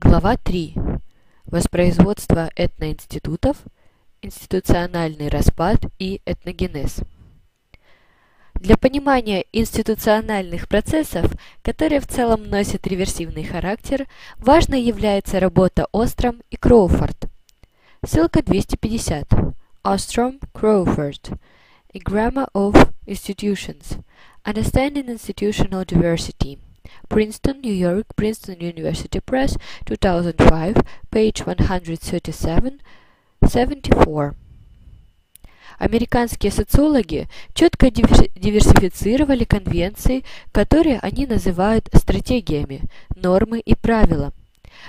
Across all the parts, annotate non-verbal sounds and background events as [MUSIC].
Глава 3. Воспроизводство этноинститутов, институциональный распад и этногенез. Для понимания институциональных процессов, которые в целом носят реверсивный характер, важной является работа Остром и Кроуфорд. Ссылка 250. Ostrom, Crawford. A Grammar of Institutions. Understanding Institutional Diversity. Princeton, New York, Princeton University Press, 2005, page 137-74. Американские социологи четко диверсифицировали конвенции, которые они называют стратегиями, нормы и правила.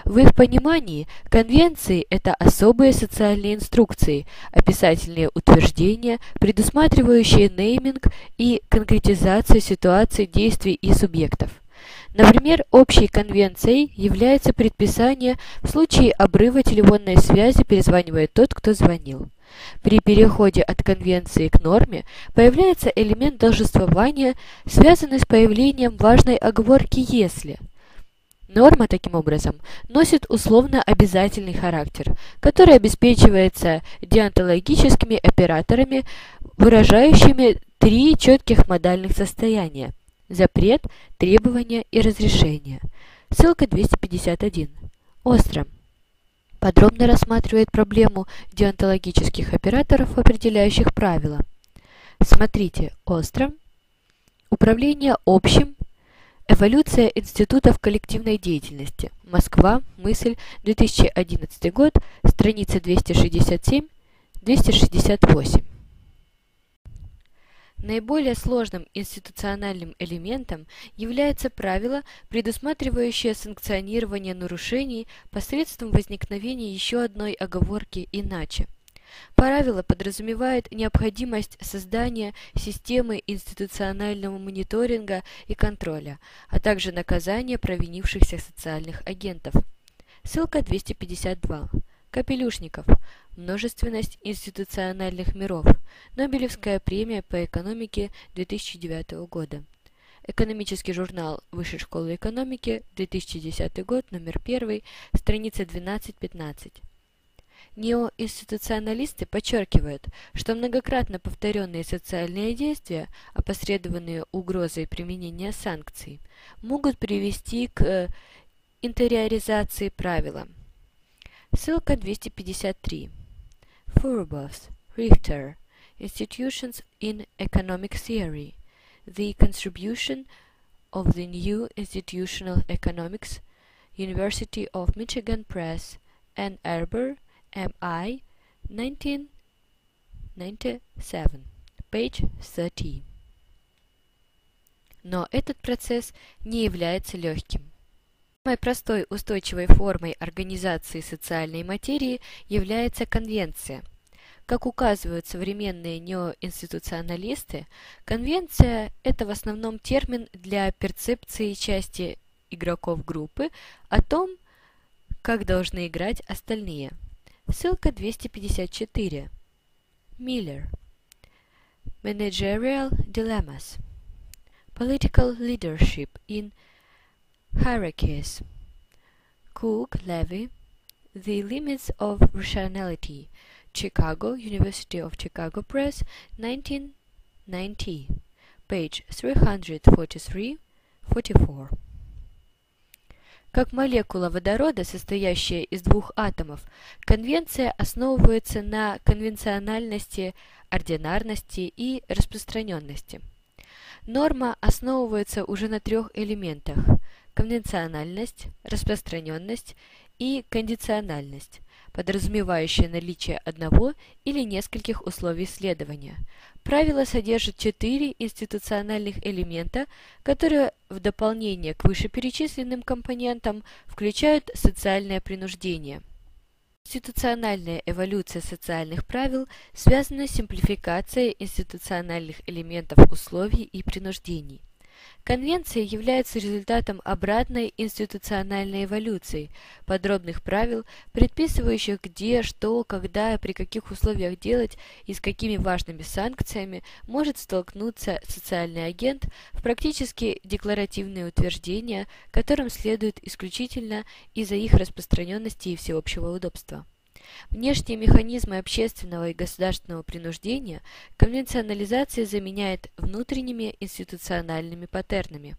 В их понимании конвенции – это особые социальные инструкции, описательные утверждения, предусматривающие нейминг и конкретизацию ситуаций, действий и субъектов. Например, общей конвенцией является предписание в случае обрыва телефонной связи перезванивает тот, кто звонил. При переходе от конвенции к норме появляется элемент должествования, связанный с появлением важной оговорки «если». Норма, таким образом, носит условно обязательный характер, который обеспечивается деонтологическими операторами, выражающими три четких модальных состояния – Запрет, требования и разрешения. Ссылка 251. Остро. Подробно рассматривает проблему деонтологических операторов, определяющих правила. Смотрите Остро. Управление общим. Эволюция институтов коллективной деятельности. Москва. Мысль. 2011 год. Страница 267-268. Наиболее сложным институциональным элементом является правило, предусматривающее санкционирование нарушений посредством возникновения еще одной оговорки «иначе». Правило подразумевает необходимость создания системы институционального мониторинга и контроля, а также наказания провинившихся социальных агентов. Ссылка 252. Капелюшников. Множественность институциональных миров. Нобелевская премия по экономике 2009 года. Экономический журнал Высшей школы экономики, 2010 год, номер 1, страница 12-15. Неоинституционалисты подчеркивают, что многократно повторенные социальные действия, опосредованные угрозой применения санкций, могут привести к интериоризации правила – Ссылка 253. Furubov, Richter. Institutions in Economic Theory. The Contribution of the New Institutional Economics. University of Michigan Press. Ann Arbor, M.I. 1997. Page 30. Но этот процесс не является легким. Самой простой устойчивой формой организации социальной материи является конвенция. Как указывают современные неоинституционалисты, конвенция – это в основном термин для перцепции части игроков группы о том, как должны играть остальные. Ссылка 254. Миллер. Managerial Dilemmas. Political Leadership in Hierarchies. Cook, Levy. The Limits of Rationality. Chicago, University of Chicago Press, 1990. Page 343-44. Как молекула водорода, состоящая из двух атомов, конвенция основывается на конвенциональности, ординарности и распространенности. Норма основывается уже на трех элементах конвенциональность, распространенность и кондициональность, подразумевающая наличие одного или нескольких условий следования. Правило содержит четыре институциональных элемента, которые в дополнение к вышеперечисленным компонентам включают социальное принуждение. Институциональная эволюция социальных правил связана с симплификацией институциональных элементов условий и принуждений. Конвенция является результатом обратной институциональной эволюции, подробных правил, предписывающих где, что, когда и при каких условиях делать и с какими важными санкциями может столкнуться социальный агент в практически декларативные утверждения, которым следует исключительно из-за их распространенности и всеобщего удобства. Внешние механизмы общественного и государственного принуждения конвенционализация заменяет внутренними институциональными паттернами.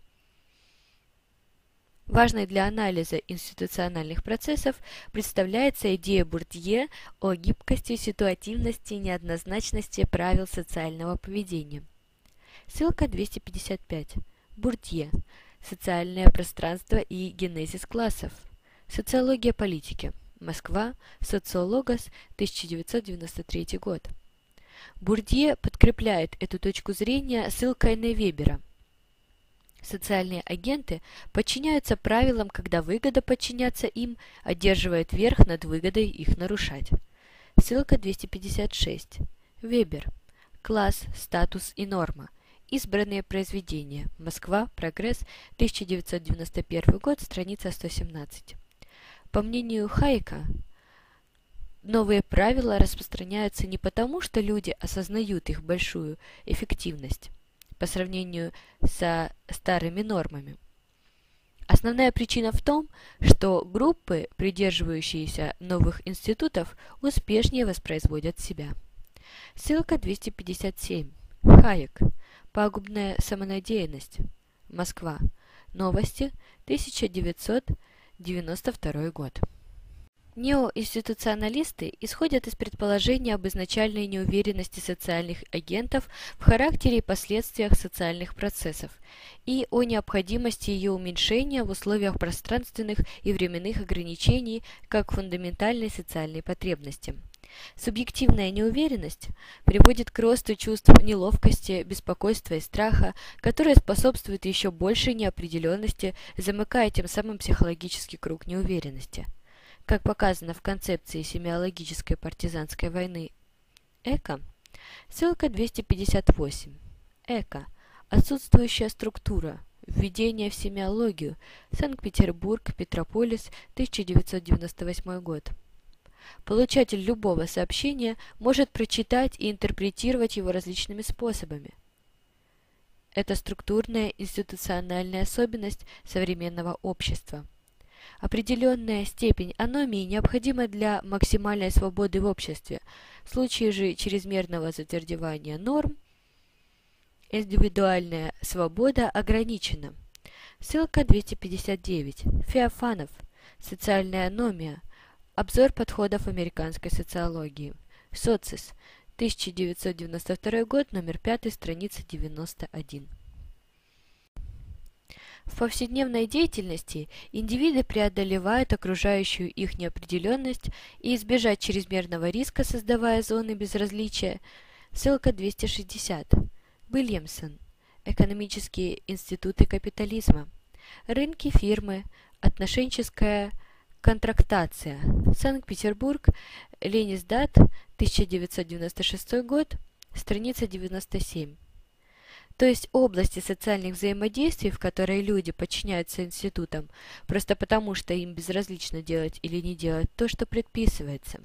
Важной для анализа институциональных процессов представляется идея Бурдье о гибкости, ситуативности и неоднозначности правил социального поведения. Ссылка 255. Бурдье. Социальное пространство и генезис классов. Социология политики. Москва, Социологос, 1993 год. Бурдье подкрепляет эту точку зрения ссылкой на Вебера. Социальные агенты подчиняются правилам, когда выгода подчиняться им одерживает верх над выгодой их нарушать. Ссылка 256. Вебер. Класс, статус и норма. Избранные произведения. Москва. Прогресс. 1991 год. Страница 117. По мнению Хайка, новые правила распространяются не потому, что люди осознают их большую эффективность по сравнению со старыми нормами. Основная причина в том, что группы, придерживающиеся новых институтов, успешнее воспроизводят себя. Ссылка 257. Хайек. Пагубная самонадеянность. Москва. Новости. 1900 92 год. Неоинституционалисты исходят из предположения об изначальной неуверенности социальных агентов в характере и последствиях социальных процессов и о необходимости ее уменьшения в условиях пространственных и временных ограничений как фундаментальной социальной потребности. Субъективная неуверенность приводит к росту чувств неловкости, беспокойства и страха, которые способствуют еще большей неопределенности, замыкая тем самым психологический круг неуверенности. Как показано в концепции семиологической партизанской войны Эко, ссылка 258. Эко. Отсутствующая структура. Введение в семиологию. Санкт-Петербург, Петрополис, 1998 год. Получатель любого сообщения может прочитать и интерпретировать его различными способами. Это структурная институциональная особенность современного общества. Определенная степень аномии необходима для максимальной свободы в обществе. В случае же чрезмерного затвердевания норм, индивидуальная свобода ограничена. Ссылка 259. Феофанов. Социальная аномия. Обзор подходов американской социологии. Социс. 1992 год, номер 5, страница 91. В повседневной деятельности индивиды преодолевают окружающую их неопределенность и избежать чрезмерного риска, создавая зоны безразличия. Ссылка 260. Уильямсон. Экономические институты капитализма. Рынки фирмы. Отношенческая Контрактация. Санкт-Петербург. Ленисдат. 1996 год. Страница 97. То есть области социальных взаимодействий, в которые люди подчиняются институтам, просто потому, что им безразлично делать или не делать то, что предписывается.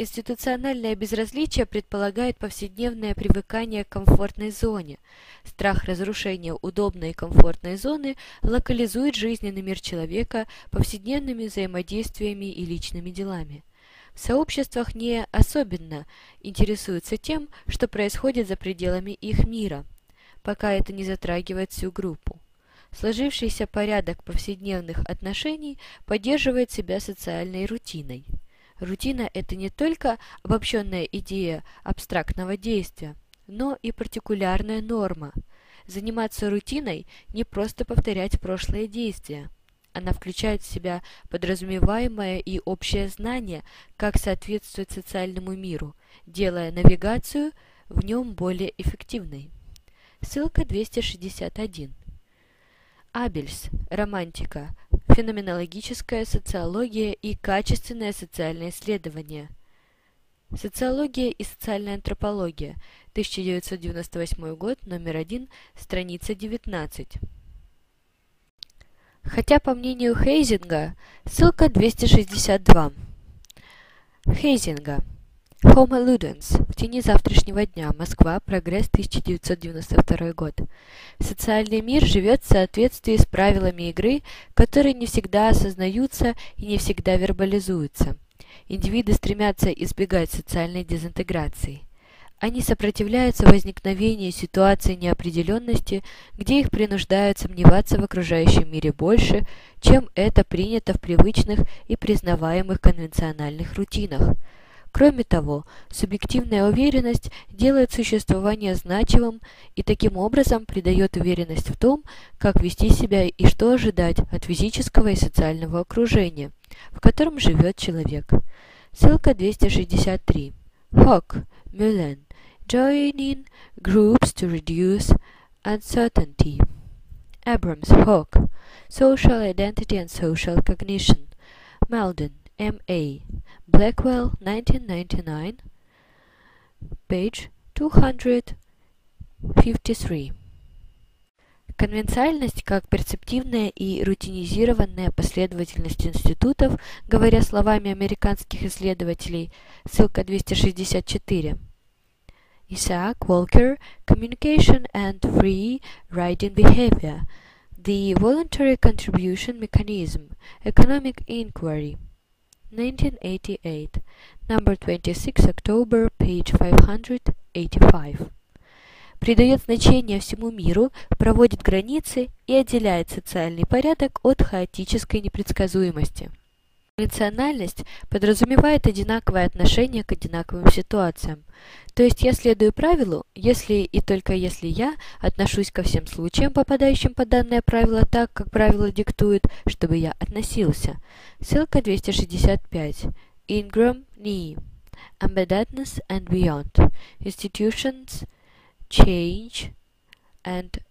Институциональное безразличие предполагает повседневное привыкание к комфортной зоне. Страх разрушения удобной и комфортной зоны локализует жизненный мир человека повседневными взаимодействиями и личными делами. В сообществах не особенно интересуются тем, что происходит за пределами их мира, пока это не затрагивает всю группу. Сложившийся порядок повседневных отношений поддерживает себя социальной рутиной. Рутина – это не только обобщенная идея абстрактного действия, но и партикулярная норма. Заниматься рутиной – не просто повторять прошлые действия. Она включает в себя подразумеваемое и общее знание, как соответствует социальному миру, делая навигацию в нем более эффективной. Ссылка 261. Абельс. Романтика феноменологическая социология и качественное социальное исследование. Социология и социальная антропология. 1998 год, номер 1, страница 19. Хотя, по мнению Хейзинга, ссылка 262. Хейзинга. Homo Ludens. В тени завтрашнего дня. Москва. Прогресс. 1992 год. Социальный мир живет в соответствии с правилами игры, которые не всегда осознаются и не всегда вербализуются. Индивиды стремятся избегать социальной дезинтеграции. Они сопротивляются возникновению ситуации неопределенности, где их принуждают сомневаться в окружающем мире больше, чем это принято в привычных и признаваемых конвенциональных рутинах. Кроме того, субъективная уверенность делает существование значимым и таким образом придает уверенность в том, как вести себя и что ожидать от физического и социального окружения, в котором живет человек. Ссылка 263. Хок, Мюлен. Joining groups to reduce uncertainty. Abrams, Hawk. Social Identity and Social Cognition. Malden, M.A. Blackwell, 1999. Page 253. Конвенциальность как перцептивная и рутинизированная последовательность институтов, говоря словами американских исследователей, ссылка 264. Isaac Walker, Communication and Free Riding Behavior, The Voluntary Contribution Mechanism, Economic Inquiry, 1988, number 26 October, page 585 придает значение всему миру, проводит границы и отделяет социальный порядок от хаотической непредсказуемости. Конвенциональность подразумевает одинаковое отношение к одинаковым ситуациям. То есть я следую правилу, если и только если я отношусь ко всем случаям, попадающим под данное правило так, как правило диктует, чтобы я относился. Ссылка 265. Ingram, Nee. Embeddedness and Beyond. Institutions change and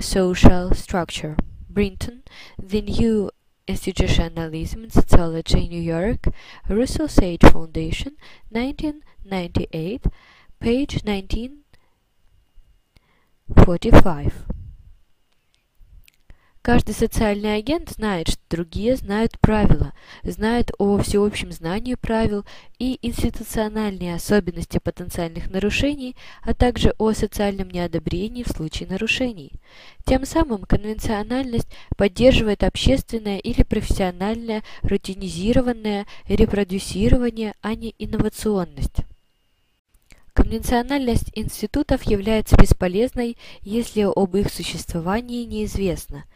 social structure. Brinton, The New Institutionalism in Sociology, New York, Russell Sage Foundation, 1998, page 1945. Каждый социальный агент знает, что другие знают правила, знают о всеобщем знании правил и институциональные особенности потенциальных нарушений, а также о социальном неодобрении в случае нарушений. Тем самым конвенциональность поддерживает общественное или профессиональное рутинизированное репродюсирование, а не инновационность. Конвенциональность институтов является бесполезной, если об их существовании неизвестно –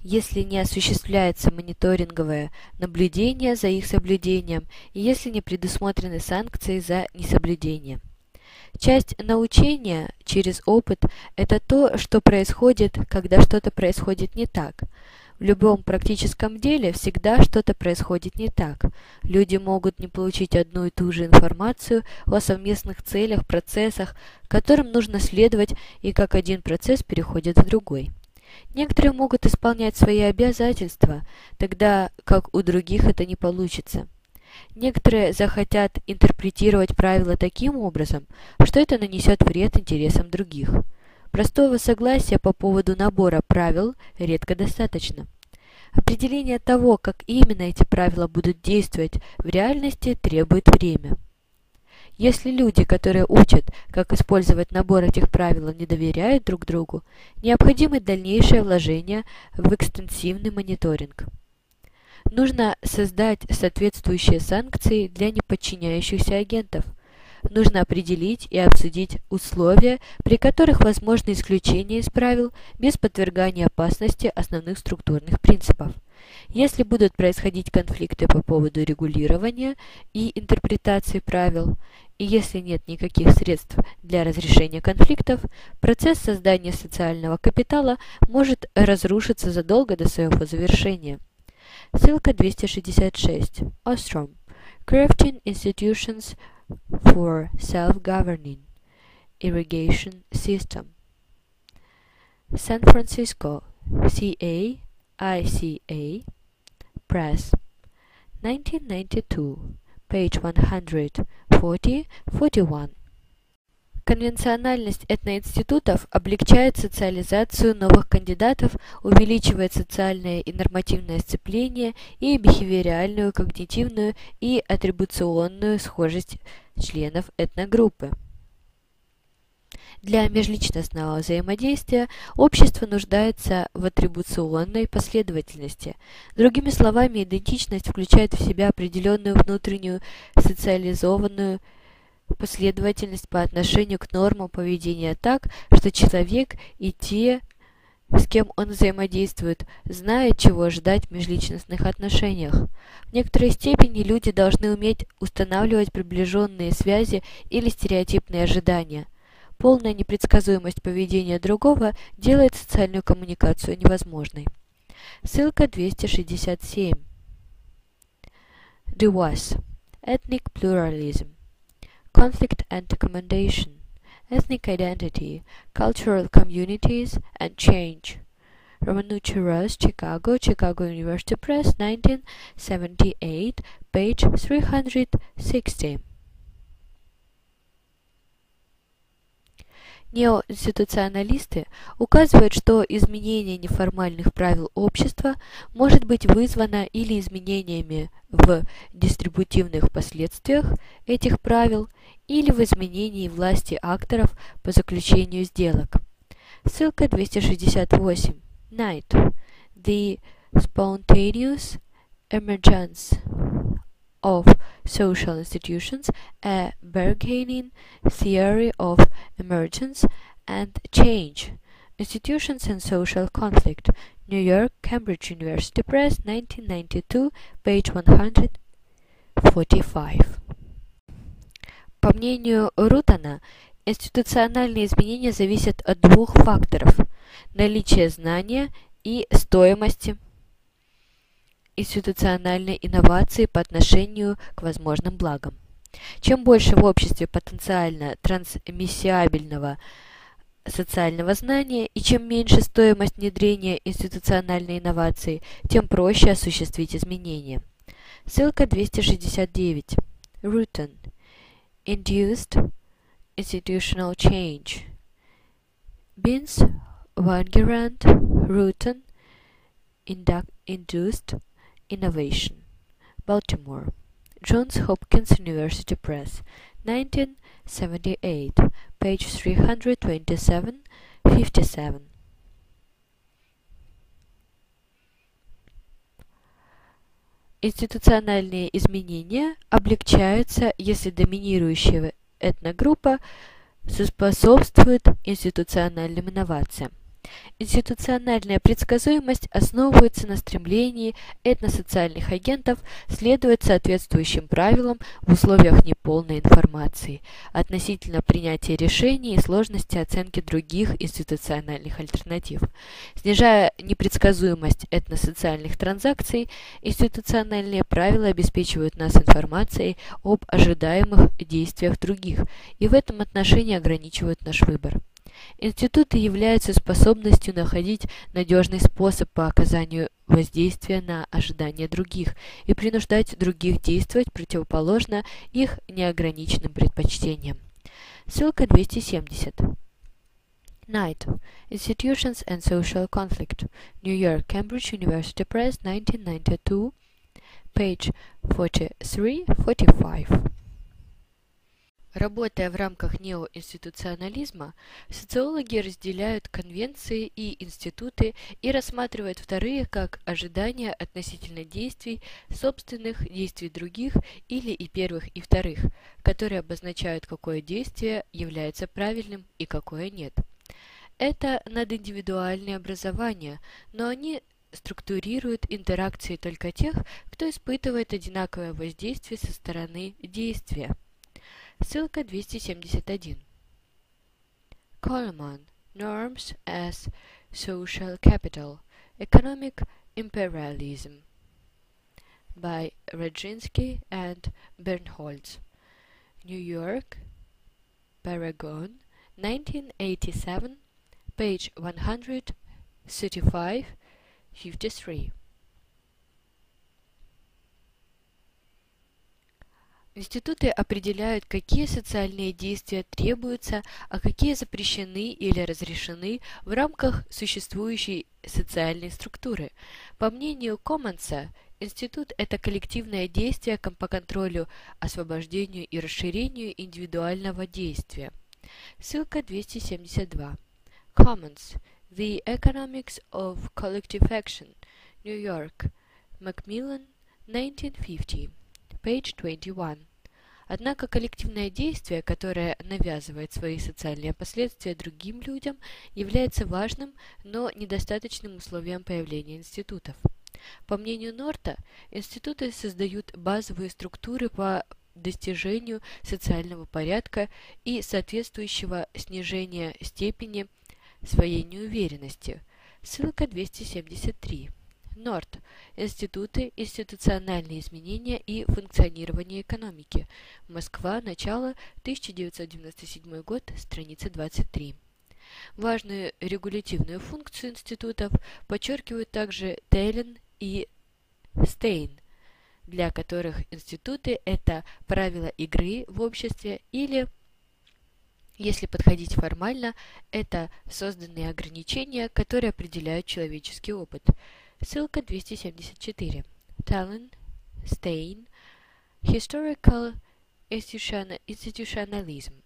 если не осуществляется мониторинговое наблюдение за их соблюдением и если не предусмотрены санкции за несоблюдение. Часть научения через опыт – это то, что происходит, когда что-то происходит не так. В любом практическом деле всегда что-то происходит не так. Люди могут не получить одну и ту же информацию о совместных целях, процессах, которым нужно следовать и как один процесс переходит в другой. Некоторые могут исполнять свои обязательства, тогда как у других это не получится. Некоторые захотят интерпретировать правила таким образом, что это нанесет вред интересам других. Простого согласия по поводу набора правил редко достаточно. Определение того, как именно эти правила будут действовать в реальности, требует время. Если люди, которые учат, как использовать набор этих правил, не доверяют друг другу, необходимо дальнейшее вложение в экстенсивный мониторинг. Нужно создать соответствующие санкции для неподчиняющихся агентов. Нужно определить и обсудить условия, при которых возможно исключение из правил без подвергания опасности основных структурных принципов. Если будут происходить конфликты по поводу регулирования и интерпретации правил, и если нет никаких средств для разрешения конфликтов, процесс создания социального капитала может разрушиться задолго до своего завершения. Ссылка 266. Ostrom. Crafting Institutions for Self-Governing Irrigation System. San-Francisco, CA, ICA, Press, 1992, page 140-41. Конвенциональность этноинститутов облегчает социализацию новых кандидатов, увеличивает социальное и нормативное сцепление и бихевиоральную, когнитивную и атрибуционную схожесть членов этногруппы. Для межличностного взаимодействия общество нуждается в атрибуционной последовательности. Другими словами, идентичность включает в себя определенную внутреннюю социализованную последовательность по отношению к нормам поведения так, что человек и те, с кем он взаимодействует, знают, чего ждать в межличностных отношениях. В некоторой степени люди должны уметь устанавливать приближенные связи или стереотипные ожидания. Полная непредсказуемость поведения другого делает социальную коммуникацию невозможной. Ссылка 267. DeWass. Ethnic Pluralism conflict and accommodation, ethnic identity, cultural communities, and change. Ramanucci Ross, Chicago, Chicago University Press, 1978, page 360. Неоинституционалисты указывают, что изменение неформальных правил общества может быть вызвано или изменениями в дистрибутивных последствиях этих правил, или в изменении власти акторов по заключению сделок. Ссылка 268. Knight. The Spontaneous Emergence of Social Institutions, a Bargaining Theory of Emergence and Change, Institutions and Social Conflict, New York, Cambridge University Press, 1992, page 145. По мнению Рутана, институциональные изменения зависят от двух факторов – наличия знания и стоимости институциональной инновации по отношению к возможным благам. Чем больше в обществе потенциально трансмиссиабельного социального знания и чем меньше стоимость внедрения институциональной инновации, тем проще осуществить изменения. Ссылка 269. Rutan. Induced institutional change. Binns, Wangerand, Rutan. Induced Innovation. Baltimore. Johns Hopkins University Press. 1978. Page 327-57. Институциональные изменения облегчаются, если доминирующая этногруппа способствует институциональным инновациям. Институциональная предсказуемость основывается на стремлении этносоциальных агентов следовать соответствующим правилам в условиях неполной информации относительно принятия решений и сложности оценки других институциональных альтернатив. Снижая непредсказуемость этносоциальных транзакций, институциональные правила обеспечивают нас информацией об ожидаемых действиях других и в этом отношении ограничивают наш выбор. Институты являются способностью находить надежный способ по оказанию воздействия на ожидания других и принуждать других действовать противоположно их неограниченным предпочтениям. Ссылка 270. Knight. Institutions and Social Conflict. New York, Cambridge University Press, 1992, page 43-45. Работая в рамках неоинституционализма, социологи разделяют конвенции и институты и рассматривают вторые как ожидания относительно действий, собственных действий других или и первых, и вторых, которые обозначают, какое действие является правильным и какое нет. Это надиндивидуальные образования, но они структурируют интеракции только тех, кто испытывает одинаковое воздействие со стороны действия. Ссылка 271. Coleman. Norms as Social Capital. Economic Imperialism. By Radzinski and Bernholz. New York. Paragon. 1987. Page 135. 53. Институты определяют, какие социальные действия требуются, а какие запрещены или разрешены в рамках существующей социальной структуры. По мнению Коммонса, институт – это коллективное действие по контролю, освобождению и расширению индивидуального действия. Ссылка 272. Commons. The Economics of Collective Action. New York. Macmillan, 1950. Page 21. Однако коллективное действие, которое навязывает свои социальные последствия другим людям, является важным, но недостаточным условием появления институтов. По мнению Норта, институты создают базовые структуры по достижению социального порядка и соответствующего снижения степени своей неуверенности. Ссылка 273. Норт. Институты, институциональные изменения и функционирование экономики. Москва. Начало. 1997 год. Страница 23. Важную регулятивную функцию институтов подчеркивают также Тейлен и Стейн, для которых институты – это правила игры в обществе или если подходить формально, это созданные ограничения, которые определяют человеческий опыт. Ссылка 274. Talon, Stein, Historical Institutionalism.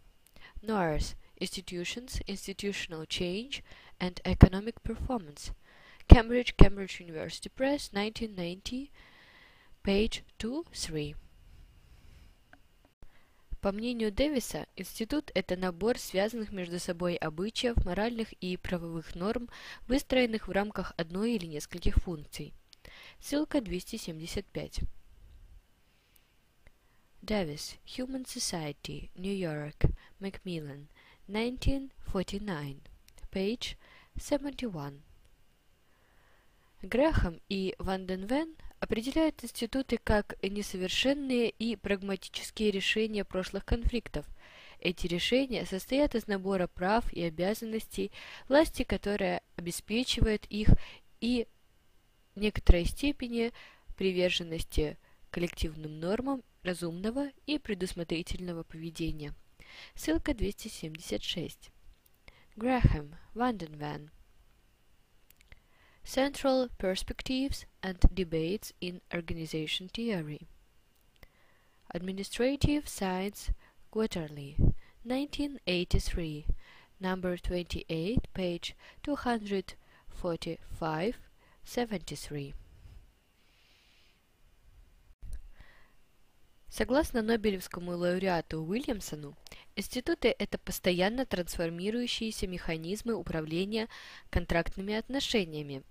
North, Institutions, Institutional Change, and Economic Performance. Cambridge, Cambridge University Press, 1990, page 2-3. По мнению Дэвиса, институт – это набор связанных между собой обычаев, моральных и правовых норм, выстроенных в рамках одной или нескольких функций. Ссылка 275. Davis, Human Society, New York, Macmillan, 1949, page 71. Грэхэм и Ванденвен определяют институты как несовершенные и прагматические решения прошлых конфликтов. Эти решения состоят из набора прав и обязанностей, власти которая обеспечивает их и некоторой степени приверженности коллективным нормам разумного и предусмотрительного поведения. Ссылка 276. Грэхэм, Ванденвен. Central Perspectives and Debates in Organization Theory. Administrative Science, Quarterly, 1983, number 28, page 245, 73. Согласно Нобелевскому лауреату Уильямсону, институты – это постоянно трансформирующиеся механизмы управления контрактными отношениями,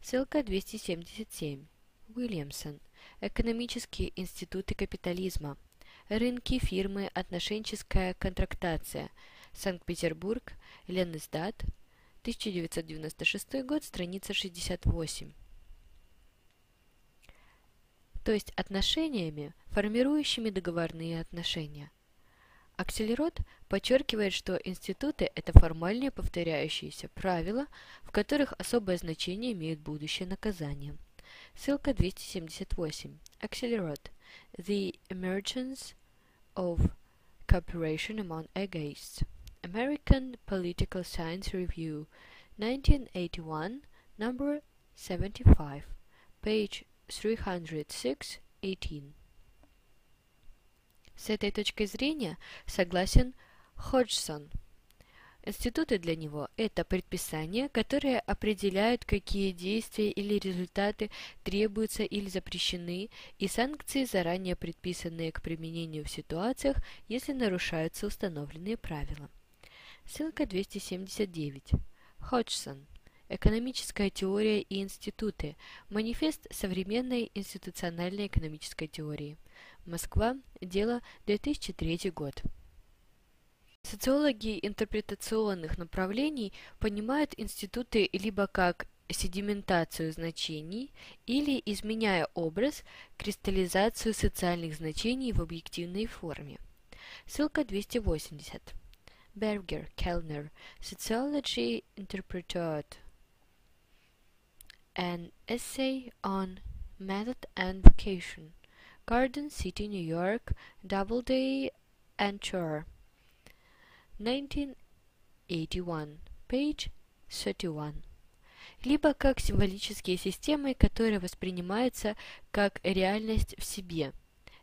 Ссылка 277. Уильямсон. Экономические институты капитализма. Рынки, фирмы, отношенческая контрактация. Санкт-Петербург. Ленэсдат. 1996 год, страница 68. То есть отношениями, формирующими договорные отношения. Акселерот подчеркивает, что институты – это формальные повторяющиеся правила, в которых особое значение имеют будущее наказание. Ссылка 278. Акселерот. The Emergence of Cooperation Among Agaists. American Political Science Review, 1981, number 75, page 306, 18. С этой точкой зрения согласен Ходжсон. Институты для него – это предписания, которые определяют, какие действия или результаты требуются или запрещены, и санкции, заранее предписанные к применению в ситуациях, если нарушаются установленные правила. Ссылка 279. Ходжсон. Экономическая теория и институты. Манифест современной институциональной экономической теории. Москва. Дело 2003 год. Социологи интерпретационных направлений понимают институты либо как седиментацию значений или, изменяя образ, кристаллизацию социальных значений в объективной форме. Ссылка 280. Бергер, Kellner, Sociology Interpreted. An essay on method and vocation. Garden City, New York, Doubleday and Shore. 1981. Page 31. Либо как символические системы, которые воспринимаются как реальность в себе.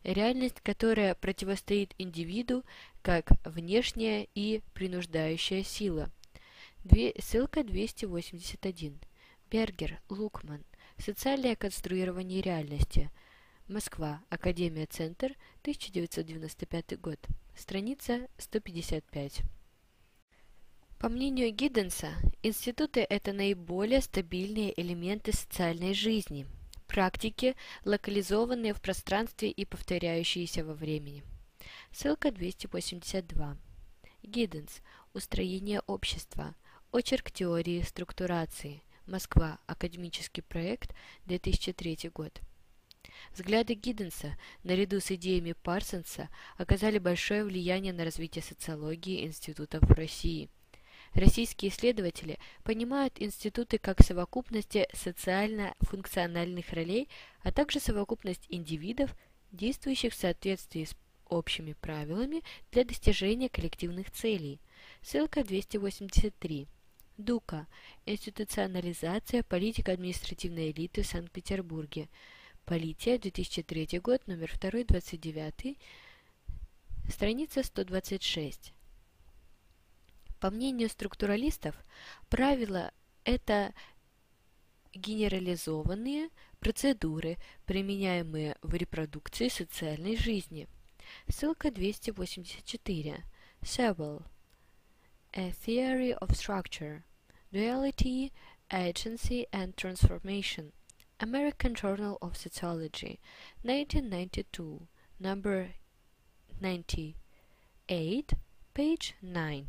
Реальность, которая противостоит индивиду как внешняя и принуждающая сила. Две, ссылка 281. Бергер, Лукман. Социальное конструирование реальности. Москва. Академия Центр. 1995 год. Страница 155. По мнению Гидденса, институты – это наиболее стабильные элементы социальной жизни, практики, локализованные в пространстве и повторяющиеся во времени. Ссылка 282. Гидденс. Устроение общества. Очерк теории структурации. Москва. Академический проект. 2003 год. Взгляды Гидденса, наряду с идеями Парсонса, оказали большое влияние на развитие социологии институтов в России. Российские исследователи понимают институты как совокупности социально-функциональных ролей, а также совокупность индивидов, действующих в соответствии с общими правилами для достижения коллективных целей. Ссылка 283. ДУКа. Институционализация политика административной элиты в Санкт-Петербурге. Полития, 2003 год, номер 2, 29, страница 126. По мнению структуралистов, правила – это генерализованные процедуры, применяемые в репродукции социальной жизни. Ссылка 284. Sebel. A Theory of Structure. Duality, Agency and Transformation. American Journal of Sociology, 1992, number 98, page 9.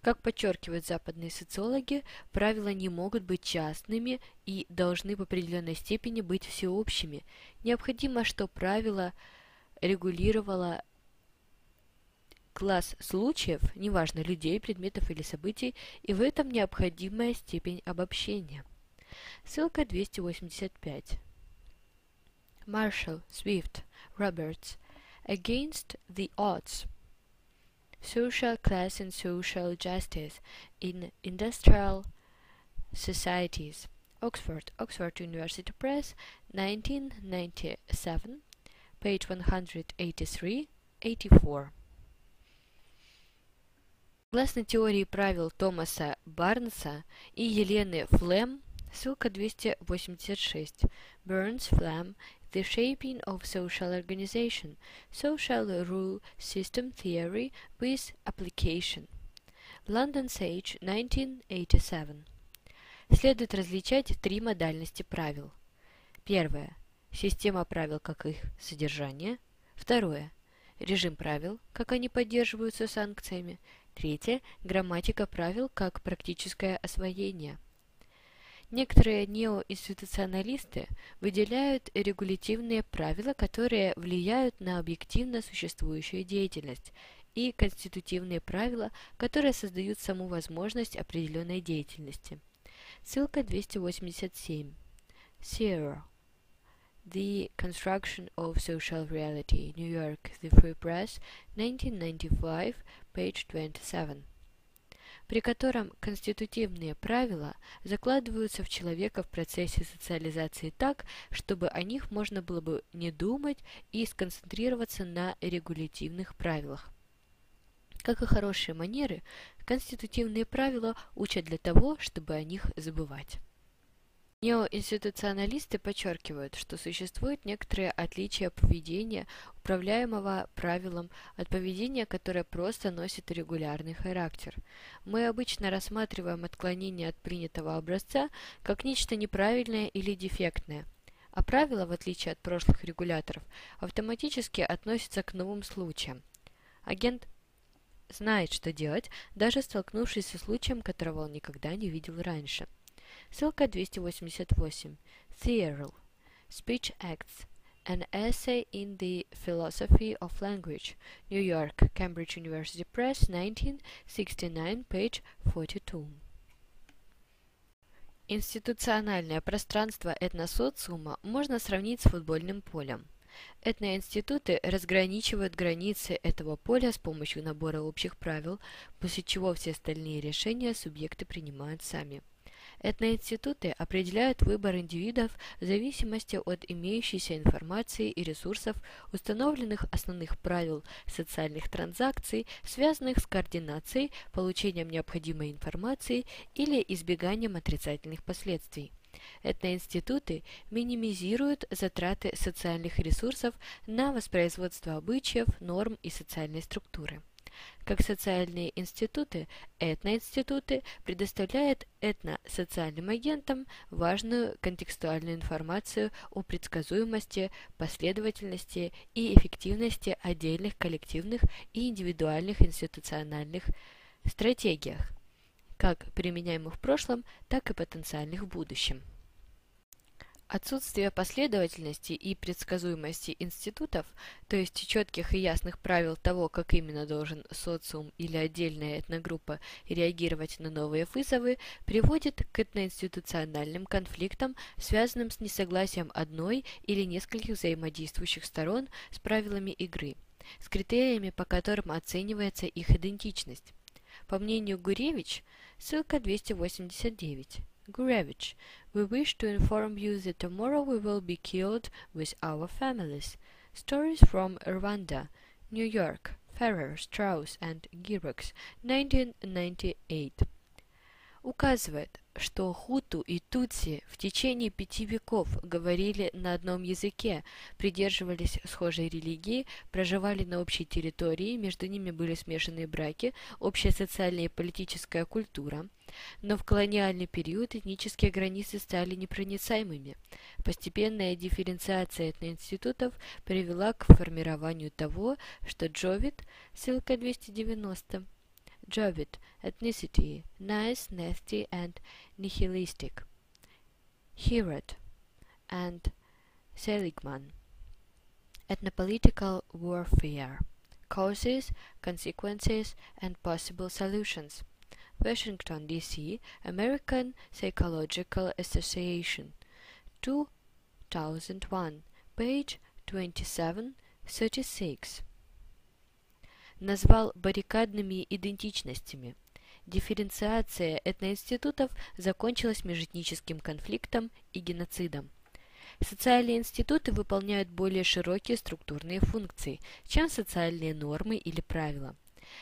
Как подчеркивают западные социологи, правила не могут быть частными и должны в определенной степени быть всеобщими. Необходимо, что правило регулировало класс случаев, неважно людей, предметов или событий, и в этом необходимая степень обобщения. Ссылка 285. Marshall, Swift, Roberts. Against the Odds. Social Class and Social Justice in Industrial Societies. Oxford, Oxford University Press, 1997, page 183-84. Согласно теории правил Томаса Барнса и Елены Флем, Ссылка 286. Burns, Flam, The Shaping of Social Organization. Social Rule System Theory with Application. London Sage, 1987. Следует различать три модальности правил. Первое. Система правил как их содержание. Второе. Режим правил, как они поддерживаются санкциями. Третье. Грамматика правил как практическое освоение. Некоторые неоинституционалисты выделяют регулятивные правила, которые влияют на объективно существующую деятельность, и конститутивные правила, которые создают саму возможность определенной деятельности. Ссылка 287. Sierra. The Construction of Social Reality, New York, The Free Press, 1995, page 27 при котором конститутивные правила закладываются в человека в процессе социализации так, чтобы о них можно было бы не думать и сконцентрироваться на регулятивных правилах. Как и хорошие манеры, конститутивные правила учат для того, чтобы о них забывать. Неоинституционалисты подчеркивают, что существуют некоторые отличия поведения, управляемого правилом, от поведения, которое просто носит регулярный характер. Мы обычно рассматриваем отклонение от принятого образца как нечто неправильное или дефектное, а правила, в отличие от прошлых регуляторов, автоматически относятся к новым случаям. Агент знает, что делать, даже столкнувшись со случаем, которого он никогда не видел раньше. Ссылка 288. Theory. Speech Acts. An Essay in the Philosophy of Language. New York. Cambridge University Press. 1969. Page 42. Институциональное пространство этносоциума можно сравнить с футбольным полем. Этноинституты разграничивают границы этого поля с помощью набора общих правил, после чего все остальные решения субъекты принимают сами. Этноинституты определяют выбор индивидов в зависимости от имеющейся информации и ресурсов, установленных основных правил социальных транзакций, связанных с координацией, получением необходимой информации или избеганием отрицательных последствий. Этноинституты минимизируют затраты социальных ресурсов на воспроизводство обычаев, норм и социальной структуры. Как социальные институты, этноинституты предоставляют этносоциальным агентам важную контекстуальную информацию о предсказуемости, последовательности и эффективности отдельных коллективных и индивидуальных институциональных стратегиях, как применяемых в прошлом, так и потенциальных в будущем. Отсутствие последовательности и предсказуемости институтов, то есть четких и ясных правил того, как именно должен социум или отдельная этногруппа реагировать на новые вызовы, приводит к этноинституциональным конфликтам, связанным с несогласием одной или нескольких взаимодействующих сторон с правилами игры, с критериями, по которым оценивается их идентичность. По мнению Гуревич, ссылка 289, Gurevich, we wish to inform you that tomorrow we will be killed with our families. Stories from Rwanda, New York, Ferrer, Strauss and Girox, 1998. Указывает, что хуту и тутси в течение пяти веков говорили на одном языке, придерживались схожей религии, проживали на общей территории, между ними были смешанные браки, общая социальная и политическая культура. Но в колониальный период этнические границы стали непроницаемыми. Постепенная дифференциация этноинститутов привела к формированию того, что Джовит, ссылка 290, Jovit, ethnicity, nice, nasty, and nihilistic. Herod and Seligman, ethnopolitical warfare, causes, consequences, and possible solutions. Washington, D.C., American Psychological Association, 2001, page 2736. Назвал баррикадными идентичностями. Дифференциация этноинститутов закончилась межэтническим конфликтом и геноцидом. Социальные институты выполняют более широкие структурные функции, чем социальные нормы или правила.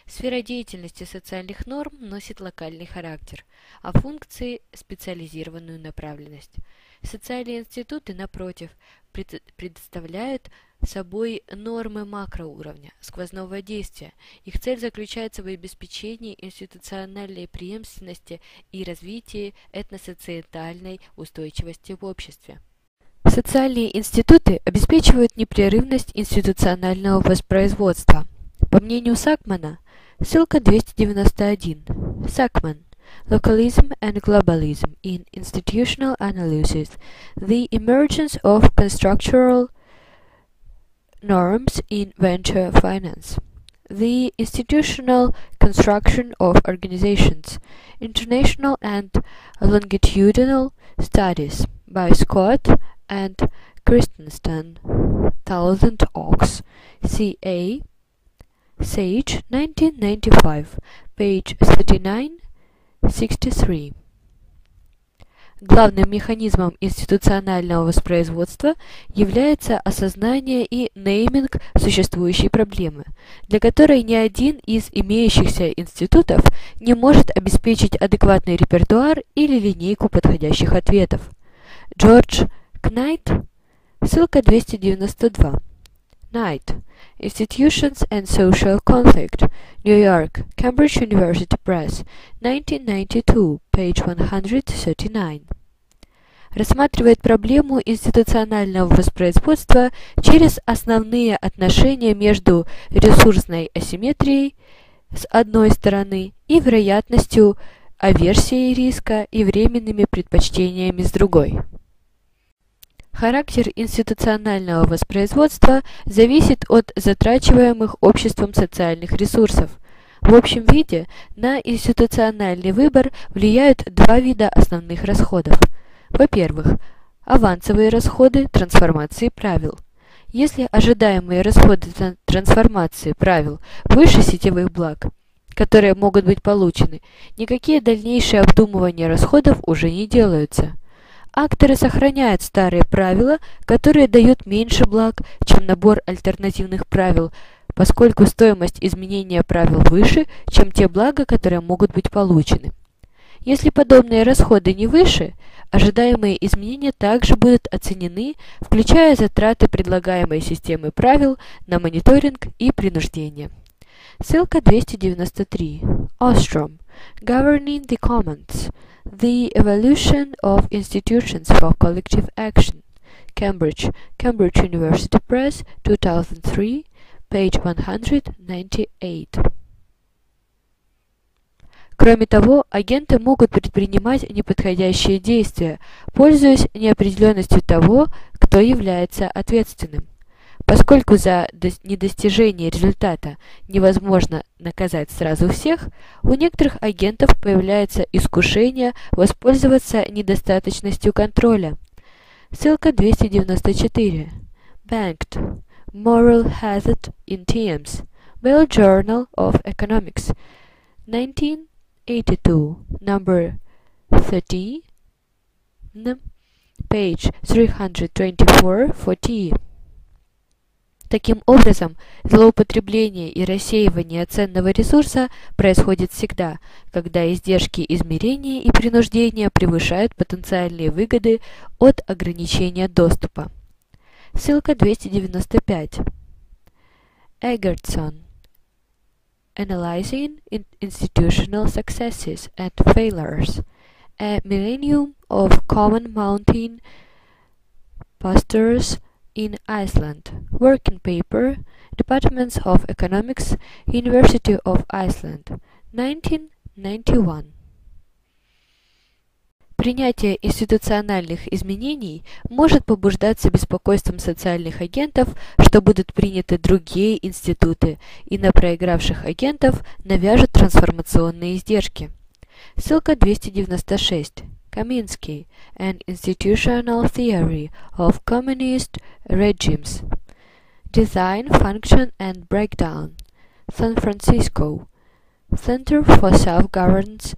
Сфера деятельности социальных норм носит локальный характер, а функции – специализированную направленность. Социальные институты, напротив, предоставляют собой нормы макроуровня, сквозного действия. Их цель заключается в обеспечении институциональной преемственности и развитии этносоциальной устойчивости в обществе. Социальные институты обеспечивают непрерывность институционального воспроизводства. По мнению Сакмана, ссылка 291, Сакман Localism and Globalism in Institutional Analysis, the Emergence of Constructural Norms in Venture Finance, the Institutional Construction of Organizations, International and Longitudinal Studies by Scott and Christensen, Thousand Oaks, C.A. Sage, 1995, page 39 63. Главным механизмом институционального воспроизводства является осознание и нейминг существующей проблемы, для которой ни один из имеющихся институтов не может обеспечить адекватный репертуар или линейку подходящих ответов. Джордж Кнайт, ссылка 292. Knight. Institutions and Social Conflict. New York. Cambridge University Press. 1992. Page 139. рассматривает проблему институционального воспроизводства через основные отношения между ресурсной асимметрией с одной стороны и вероятностью аверсии риска и временными предпочтениями с другой. Характер институционального воспроизводства зависит от затрачиваемых обществом социальных ресурсов. В общем виде на институциональный выбор влияют два вида основных расходов. Во-первых, авансовые расходы трансформации правил. Если ожидаемые расходы трансформации правил выше сетевых благ, которые могут быть получены, никакие дальнейшие обдумывания расходов уже не делаются. Акторы сохраняют старые правила, которые дают меньше благ, чем набор альтернативных правил, поскольку стоимость изменения правил выше, чем те блага, которые могут быть получены. Если подобные расходы не выше, ожидаемые изменения также будут оценены, включая затраты предлагаемой системы правил на мониторинг и принуждение. Ссылка 293. Ostrom. Governing the Commons. The Evolution of Institutions for Collective Action. Cambridge. Cambridge University Press, 2003, page 198. Кроме того, агенты могут предпринимать неподходящие действия, пользуясь неопределенностью того, кто является ответственным. Поскольку за недостижение результата невозможно наказать сразу всех, у некоторых агентов появляется искушение воспользоваться недостаточностью контроля. Ссылка 294. Banked. Moral Hazard in Teams. Bell Journal of Economics. 19 82, number 30, page 324-40. Таким образом, злоупотребление и рассеивание ценного ресурса происходит всегда, когда издержки измерения и принуждения превышают потенциальные выгоды от ограничения доступа. Ссылка 295. Эггертсон Analyzing Institutional Successes and Failures, a Millennium of Common Mountain Pastures in Iceland, working paper, Departments of Economics, University of Iceland, 1991. Принятие институциональных изменений может побуждаться беспокойством социальных агентов, что будут приняты другие институты, и на проигравших агентов навяжут трансформационные издержки. Ссылка 296. Kaminsky, An Institutional Theory of Communist Regimes. Design, Function and Breakdown. San Francisco. Center for Self-Governance,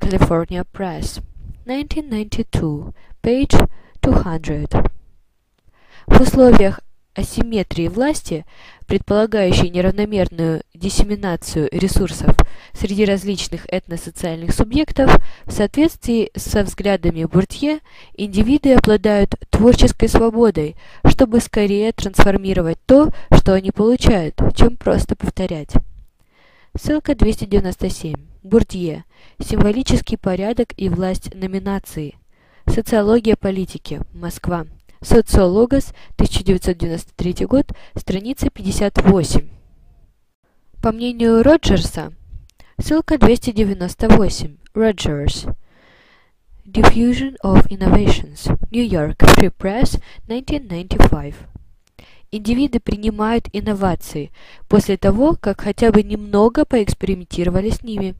California Press. 1992, page 200. В условиях асимметрии власти, предполагающей неравномерную диссеминацию ресурсов среди различных этносоциальных субъектов, в соответствии со взглядами Буртье, индивиды обладают творческой свободой, чтобы скорее трансформировать то, что они получают, чем просто повторять. Ссылка 297. Бурдье. Символический порядок и власть номинации. Социология политики. Москва. Социологос, 1993 год, страница 58. По мнению Роджерса, ссылка 298. Роджерс. Diffusion of Innovations. New York. Free Press, 1995. Индивиды принимают инновации после того, как хотя бы немного поэкспериментировали с ними.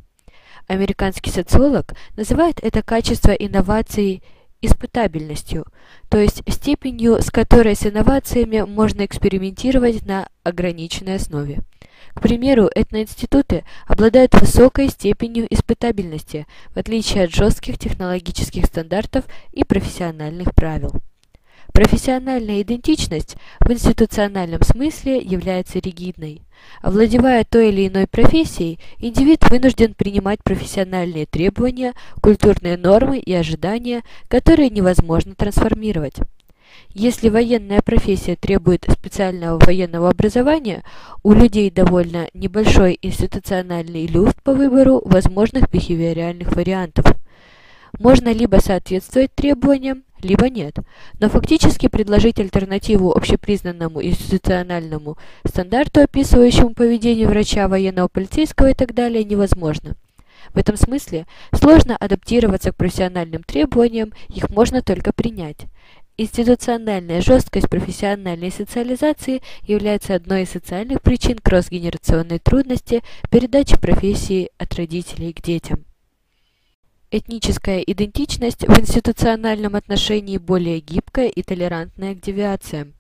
Американский социолог называет это качество инноваций испытабельностью, то есть степенью, с которой с инновациями можно экспериментировать на ограниченной основе. К примеру, этноинституты обладают высокой степенью испытабельности, в отличие от жестких технологических стандартов и профессиональных правил. Профессиональная идентичность в институциональном смысле является ригидной. Овладевая той или иной профессией, индивид вынужден принимать профессиональные требования, культурные нормы и ожидания, которые невозможно трансформировать. Если военная профессия требует специального военного образования, у людей довольно небольшой институциональный люфт по выбору возможных бихевиоральных вариантов. Можно либо соответствовать требованиям, либо нет, но фактически предложить альтернативу общепризнанному институциональному стандарту, описывающему поведение врача, военного, полицейского и так далее, невозможно. В этом смысле сложно адаптироваться к профессиональным требованиям, их можно только принять. Институциональная жесткость профессиональной социализации является одной из социальных причин кроссгенерационной трудности передачи профессии от родителей к детям. Этническая идентичность в институциональном отношении более гибкая и толерантная к девиациям.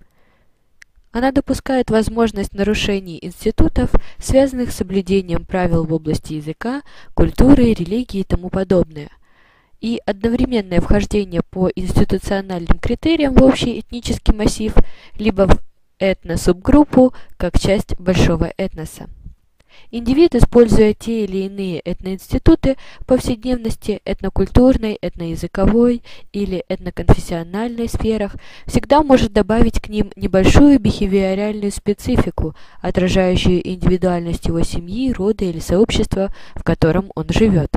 Она допускает возможность нарушений институтов, связанных с соблюдением правил в области языка, культуры, религии и тому подобное, и одновременное вхождение по институциональным критериям в общий этнический массив, либо в этносубгруппу, как часть большого этноса. Индивид, используя те или иные этноинституты повседневности этнокультурной, этноязыковой или этноконфессиональной сферах, всегда может добавить к ним небольшую бихевиоральную специфику, отражающую индивидуальность его семьи, рода или сообщества, в котором он живет.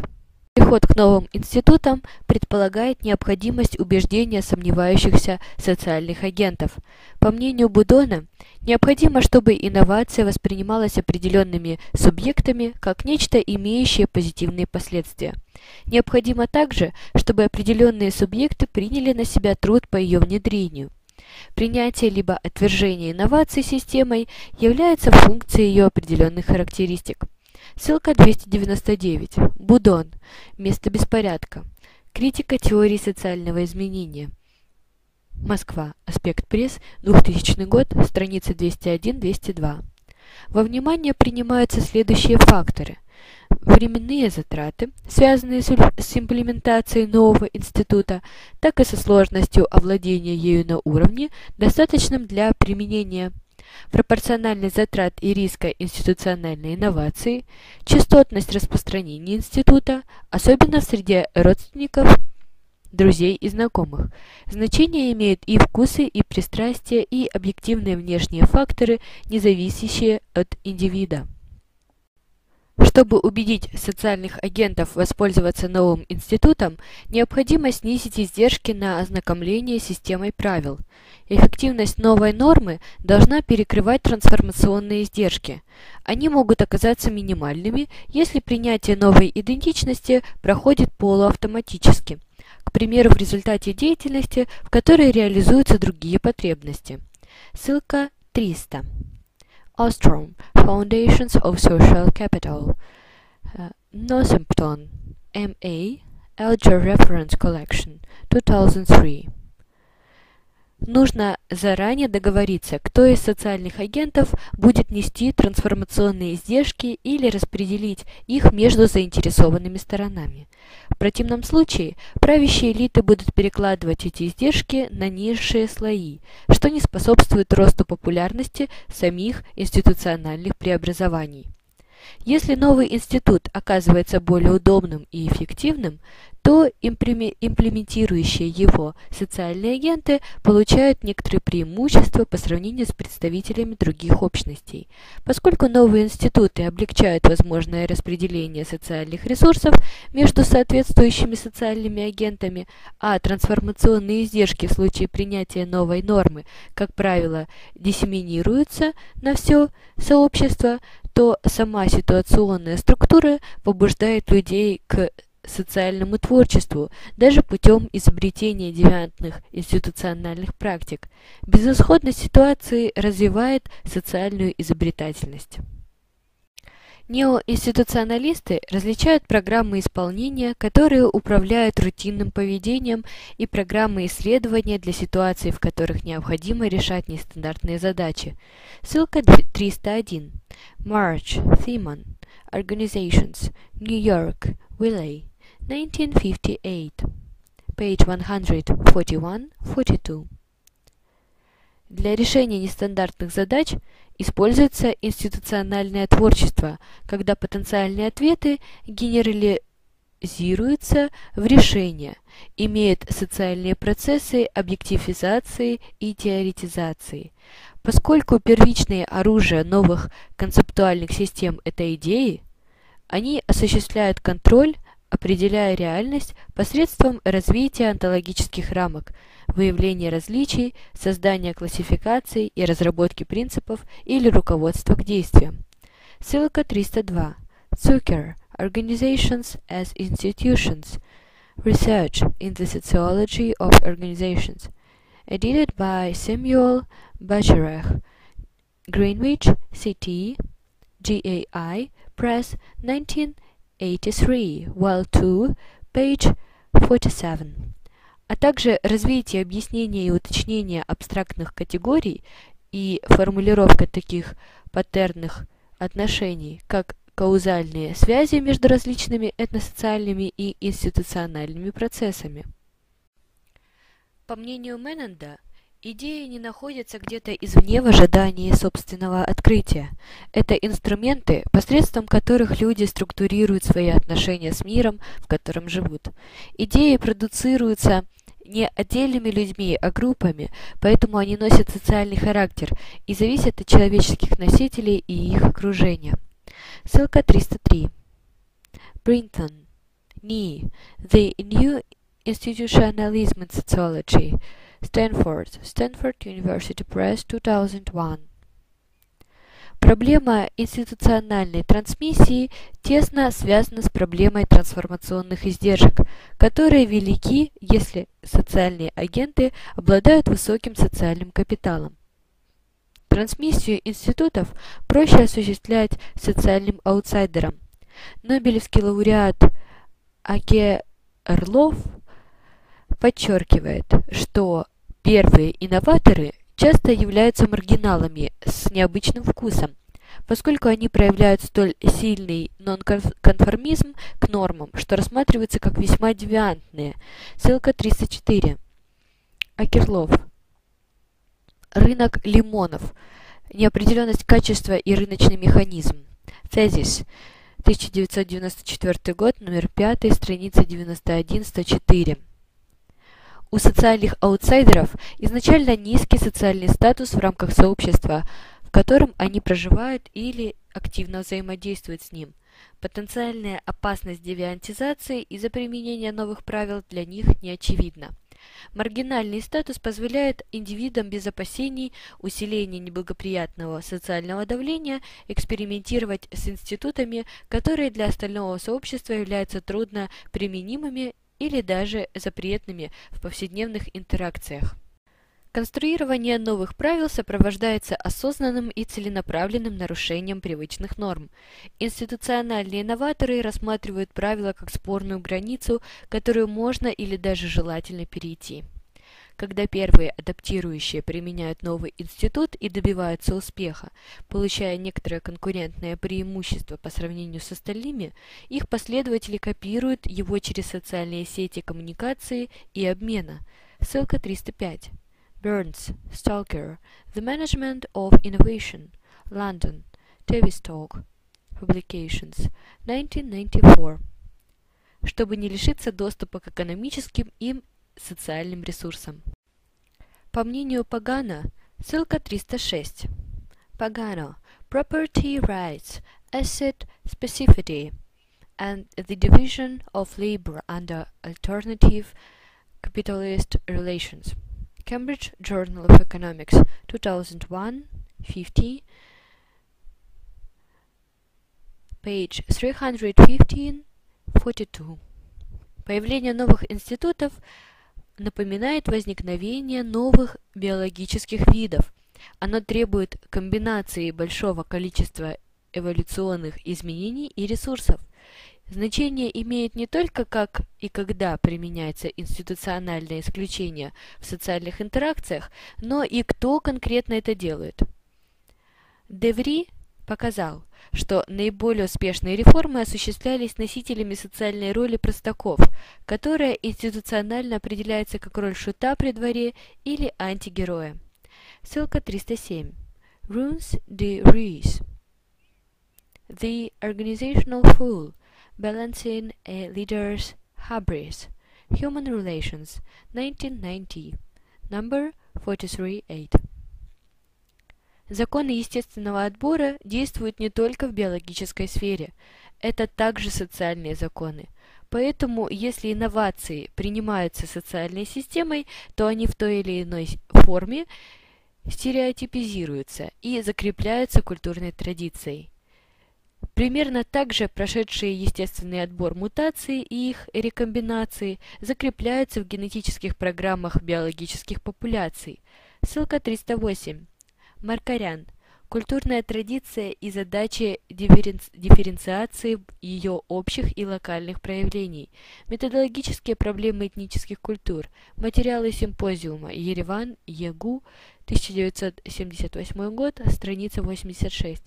Переход к новым институтам предполагает необходимость убеждения сомневающихся социальных агентов. По мнению Будона, необходимо, чтобы инновация воспринималась определенными субъектами как нечто, имеющее позитивные последствия. Необходимо также, чтобы определенные субъекты приняли на себя труд по ее внедрению. Принятие либо отвержение инноваций системой является функцией ее определенных характеристик. Ссылка 299. Будон. Место беспорядка. Критика теории социального изменения. Москва. Аспект пресс. 2000 год. Страница 201-202. Во внимание принимаются следующие факторы. Временные затраты, связанные с имплементацией нового института, так и со сложностью овладения ею на уровне, достаточном для применения пропорциональность затрат и риска институциональной инновации, частотность распространения института, особенно в среде родственников, друзей и знакомых. Значение имеют и вкусы, и пристрастия, и объективные внешние факторы, не зависящие от индивида. Чтобы убедить социальных агентов воспользоваться новым институтом, необходимо снизить издержки на ознакомление с системой правил. Эффективность новой нормы должна перекрывать трансформационные издержки. Они могут оказаться минимальными, если принятие новой идентичности проходит полуавтоматически, к примеру, в результате деятельности, в которой реализуются другие потребности. Ссылка 300. Ostrom, Foundations of Social Capital. Uh, Northampton, M.A., Alger Reference Collection, 2003. Нужно заранее договориться, кто из социальных агентов будет нести трансформационные издержки или распределить их между заинтересованными сторонами. В противном случае правящие элиты будут перекладывать эти издержки на низшие слои, что не способствует росту популярности самих институциональных преобразований. Если новый институт оказывается более удобным и эффективным, то имплементирующие его социальные агенты получают некоторые преимущества по сравнению с представителями других общностей. Поскольку новые институты облегчают возможное распределение социальных ресурсов между соответствующими социальными агентами, а трансформационные издержки в случае принятия новой нормы, как правило, диссеминируются на все сообщество, то сама ситуационная структура побуждает людей к социальному творчеству, даже путем изобретения девиантных институциональных практик. Безысходность ситуации развивает социальную изобретательность. Неоинституционалисты различают программы исполнения, которые управляют рутинным поведением, и программы исследования для ситуаций, в которых необходимо решать нестандартные задачи. Ссылка 301. March, Thiemann. Organizations. New York. Wiley. 1958. Page 141-42. Для решения нестандартных задач используется институциональное творчество, когда потенциальные ответы генерализируются в решения, имеют социальные процессы объективизации и теоретизации. Поскольку первичное оружие новых концептуальных систем – это идеи, они осуществляют контроль определяя реальность посредством развития онтологических рамок, выявления различий, создания классификаций и разработки принципов или руководства к действиям. Ссылка 302. Zucker. Organizations as Institutions. Research in the Sociology of Organizations. Edited by Samuel Bacharach. Greenwich, CT, GAI, Press, 19 83, well 2, page 47, а также развитие объяснения и уточнения абстрактных категорий и формулировка таких паттернных отношений, как каузальные связи между различными этносоциальными и институциональными процессами. По мнению Менненда, идеи не находятся где-то извне в ожидании собственного открытия. Это инструменты, посредством которых люди структурируют свои отношения с миром, в котором живут. Идеи продуцируются не отдельными людьми, а группами, поэтому они носят социальный характер и зависят от человеческих носителей и их окружения. Ссылка 303. Brinton. Ni. The New Institutionalism in Sociology. Stanford. Stanford University Press, 2001. Проблема институциональной трансмиссии тесно связана с проблемой трансформационных издержек, которые велики, если социальные агенты обладают высоким социальным капиталом. Трансмиссию институтов проще осуществлять социальным аутсайдерам. Нобелевский лауреат Аке Орлов подчеркивает, что первые инноваторы часто являются маргиналами с необычным вкусом, поскольку они проявляют столь сильный нонконформизм к нормам, что рассматриваются как весьма девиантные. Ссылка 304. Акерлов. Рынок лимонов. Неопределенность качества и рыночный механизм. Тезис. 1994 год, номер 5, страница 91-104. У социальных аутсайдеров изначально низкий социальный статус в рамках сообщества, в котором они проживают или активно взаимодействуют с ним. Потенциальная опасность девиантизации из-за применения новых правил для них не очевидна. Маргинальный статус позволяет индивидам без опасений усиления неблагоприятного социального давления экспериментировать с институтами, которые для остального сообщества являются трудно применимыми или даже запретными в повседневных интеракциях. Конструирование новых правил сопровождается осознанным и целенаправленным нарушением привычных норм. Институциональные новаторы рассматривают правила как спорную границу, которую можно или даже желательно перейти. Когда первые адаптирующие применяют новый институт и добиваются успеха, получая некоторое конкурентное преимущество по сравнению с остальными, их последователи копируют его через социальные сети коммуникации и обмена. Ссылка 305. Burns, Stalker, The Management of Innovation, London, Tavistock, Publications, 1994. Чтобы не лишиться доступа к экономическим и социальным ресурсам. По мнению Пагана, ссылка 306. Pagano, Property Rights, Asset Specificity, and the Division of Labor under Alternative Capitalist Relations. Cambridge Journal of Economics, 2001, 50, page 315, 42. Появление новых институтов напоминает возникновение новых биологических видов. Оно требует комбинации большого количества эволюционных изменений и ресурсов. Значение имеет не только как и когда применяется институциональное исключение в социальных интеракциях, но и кто конкретно это делает. Деври показал, что наиболее успешные реформы осуществлялись носителями социальной роли простаков, которая институционально определяется как роль шута при дворе или антигероя. Ссылка 307. Runes de Rees. The Organizational Fool. Balancing a Leader's Hubris. Human Relations. 1990. Number 438. Законы естественного отбора действуют не только в биологической сфере, это также социальные законы. Поэтому, если инновации принимаются социальной системой, то они в той или иной форме стереотипизируются и закрепляются культурной традицией. Примерно так же прошедшие естественный отбор мутации и их рекомбинации закрепляются в генетических программах биологических популяций. Ссылка 308. Маркарян. культурная традиция и задачи дифференциации ее общих и локальных проявлений, методологические проблемы этнических культур, материалы симпозиума Ереван, ЕГУ, 1978 год, страница 86.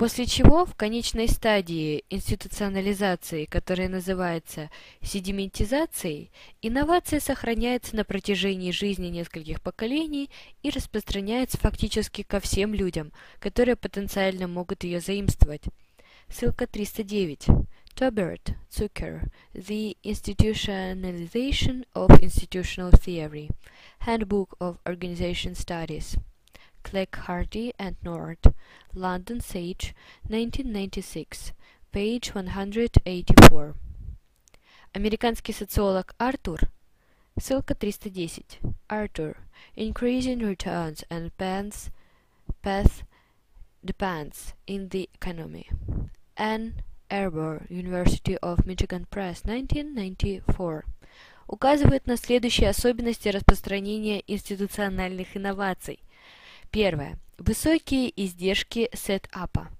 После чего в конечной стадии институционализации, которая называется седиментизацией, инновация сохраняется на протяжении жизни нескольких поколений и распространяется фактически ко всем людям, которые потенциально могут ее заимствовать. Ссылка 309. Tobert, Zucker, The Institutionalization of Institutional Theory, Handbook of Organization Studies. Clegg Hardy and Nord, London Sage, 1996, page 184. Американский социолог Артур, ссылка 310. Arthur, Increasing Returns and Paths, path Depends in the Economy. Ann Arbor, University of Michigan Press, 1994. Указывает на следующие особенности распространения институциональных инноваций – Первое. Высокие издержки сетапа.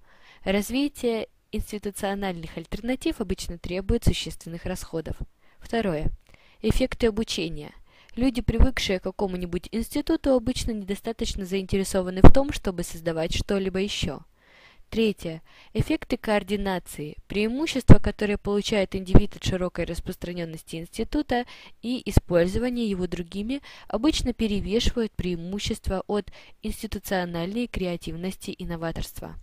Развитие институциональных альтернатив обычно требует существенных расходов. Второе. Эффекты обучения. Люди, привыкшие к какому-нибудь институту, обычно недостаточно заинтересованы в том, чтобы создавать что-либо еще. Третье. Эффекты координации. Преимущества, которые получает индивид от широкой распространенности института и использования его другими, обычно перевешивают преимущества от институциональной креативности и новаторства.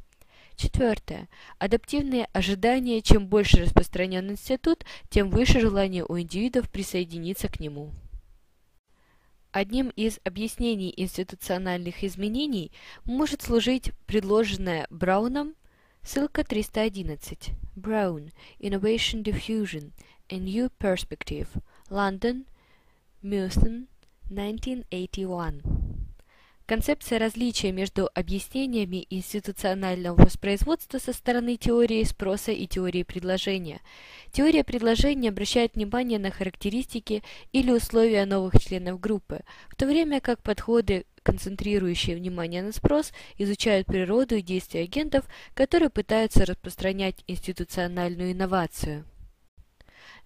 Четвертое. Адаптивные ожидания. Чем больше распространен институт, тем выше желание у индивидов присоединиться к нему. Одним из объяснений институциональных изменений может служить предложенное Брауном ссылка 311 Brown Innovation Diffusion A New Perspective London Mewson 1981 Концепция различия между объяснениями институционального воспроизводства со стороны теории спроса и теории предложения. Теория предложения обращает внимание на характеристики или условия новых членов группы, в то время как подходы концентрирующие внимание на спрос, изучают природу и действия агентов, которые пытаются распространять институциональную инновацию.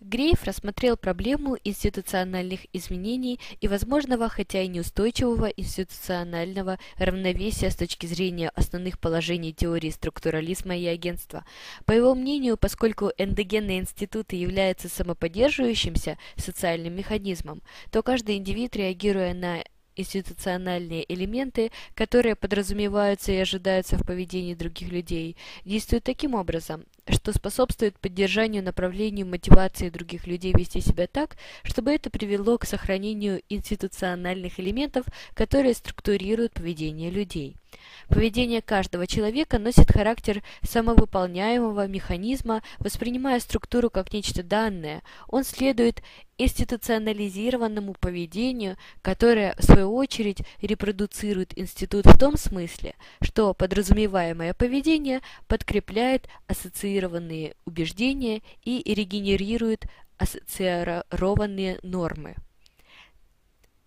Грейф рассмотрел проблему институциональных изменений и возможного, хотя и неустойчивого, институционального равновесия с точки зрения основных положений теории структурализма и агентства. По его мнению, поскольку эндогенные институты являются самоподдерживающимся социальным механизмом, то каждый индивид, реагируя на институциональные элементы, которые подразумеваются и ожидаются в поведении других людей, действуют таким образом, что способствует поддержанию направлению мотивации других людей вести себя так, чтобы это привело к сохранению институциональных элементов, которые структурируют поведение людей. Поведение каждого человека носит характер самовыполняемого механизма, воспринимая структуру как нечто данное. Он следует институционализированному поведению, которое, в свою очередь, репродуцирует институт в том смысле, что подразумеваемое поведение подкрепляет ассоциированные убеждения и регенерирует ассоциированные нормы.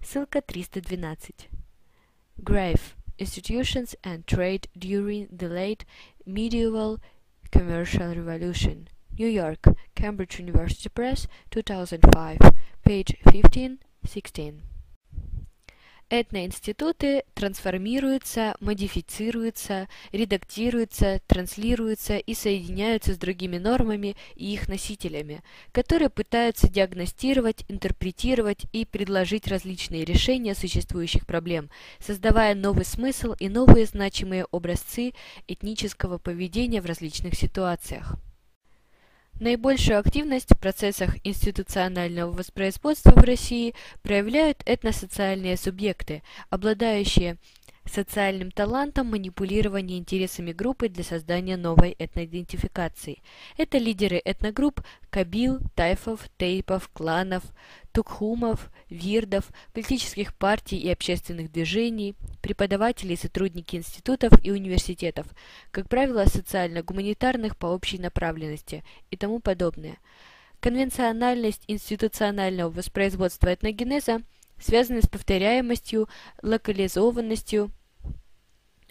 Ссылка 312. Grave. Institutions and Trade During the Late Medieval Commercial Revolution. New York, Cambridge University Press, 2005, page 15-16. Этноинституты трансформируются, модифицируются, редактируются, транслируются и соединяются с другими нормами и их носителями, которые пытаются диагностировать, интерпретировать и предложить различные решения существующих проблем, создавая новый смысл и новые значимые образцы этнического поведения в различных ситуациях. Наибольшую активность в процессах институционального воспроизводства в России проявляют этносоциальные субъекты, обладающие социальным талантом манипулирования интересами группы для создания новой этноидентификации. Это лидеры этногрупп Кабил, Тайфов, Тейпов, Кланов, Тукхумов, Вирдов, политических партий и общественных движений, преподаватели и сотрудники институтов и университетов, как правило, социально-гуманитарных по общей направленности и тому подобное. Конвенциональность институционального воспроизводства этногенеза связаны с повторяемостью, локализованностью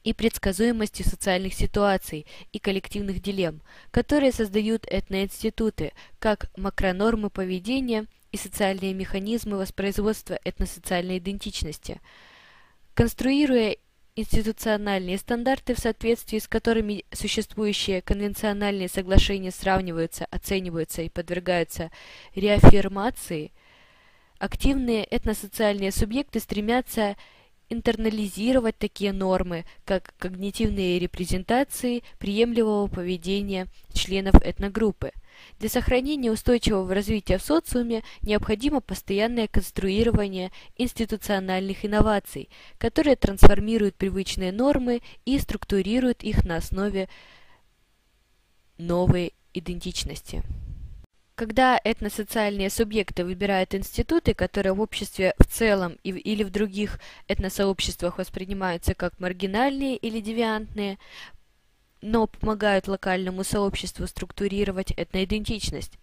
и предсказуемостью социальных ситуаций и коллективных дилемм, которые создают этноинституты, как макронормы поведения и социальные механизмы воспроизводства этносоциальной идентичности. Конструируя институциональные стандарты, в соответствии с которыми существующие конвенциональные соглашения сравниваются, оцениваются и подвергаются реаффирмации, активные этносоциальные субъекты стремятся интернализировать такие нормы, как когнитивные репрезентации приемлемого поведения членов этногруппы. Для сохранения устойчивого развития в социуме необходимо постоянное конструирование институциональных инноваций, которые трансформируют привычные нормы и структурируют их на основе новой идентичности. Когда этносоциальные субъекты выбирают институты, которые в обществе в целом или в других этносообществах воспринимаются как маргинальные или девиантные, но помогают локальному сообществу структурировать этноидентичность.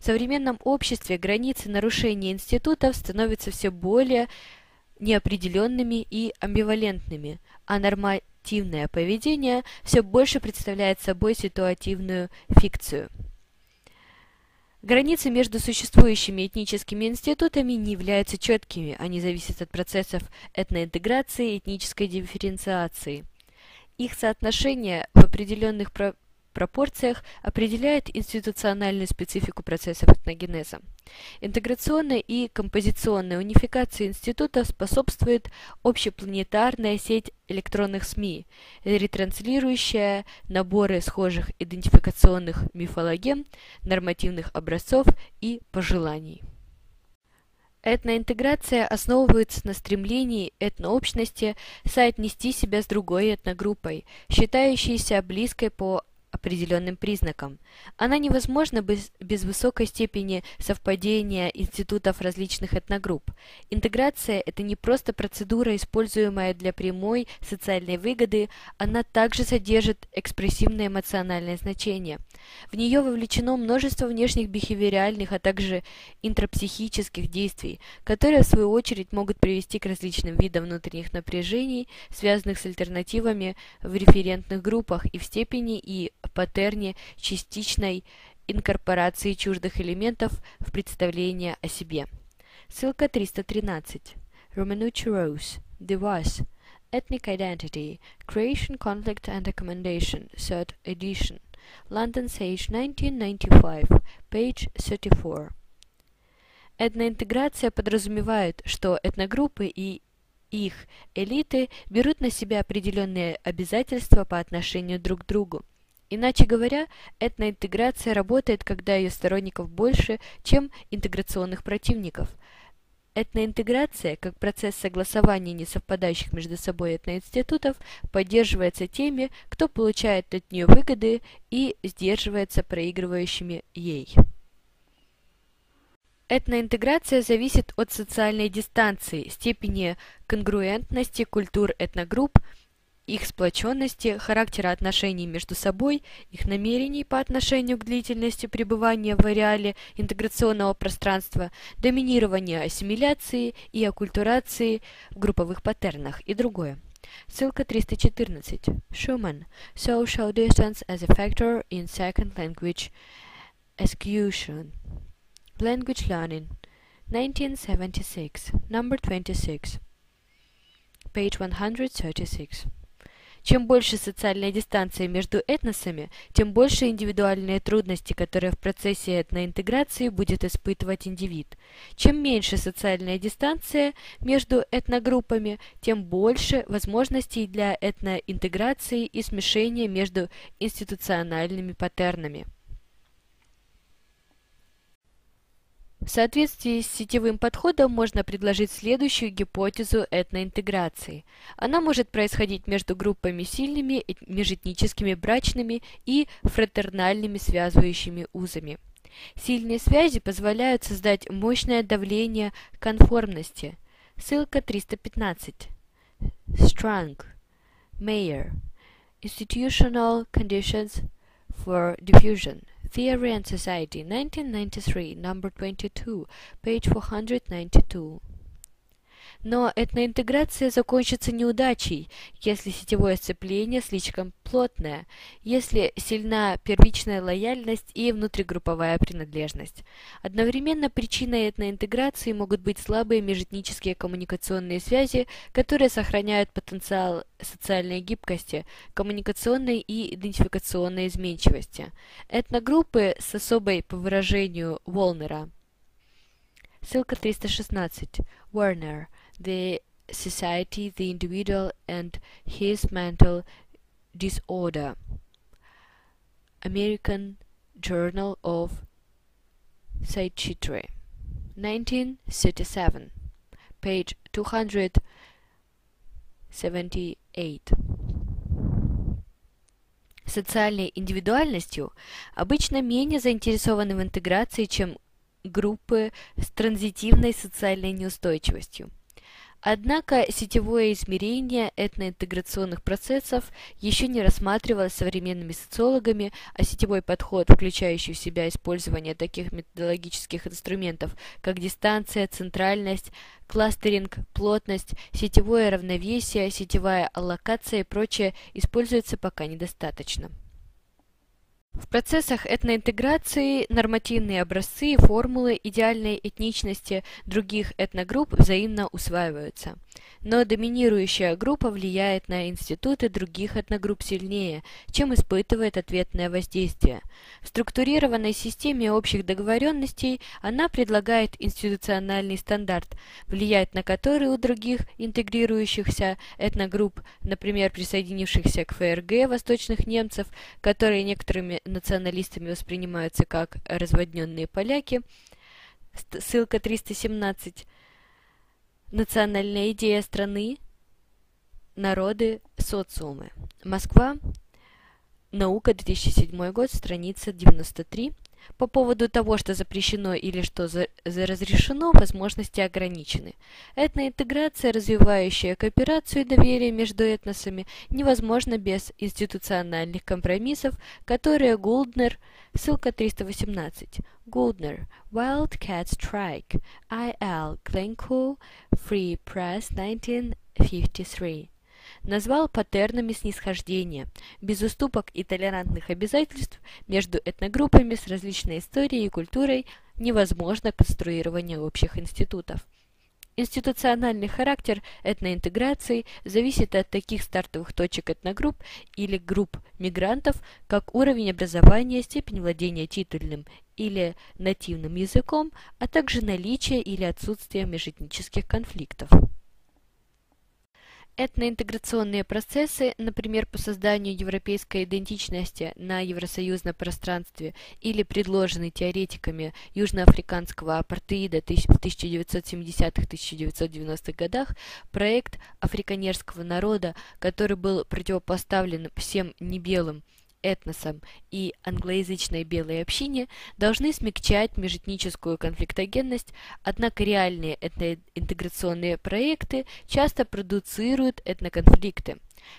В современном обществе границы нарушения институтов становятся все более неопределенными и амбивалентными, а нормативное поведение все больше представляет собой ситуативную фикцию. Границы между существующими этническими институтами не являются четкими, они зависят от процессов этноинтеграции и этнической дифференциации. Их соотношение в определенных пропорциях определяет институциональную специфику процессов этногенеза. Интеграционной и композиционной унификации института способствует общепланетарная сеть электронных СМИ, ретранслирующая наборы схожих идентификационных мифологем, нормативных образцов и пожеланий. Этноинтеграция основывается на стремлении этнообщности соотнести себя с другой этногруппой, считающейся близкой по определенным признакам. Она невозможна без, без высокой степени совпадения институтов различных этногрупп. Интеграция – это не просто процедура, используемая для прямой социальной выгоды, она также содержит экспрессивное эмоциональное значение. В нее вовлечено множество внешних бихевиоральных, а также интрапсихических действий, которые в свою очередь могут привести к различным видам внутренних напряжений, связанных с альтернативами в референтных группах и в степени и паттерне частичной инкорпорации чуждых элементов в представление о себе. Ссылка 313. Romanucci Rose. Device. Ethnic Identity. Creation, Conflict and Accommodation. Third edition. London Sage, 1995. Page 34. Этноинтеграция подразумевает, что этногруппы и их элиты берут на себя определенные обязательства по отношению друг к другу. Иначе говоря, этноинтеграция работает, когда ее сторонников больше, чем интеграционных противников. Этноинтеграция, как процесс согласования несовпадающих между собой этноинститутов, поддерживается теми, кто получает от нее выгоды и сдерживается проигрывающими ей. Этноинтеграция зависит от социальной дистанции, степени конгруентности культур этногрупп, их сплоченности, характера отношений между собой, их намерений по отношению к длительности пребывания в ареале интеграционного пространства, доминирования ассимиляции и оккультурации в групповых паттернах и другое. Ссылка 314. Schumann. Social distance as a factor in second language execution. Language learning. 1976. Number 26. Page 136. Чем больше социальная дистанция между этносами, тем больше индивидуальные трудности, которые в процессе этноинтеграции будет испытывать индивид. Чем меньше социальная дистанция между этногруппами, тем больше возможностей для этноинтеграции и смешения между институциональными паттернами. В соответствии с сетевым подходом можно предложить следующую гипотезу этноинтеграции. Она может происходить между группами сильными межэтническими брачными и фратернальными связывающими узами. Сильные связи позволяют создать мощное давление конформности. Ссылка 315. Strong. Mayer. Institutional Conditions for Diffusion. Theory and Society, 1993, number 22, page 492. Но этноинтеграция закончится неудачей, если сетевое сцепление слишком плотное, если сильна первичная лояльность и внутригрупповая принадлежность. Одновременно причиной этноинтеграции могут быть слабые межэтнические коммуникационные связи, которые сохраняют потенциал социальной гибкости, коммуникационной и идентификационной изменчивости. Этногруппы с особой, по выражению Волнера, Ссылка 316. Warner. The Society, the Individual and His Mental Disorder. American Journal of Psychiatry. 1937. Page 278. Социальной индивидуальностью обычно менее заинтересованы в интеграции, чем группы с транзитивной социальной неустойчивостью. Однако сетевое измерение этноинтеграционных процессов еще не рассматривалось современными социологами, а сетевой подход, включающий в себя использование таких методологических инструментов, как дистанция, центральность, кластеринг, плотность, сетевое равновесие, сетевая аллокация и прочее, используется пока недостаточно. В процессах этноинтеграции нормативные образцы и формулы идеальной этничности других этногрупп взаимно усваиваются но доминирующая группа влияет на институты других этногрупп сильнее, чем испытывает ответное воздействие. В структурированной системе общих договоренностей она предлагает институциональный стандарт, влиять на который у других интегрирующихся этногрупп, например, присоединившихся к ФРГ восточных немцев, которые некоторыми националистами воспринимаются как разводненные поляки, ссылка 317, Национальная идея страны, народы, социумы. Москва. Наука, 2007 год, страница 93. По поводу того, что запрещено или что за, за разрешено, возможности ограничены. Этноинтеграция, развивающая кооперацию и доверие между этносами, невозможна без институциональных компромиссов, которые Гулднер, ссылка 318, Goldner, Wildcat Strike, I.L. Glencoe, Free Press, 1953. Назвал паттернами снисхождения, без уступок и толерантных обязательств между этногруппами с различной историей и культурой невозможно конструирование общих институтов. Институциональный характер этноинтеграции зависит от таких стартовых точек этногрупп или групп мигрантов, как уровень образования, степень владения титульным или нативным языком, а также наличие или отсутствие межэтнических конфликтов. Этноинтеграционные процессы, например, по созданию европейской идентичности на евросоюзном пространстве или предложенный теоретиками южноафриканского апартеида в 1970-1990-х годах, проект африканерского народа, который был противопоставлен всем небелым этносам и англоязычной белой общине должны смягчать межэтническую конфликтогенность, однако реальные этноинтеграционные проекты часто продуцируют этноконфликты.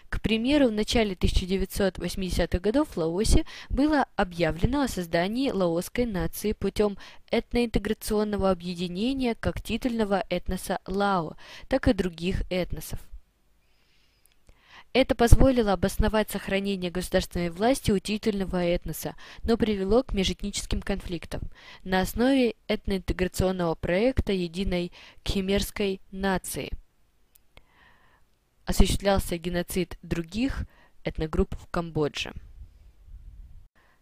К примеру, в начале 1980-х годов в Лаосе было объявлено о создании лаосской нации путем этноинтеграционного объединения как титульного этноса Лао, так и других этносов. Это позволило обосновать сохранение государственной власти у титульного этноса, но привело к межэтническим конфликтам. На основе этноинтеграционного проекта единой кхимерской нации осуществлялся геноцид других этногрупп в Камбодже.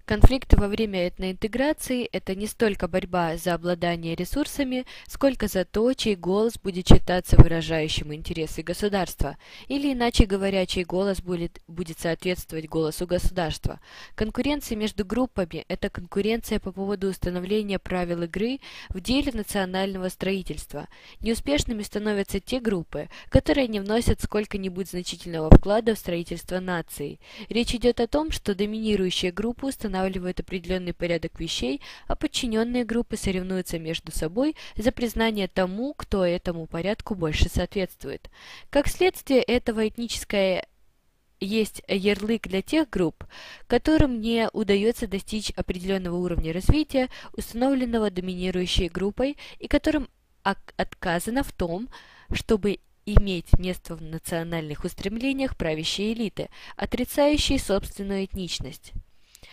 Конфликты во время этноинтеграции – это не столько борьба за обладание ресурсами, сколько за то, чей голос будет считаться выражающим интересы государства, или, иначе говоря, чей голос будет, будет соответствовать голосу государства. Конкуренция между группами – это конкуренция по поводу установления правил игры в деле национального строительства. Неуспешными становятся те группы, которые не вносят сколько-нибудь значительного вклада в строительство нации. Речь идет о том, что доминирующая группа устанавливает устанавливают определенный порядок вещей, а подчиненные группы соревнуются между собой за признание тому, кто этому порядку больше соответствует. Как следствие этого этническое есть ярлык для тех групп, которым не удается достичь определенного уровня развития, установленного доминирующей группой, и которым отказано в том, чтобы иметь место в национальных устремлениях правящей элиты, отрицающей собственную этничность.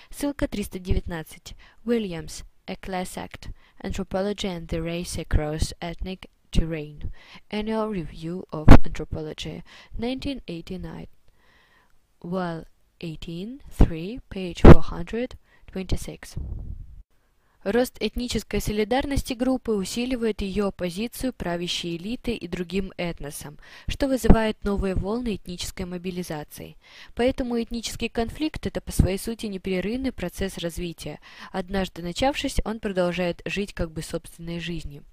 Ссылка 319. Williams. A Class Act. Anthropology and the Race Across Ethnic Terrain. Annual Review of Anthropology. 1989. Well 18, 3, page 426. Рост этнической солидарности группы усиливает ее оппозицию правящей элиты и другим этносам, что вызывает новые волны этнической мобилизации. Поэтому этнический конфликт – это по своей сути непрерывный процесс развития. Однажды начавшись, он продолжает жить как бы собственной жизнью.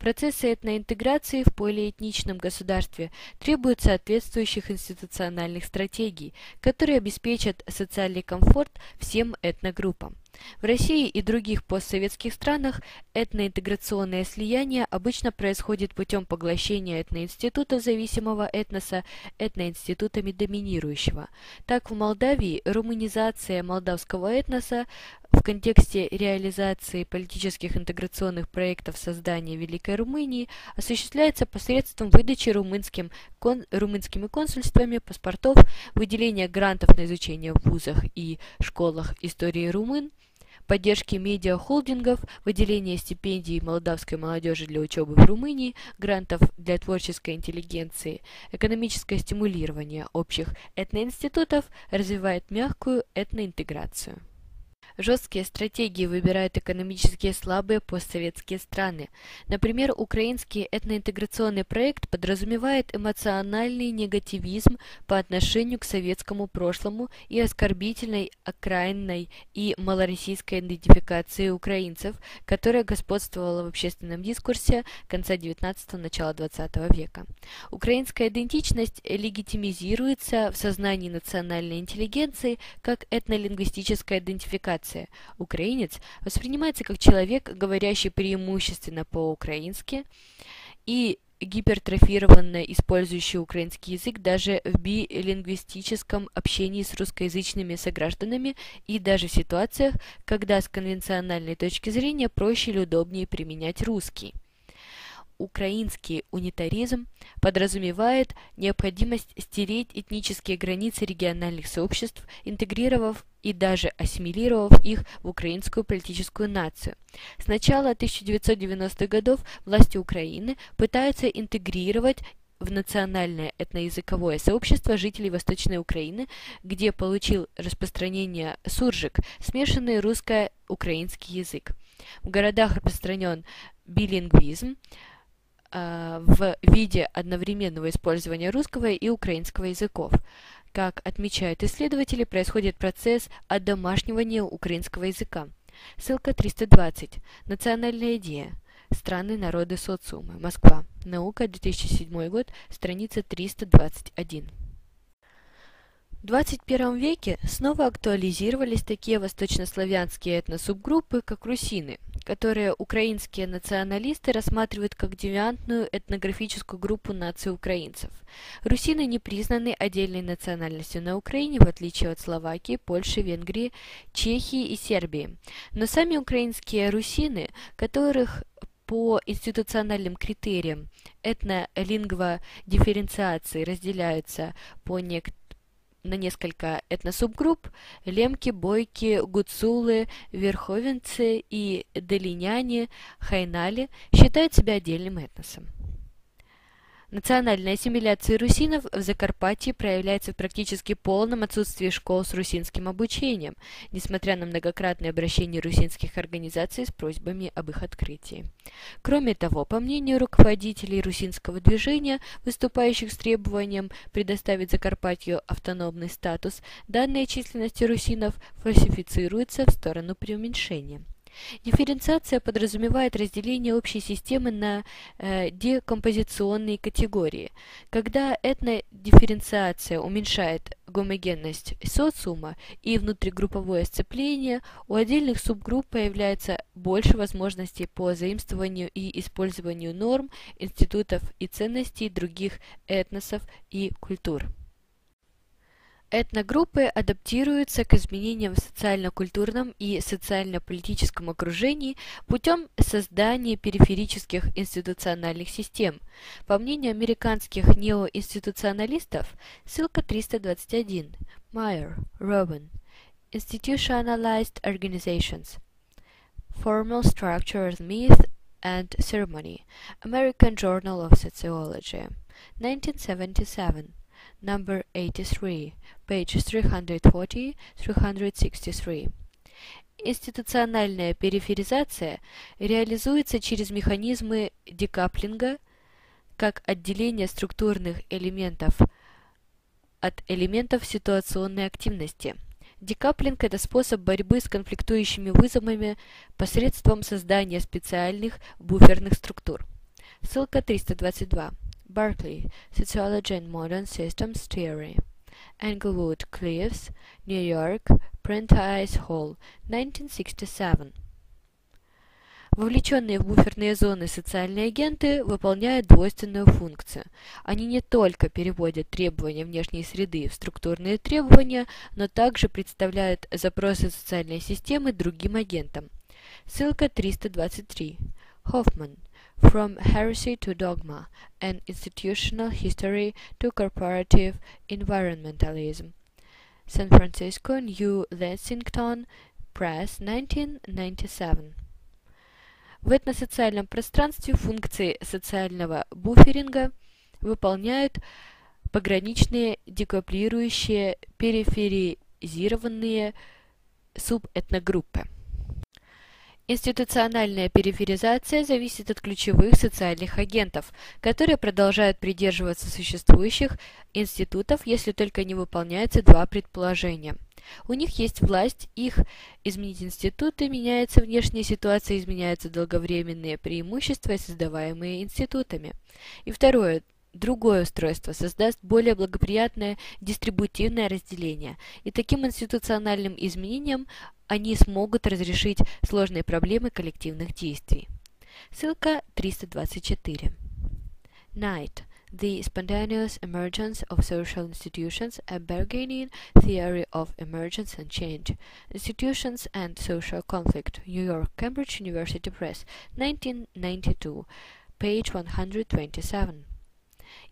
Процессы этноинтеграции в полиэтничном государстве требуют соответствующих институциональных стратегий, которые обеспечат социальный комфорт всем этногруппам. В России и других постсоветских странах этноинтеграционное слияние обычно происходит путем поглощения этноинститутов зависимого этноса этноинститутами доминирующего. Так в Молдавии румынизация молдавского этноса в контексте реализации политических интеграционных проектов создания Великой Румынии осуществляется посредством выдачи румынским, кон, румынскими консульствами паспортов, выделения грантов на изучение в вузах и школах истории румын, поддержки медиахолдингов, выделения стипендий молдавской молодежи для учебы в Румынии, грантов для творческой интеллигенции, экономическое стимулирование общих этноинститутов развивает мягкую этноинтеграцию. Жесткие стратегии выбирают экономически слабые постсоветские страны. Например, украинский этноинтеграционный проект подразумевает эмоциональный негативизм по отношению к советскому прошлому и оскорбительной окраинной и малороссийской идентификации украинцев, которая господствовала в общественном дискурсе конца XIX – начала XX века. Украинская идентичность легитимизируется в сознании национальной интеллигенции как этнолингвистическая идентификация коммуникация. Украинец воспринимается как человек, говорящий преимущественно по-украински и гипертрофированно использующий украинский язык даже в билингвистическом общении с русскоязычными согражданами и даже в ситуациях, когда с конвенциональной точки зрения проще или удобнее применять русский украинский унитаризм подразумевает необходимость стереть этнические границы региональных сообществ, интегрировав и даже ассимилировав их в украинскую политическую нацию. С начала 1990-х годов власти Украины пытаются интегрировать в национальное этноязыковое сообщество жителей Восточной Украины, где получил распространение суржик, смешанный русско-украинский язык. В городах распространен билингвизм, Э, в виде одновременного использования русского и украинского языков. Как отмечают исследователи, происходит процесс одомашнивания украинского языка. Ссылка 320. Национальная идея. Страны, народы, социумы. Москва. Наука, 2007 год, страница 321. В 21 веке снова актуализировались такие восточнославянские этносубгруппы, как русины, которые украинские националисты рассматривают как девиантную этнографическую группу наций украинцев. Русины не признаны отдельной национальностью на Украине, в отличие от Словакии, Польши, Венгрии, Чехии и Сербии. Но сами украинские русины, которых по институциональным критериям этнолингводифференциации разделяются по некоторым на несколько этносубгрупп – лемки, бойки, гуцулы, верховенцы и долиняне, хайнали – считают себя отдельным этносом. Национальная ассимиляция русинов в Закарпатье проявляется в практически полном отсутствии школ с русинским обучением, несмотря на многократные обращения русинских организаций с просьбами об их открытии. Кроме того, по мнению руководителей русинского движения, выступающих с требованием предоставить Закарпатью автономный статус, данные численности русинов фальсифицируются в сторону преуменьшения. Дифференциация подразумевает разделение общей системы на э, декомпозиционные категории. Когда этнодифференциация уменьшает гомогенность социума и внутригрупповое сцепление, у отдельных субгрупп появляется больше возможностей по заимствованию и использованию норм, институтов и ценностей других этносов и культур. Этногруппы адаптируются к изменениям в социально-культурном и социально-политическом окружении путем создания периферических институциональных систем. По мнению американских неоинституционалистов, ссылка 321, Майер, Робин, Institutionalized Organizations, Formal Structure, Myth and Ceremony, American Journal of Sociology, 1977, number 83, page 340-363. Институциональная периферизация реализуется через механизмы декаплинга, как отделение структурных элементов от элементов ситуационной активности. Декаплинг – это способ борьбы с конфликтующими вызовами посредством создания специальных буферных структур. Ссылка 322. Berkeley, Sociology and Modern Systems Theory. Englewood Cliffs, New York, Prentice Hall, 1967. Вовлеченные в буферные зоны социальные агенты выполняют двойственную функцию. Они не только переводят требования внешней среды в структурные требования, но также представляют запросы социальной системы другим агентам. Ссылка 323. Хоффман. From Heresy to Dogma, An Institutional History to Corporative Environmentalism. San Francisco, New Lexington Press, 1997. В этносоциальном пространстве функции социального буферинга выполняют пограничные декоплирующие периферизированные субэтногруппы. Институциональная периферизация зависит от ключевых социальных агентов, которые продолжают придерживаться существующих институтов, если только не выполняются два предположения. У них есть власть, их изменить институты, меняется внешняя ситуация, изменяются долговременные преимущества, создаваемые институтами. И второе, Другое устройство создаст более благоприятное дистрибутивное разделение, и таким институциональным изменением они смогут разрешить сложные проблемы коллективных действий. Ссылка 324. Night. The Spontaneous Emergence of Social Institutions, a Bergenian Theory of Emergence and Change. Institutions and Social Conflict. New York, Cambridge University Press, 1992, page 127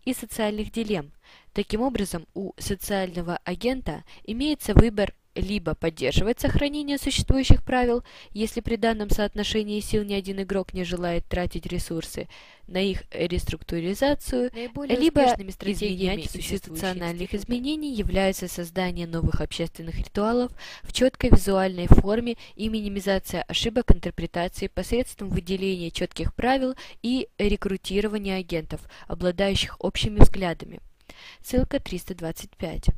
и социальных дилемм. Таким образом, у социального агента имеется выбор либо поддерживать сохранение существующих правил, если при данном соотношении сил ни один игрок не желает тратить ресурсы на их реструктуризацию, Наиболее либо изменять институциональных изменений является создание новых общественных ритуалов в четкой визуальной форме и минимизация ошибок интерпретации посредством выделения четких правил и рекрутирования агентов, обладающих общими взглядами. Ссылка 325.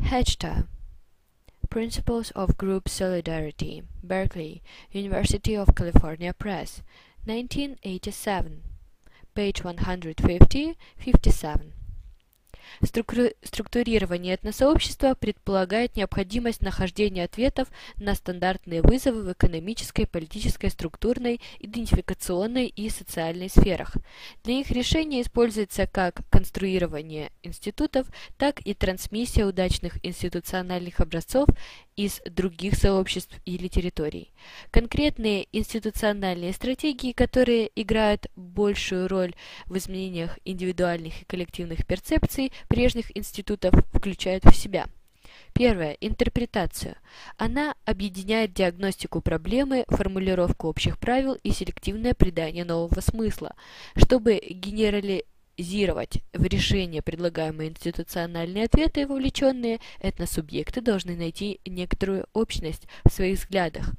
Hechter Principles of Group Solidarity, Berkeley, University of California Press, 1987, page 150-57. Структурирование этносообщества предполагает необходимость нахождения ответов на стандартные вызовы в экономической, политической, структурной, идентификационной и социальной сферах. Для их решения используется как конструирование институтов, так и трансмиссия удачных институциональных образцов из других сообществ или территорий. Конкретные институциональные стратегии, которые играют большую роль в изменениях индивидуальных и коллективных перцепций прежних институтов, включают в себя Первое. Интерпретацию. Она объединяет диагностику проблемы, формулировку общих правил и селективное придание нового смысла, чтобы генерали Зировать в решение предлагаемые институциональные ответы, вовлеченные этносубъекты должны найти некоторую общность в своих взглядах.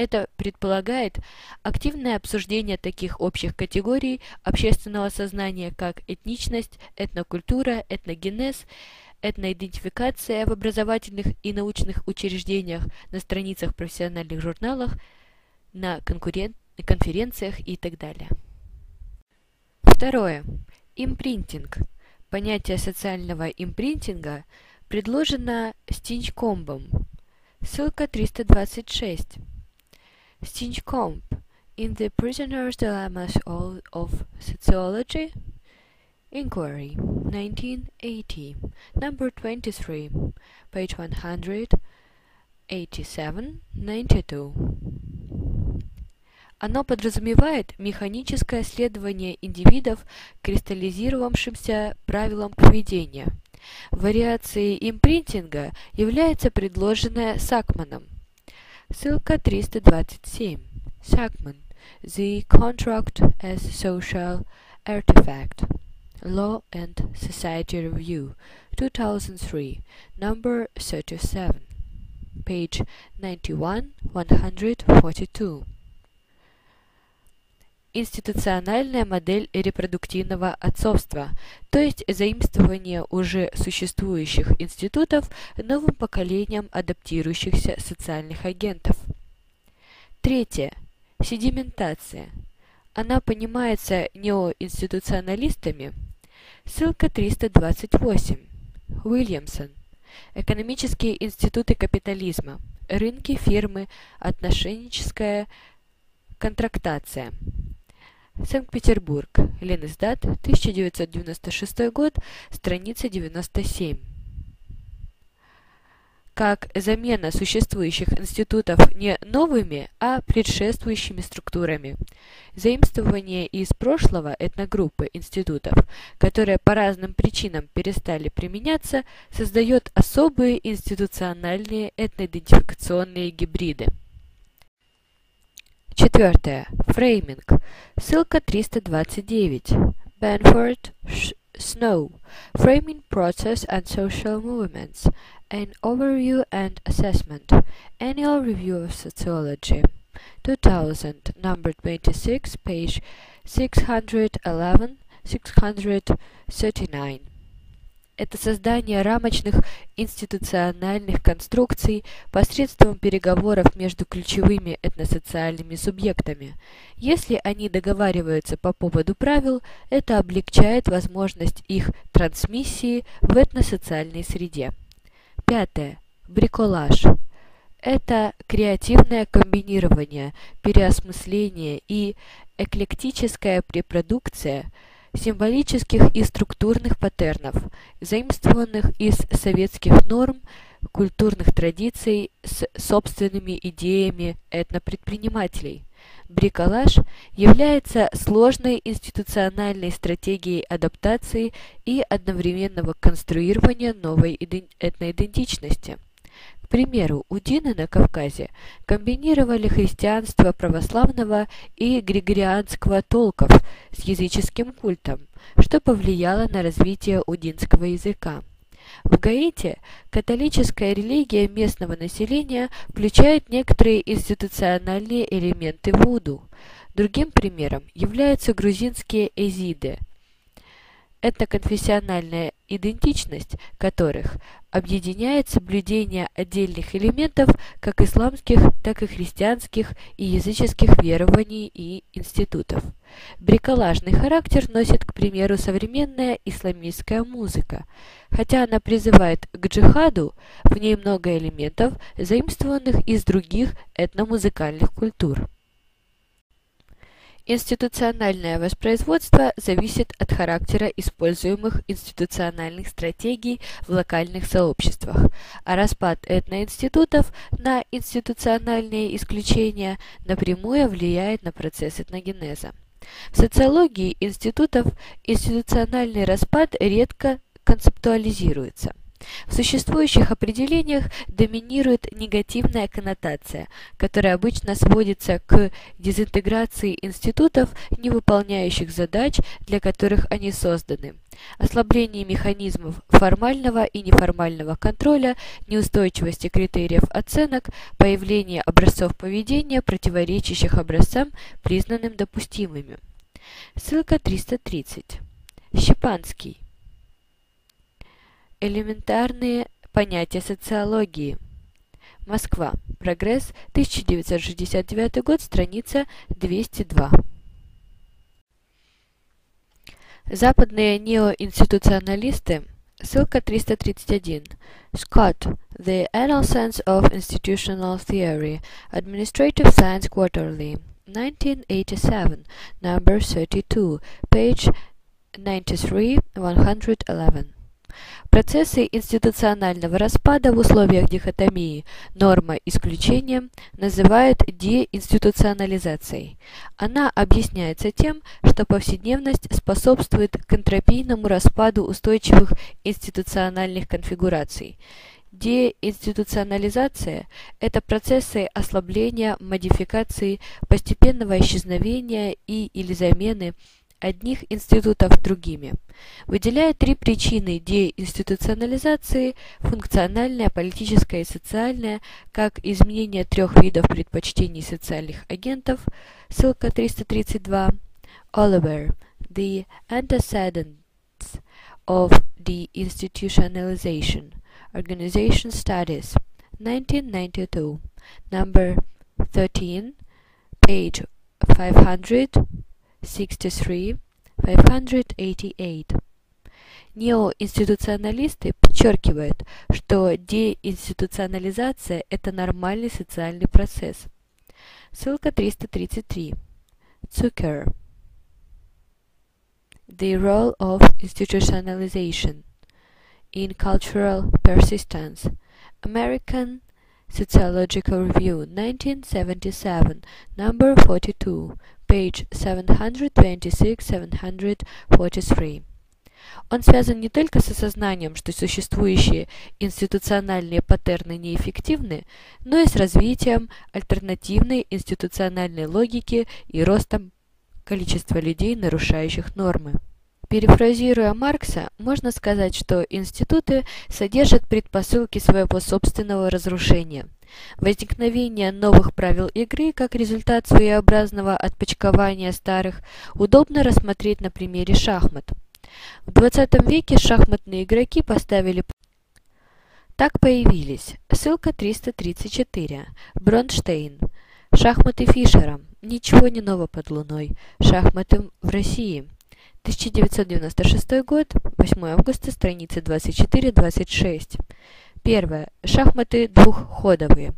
Это предполагает активное обсуждение таких общих категорий общественного сознания, как этничность, этнокультура, этногенез, этноидентификация в образовательных и научных учреждениях, на страницах профессиональных журналах, на конференциях и так далее. Второе. Импринтинг. Понятие социального импринтинга предложено Стинчкомбом. Ссылка 326. Стинчкомб. In the Prisoner's Dilemmas of Sociology. Inquiry. 1980. Number 23, page 187, 92. Оно подразумевает механическое следование индивидов кристаллизировавшимся правилам поведения. Вариацией импринтинга является предложенная Сакманом. Ссылка 327. Сакман. The Contract as Social Artifact. Law and Society Review, 2003, number 37, page 91, 142. Институциональная модель репродуктивного отцовства, то есть заимствование уже существующих институтов новым поколением адаптирующихся социальных агентов. Третье. Седиментация. Она понимается неоинституционалистами – Ссылка 328. Уильямсон. Экономические институты капитализма. Рынки, фирмы, отношенческая контрактация. Санкт-Петербург. Ленэсдат, 1996 год, страница 97 как замена существующих институтов не новыми, а предшествующими структурами. Заимствование из прошлого этногруппы институтов, которые по разным причинам перестали применяться, создает особые институциональные этноидентификационные гибриды. Четвертое. Фрейминг. Ссылка 329. Бенфорд, Snow. Framing Process and Social Movements. An Overview and Assessment. Annual Review of Sociology. 2000, number 26, page 611, 639. Это создание рамочных институциональных конструкций посредством переговоров между ключевыми этносоциальными субъектами. Если они договариваются по поводу правил, это облегчает возможность их трансмиссии в этносоциальной среде. Пятое. Бриколаж. Это креативное комбинирование, переосмысление и эклектическая репродукция – символических и структурных паттернов, заимствованных из советских норм, культурных традиций с собственными идеями этнопредпринимателей. Бриколаж является сложной институциональной стратегией адаптации и одновременного конструирования новой этноидентичности – примеру, удины на Кавказе комбинировали христианство православного и григорианского толков с языческим культом, что повлияло на развитие удинского языка. В Гаити католическая религия местного населения включает некоторые институциональные элементы вуду. Другим примером являются грузинские эзиды – это конфессиональная идентичность которых объединяет соблюдение отдельных элементов как исламских, так и христианских и языческих верований и институтов. Бриколажный характер носит, к примеру, современная исламистская музыка. Хотя она призывает к джихаду, в ней много элементов, заимствованных из других этномузыкальных культур. Институциональное воспроизводство зависит от характера используемых институциональных стратегий в локальных сообществах, а распад этноинститутов на институциональные исключения напрямую влияет на процесс этногенеза. В социологии институтов институциональный распад редко концептуализируется. В существующих определениях доминирует негативная коннотация, которая обычно сводится к дезинтеграции институтов, не выполняющих задач, для которых они созданы, ослаблении механизмов формального и неформального контроля, неустойчивости критериев оценок, появление образцов поведения, противоречащих образцам, признанным допустимыми. Ссылка 330. Щепанский. Элементарные понятия социологии. Москва. Прогресс. 1969 год. Страница 202. Западные неоинституционалисты. Ссылка 331. Scott. The Anal Sense of Institutional Theory. Administrative Science Quarterly. 1987. Number 32. Page 93-111. Процессы институционального распада в условиях дихотомии норма-исключение называют деинституционализацией. Она объясняется тем, что повседневность способствует к распаду устойчивых институциональных конфигураций. Деинституционализация – это процессы ослабления, модификации, постепенного исчезновения и или замены – одних институтов другими. Выделяя три причины деинституционализации – функциональная, политическая и социальная, как изменение трех видов предпочтений социальных агентов, ссылка 332, Oliver, The Antecedents of Deinstitutionalization, Organization Studies, 1992, number 13, page 500, 63, 588. Неоинституционалисты подчеркивают, что деинституционализация – это нормальный социальный процесс. Ссылка 333. Zucker. The role of institutionalization in cultural persistence. American Sociological Review, 1977, number 42, page 726-743. Он связан не только с осознанием, что существующие институциональные паттерны неэффективны, но и с развитием альтернативной институциональной логики и ростом количества людей, нарушающих нормы. Перефразируя Маркса, можно сказать, что институты содержат предпосылки своего собственного разрушения. Возникновение новых правил игры как результат своеобразного отпочкования старых удобно рассмотреть на примере шахмат. В 20 веке шахматные игроки поставили так появились. Ссылка 334. Бронштейн. Шахматы Фишера. Ничего не ново под луной. Шахматы в России. 1996 год, 8 августа, страницы 24-26. Первое. Шахматы двухходовые,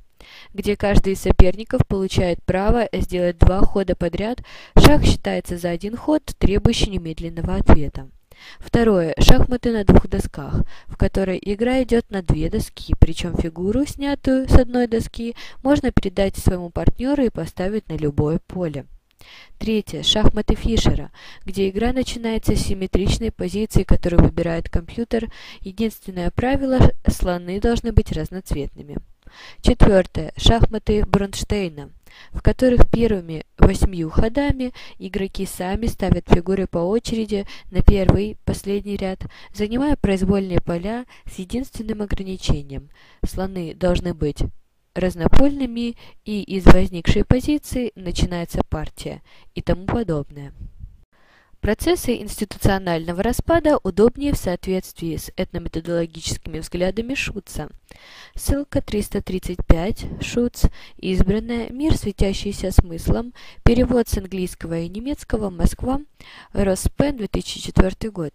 где каждый из соперников получает право сделать два хода подряд. Шах считается за один ход, требующий немедленного ответа. Второе. Шахматы на двух досках, в которой игра идет на две доски, причем фигуру, снятую с одной доски, можно передать своему партнеру и поставить на любое поле. Третье. Шахматы Фишера, где игра начинается с симметричной позиции, которую выбирает компьютер. Единственное правило – слоны должны быть разноцветными. Четвертое. Шахматы Бронштейна, в которых первыми восьмью ходами игроки сами ставят фигуры по очереди на первый, последний ряд, занимая произвольные поля с единственным ограничением – слоны должны быть разнопольными и из возникшей позиции начинается партия и тому подобное. Процессы институционального распада удобнее в соответствии с этнометодологическими взглядами Шутца. Ссылка 335, Шутц, избранная, мир, светящийся смыслом, перевод с английского и немецкого, Москва, Роспен, 2004 год.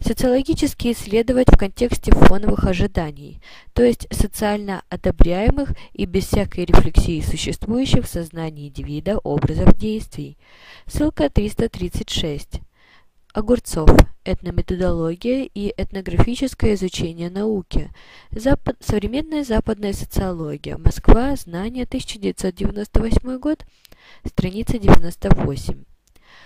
Социологически исследовать в контексте фоновых ожиданий, то есть социально одобряемых и без всякой рефлексии существующих в сознании индивида образов действий. Ссылка 336. Огурцов. Этнометодология и этнографическое изучение науки. Запад... Современная западная социология. Москва. Знания. 1998 год. Страница 98.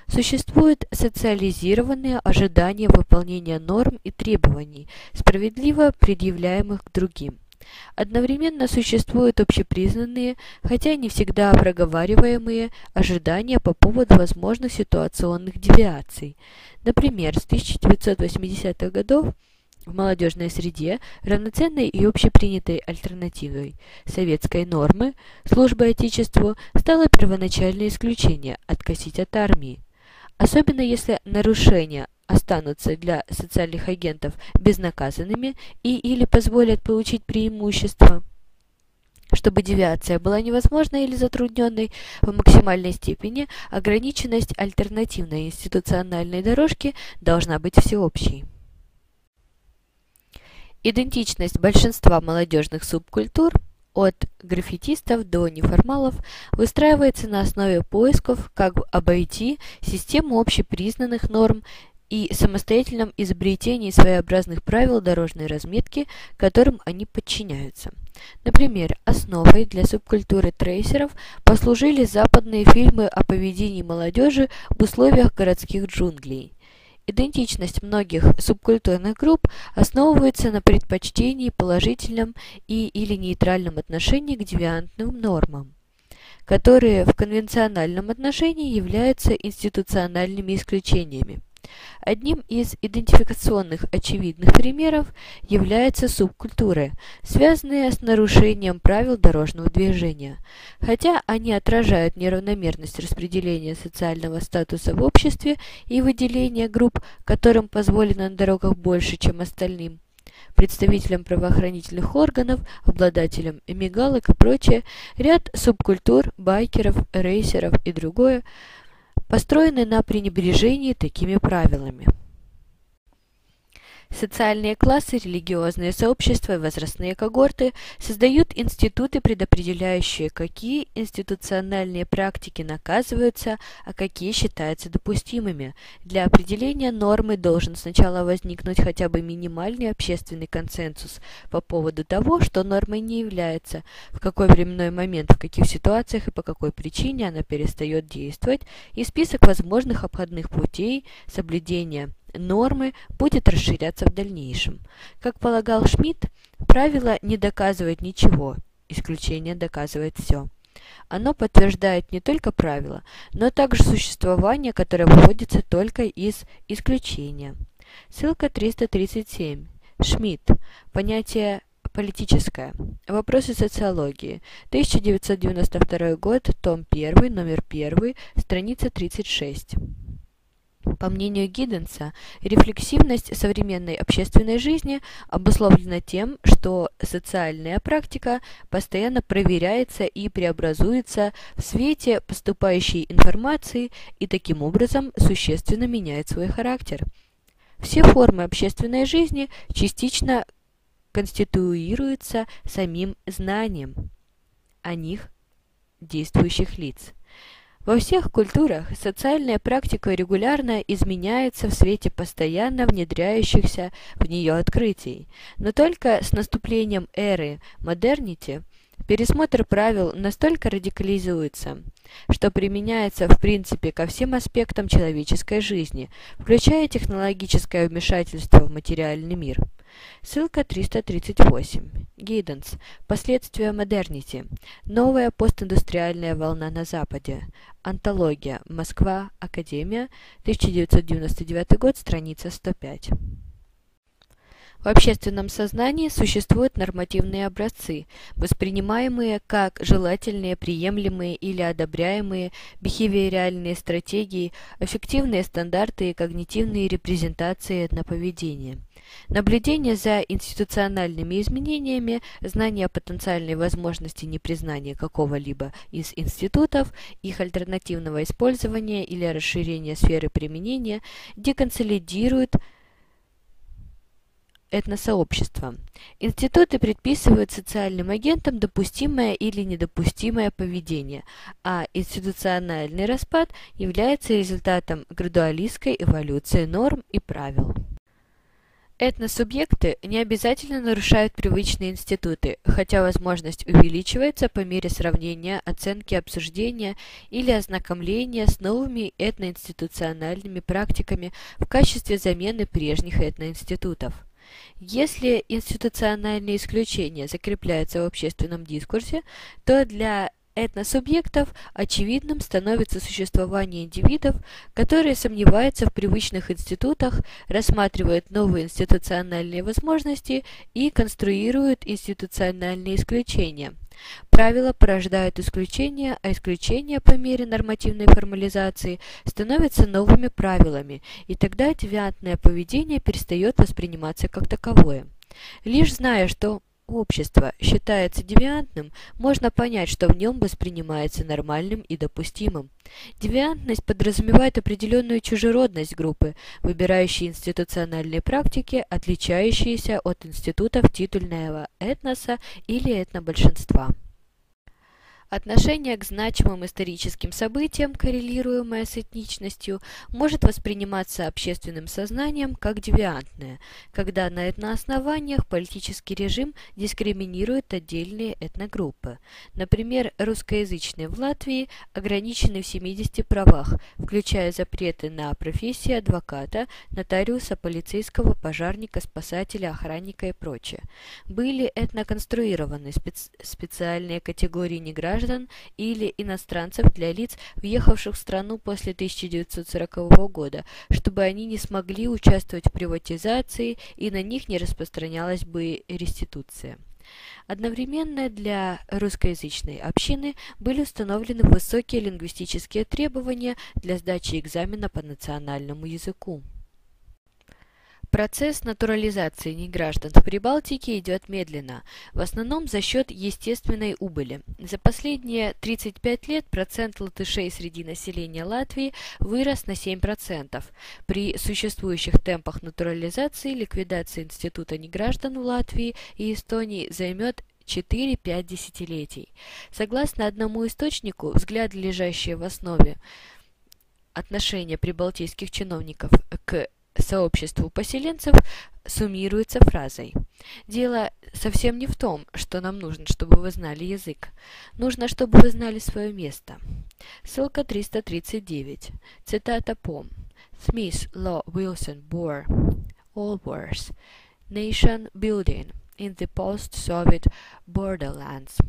Существуют социализированные ожидания выполнения норм и требований, справедливо предъявляемых к другим. Одновременно существуют общепризнанные, хотя не всегда проговариваемые, ожидания по поводу возможных ситуационных девиаций. Например, с 1980-х годов в молодежной среде равноценной и общепринятой альтернативой советской нормы службы Отечеству стало первоначальное исключение – откосить от армии. Особенно если нарушения останутся для социальных агентов безнаказанными и или позволят получить преимущество. Чтобы девиация была невозможной или затрудненной в максимальной степени, ограниченность альтернативной институциональной дорожки должна быть всеобщей. Идентичность большинства молодежных субкультур от граффитистов до неформалов выстраивается на основе поисков, как обойти систему общепризнанных норм и самостоятельном изобретении своеобразных правил дорожной разметки, которым они подчиняются. Например, основой для субкультуры трейсеров послужили западные фильмы о поведении молодежи в условиях городских джунглей. Идентичность многих субкультурных групп основывается на предпочтении положительном и или нейтральном отношении к девиантным нормам, которые в конвенциональном отношении являются институциональными исключениями. Одним из идентификационных очевидных примеров является субкультуры, связанные с нарушением правил дорожного движения. Хотя они отражают неравномерность распределения социального статуса в обществе и выделения групп, которым позволено на дорогах больше, чем остальным, представителям правоохранительных органов, обладателям мигалок и прочее, ряд субкультур, байкеров, рейсеров и другое – построены на пренебрежении такими правилами. Социальные классы, религиозные сообщества и возрастные когорты создают институты, предопределяющие, какие институциональные практики наказываются, а какие считаются допустимыми. Для определения нормы должен сначала возникнуть хотя бы минимальный общественный консенсус по поводу того, что нормой не является, в какой временной момент, в каких ситуациях и по какой причине она перестает действовать, и список возможных обходных путей соблюдения нормы будет расширяться в дальнейшем. Как полагал Шмидт, правило не доказывает ничего, исключение доказывает все. Оно подтверждает не только правила, но также существование, которое выводится только из исключения. Ссылка 337. Шмидт. Понятие политическое. Вопросы социологии. 1992 год, том 1, номер 1, страница 36. По мнению Гидденса, рефлексивность современной общественной жизни обусловлена тем, что социальная практика постоянно проверяется и преобразуется в свете поступающей информации и таким образом существенно меняет свой характер. Все формы общественной жизни частично конституируются самим знанием о них действующих лиц. Во всех культурах социальная практика регулярно изменяется в свете постоянно внедряющихся в нее открытий, но только с наступлением эры модернити пересмотр правил настолько радикализуется, что применяется в принципе ко всем аспектам человеческой жизни, включая технологическое вмешательство в материальный мир. Ссылка 338. Гидденс. Последствия модернити. Новая постиндустриальная волна на Западе. Антология. Москва. Академия. 1999 год. Страница 105. В общественном сознании существуют нормативные образцы, воспринимаемые как желательные, приемлемые или одобряемые бихевиоральные стратегии, эффективные стандарты и когнитивные репрезентации этноповедения. Наблюдение за институциональными изменениями, знание о потенциальной возможности непризнания какого-либо из институтов, их альтернативного использования или расширения сферы применения деконсолидируют этносообщества. Институты предписывают социальным агентам допустимое или недопустимое поведение, а институциональный распад является результатом градуалистской эволюции норм и правил. Этносубъекты не обязательно нарушают привычные институты, хотя возможность увеличивается по мере сравнения, оценки, обсуждения или ознакомления с новыми этноинституциональными практиками в качестве замены прежних этноинститутов. Если институциональные исключения закрепляются в общественном дискурсе, то для этносубъектов очевидным становится существование индивидов, которые сомневаются в привычных институтах, рассматривают новые институциональные возможности и конструируют институциональные исключения – Правила порождают исключения, а исключения по мере нормативной формализации становятся новыми правилами, и тогда девиантное поведение перестает восприниматься как таковое. Лишь зная, что общество считается девиантным, можно понять, что в нем воспринимается нормальным и допустимым. Девиантность подразумевает определенную чужеродность группы, выбирающей институциональные практики, отличающиеся от институтов титульного этноса или этнобольшинства. Отношение к значимым историческим событиям, коррелируемое с этничностью, может восприниматься общественным сознанием как девиантное, когда на этнооснованиях политический режим дискриминирует отдельные этногруппы. Например, русскоязычные в Латвии ограничены в 70 правах, включая запреты на профессии адвоката, нотариуса, полицейского, пожарника, спасателя, охранника и прочее. Были этноконструированы специ специальные категории неграждан, граждан или иностранцев для лиц, въехавших в страну после 1940 года, чтобы они не смогли участвовать в приватизации и на них не распространялась бы реституция. Одновременно для русскоязычной общины были установлены высокие лингвистические требования для сдачи экзамена по национальному языку. Процесс натурализации неграждан в Прибалтике идет медленно, в основном за счет естественной убыли. За последние 35 лет процент латышей среди населения Латвии вырос на 7%. При существующих темпах натурализации ликвидация института неграждан в Латвии и Эстонии займет 4-5 десятилетий. Согласно одному источнику, взгляды, лежащие в основе отношения прибалтийских чиновников к сообществу поселенцев суммируется фразой «Дело совсем не в том, что нам нужно, чтобы вы знали язык. Нужно, чтобы вы знали свое место». Ссылка 339. Цитата по Smith, Law, Wilson, Bohr, Allworth. Nation Building in the Post-Soviet Borderlands.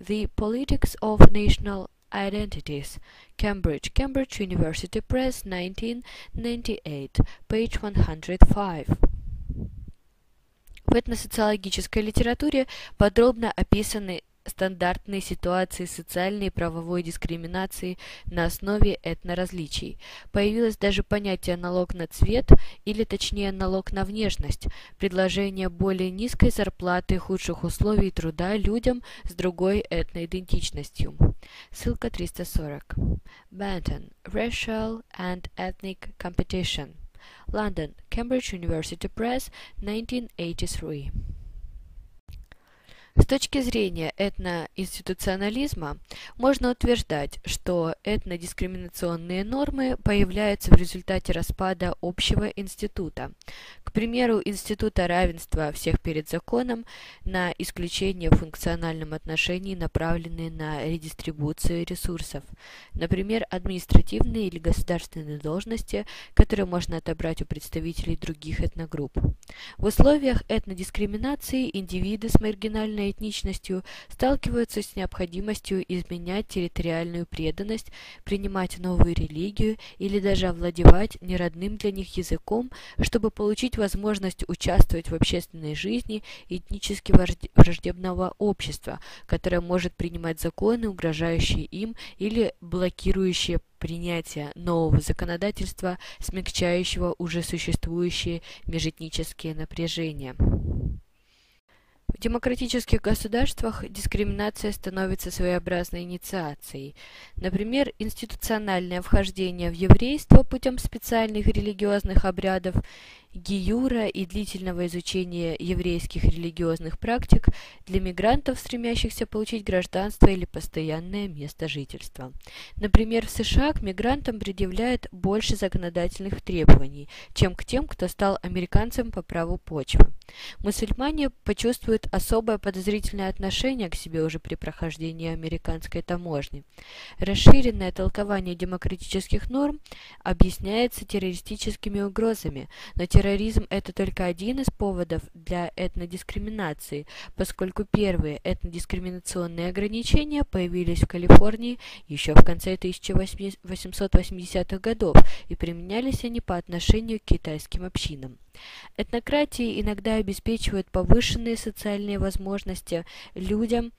The Politics of National Identities. Cambridge. Cambridge University Press, 1998. Page 105. В этносоциологической литературе подробно описаны стандартные ситуации социальной и правовой дискриминации на основе этноразличий. Появилось даже понятие налог на цвет, или точнее налог на внешность, предложение более низкой зарплаты и худших условий труда людям с другой этноидентичностью. Ссылка 340. Benton. Racial and Ethnic Competition. London. Cambridge University Press, 1983. С точки зрения этноинституционализма можно утверждать, что этнодискриминационные нормы появляются в результате распада общего института, к примеру, института равенства всех перед законом на исключение в функциональном отношении, направленные на редистрибуцию ресурсов, например, административные или государственные должности, которые можно отобрать у представителей других этногрупп. В условиях этнодискриминации индивиды с маргинальной этничностью сталкиваются с необходимостью изменять территориальную преданность, принимать новую религию или даже овладевать неродным для них языком, чтобы получить возможность участвовать в общественной жизни этнически враждебного общества, которое может принимать законы, угрожающие им или блокирующие принятие нового законодательства, смягчающего уже существующие межэтнические напряжения. В демократических государствах дискриминация становится своеобразной инициацией. Например, институциональное вхождение в еврейство путем специальных религиозных обрядов гиюра и длительного изучения еврейских религиозных практик для мигрантов, стремящихся получить гражданство или постоянное место жительства. Например, в США к мигрантам предъявляют больше законодательных требований, чем к тем, кто стал американцем по праву почвы. Мусульмане почувствуют особое подозрительное отношение к себе уже при прохождении американской таможни. Расширенное толкование демократических норм объясняется террористическими угрозами, но терроризм – это только один из поводов для этнодискриминации, поскольку первые этнодискриминационные ограничения появились в Калифорнии еще в конце 1880-х годов и применялись они по отношению к китайским общинам. Этнократии иногда обеспечивают повышенные социальные возможности людям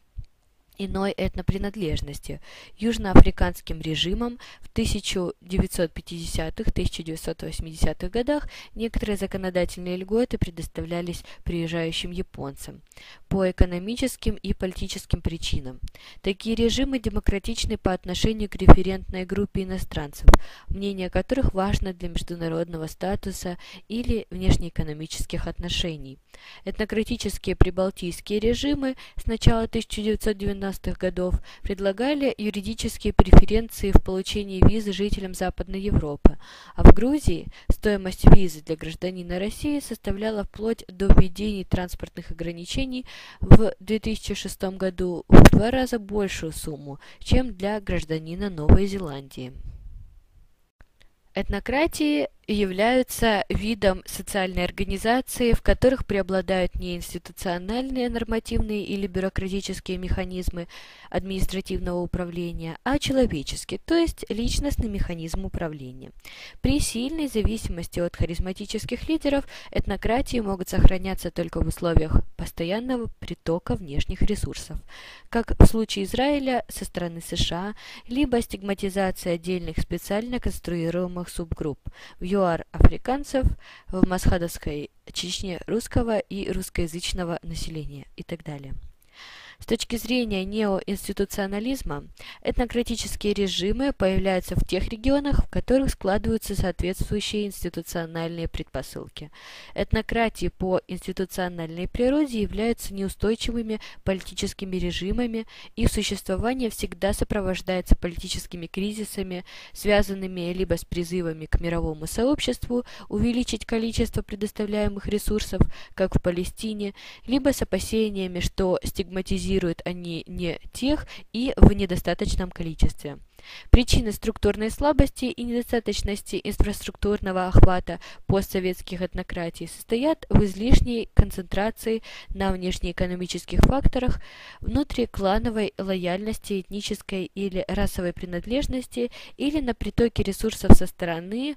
иной этнопринадлежности. Южноафриканским режимом в 1950-1980-х годах некоторые законодательные льготы предоставлялись приезжающим японцам по экономическим и политическим причинам. Такие режимы демократичны по отношению к референтной группе иностранцев, мнение которых важно для международного статуса или внешнеэкономических отношений. Этнократические прибалтийские режимы с начала 1990 90-х годов предлагали юридические преференции в получении визы жителям Западной Европы, а в Грузии стоимость визы для гражданина России составляла вплоть до введения транспортных ограничений в 2006 году в два раза большую сумму, чем для гражданина Новой Зеландии. Этнократии являются видом социальной организации, в которых преобладают не институциональные нормативные или бюрократические механизмы административного управления, а человеческие, то есть личностный механизм управления. При сильной зависимости от харизматических лидеров этнократии могут сохраняться только в условиях постоянного притока внешних ресурсов, как в случае Израиля со стороны США, либо стигматизация отдельных специально конструируемых субгрупп. В ЮАР африканцев, в Масхадовской Чечне русского и русскоязычного населения и так далее. С точки зрения неоинституционализма, этнократические режимы появляются в тех регионах, в которых складываются соответствующие институциональные предпосылки. Этнократии по институциональной природе являются неустойчивыми политическими режимами, их существование всегда сопровождается политическими кризисами, связанными либо с призывами к мировому сообществу увеличить количество предоставляемых ресурсов, как в Палестине, либо с опасениями, что стигматизируют синтезируют они не тех и в недостаточном количестве. Причины структурной слабости и недостаточности инфраструктурного охвата постсоветских этнократий состоят в излишней концентрации на внешнеэкономических факторах, внутриклановой лояльности, этнической или расовой принадлежности или на притоке ресурсов со стороны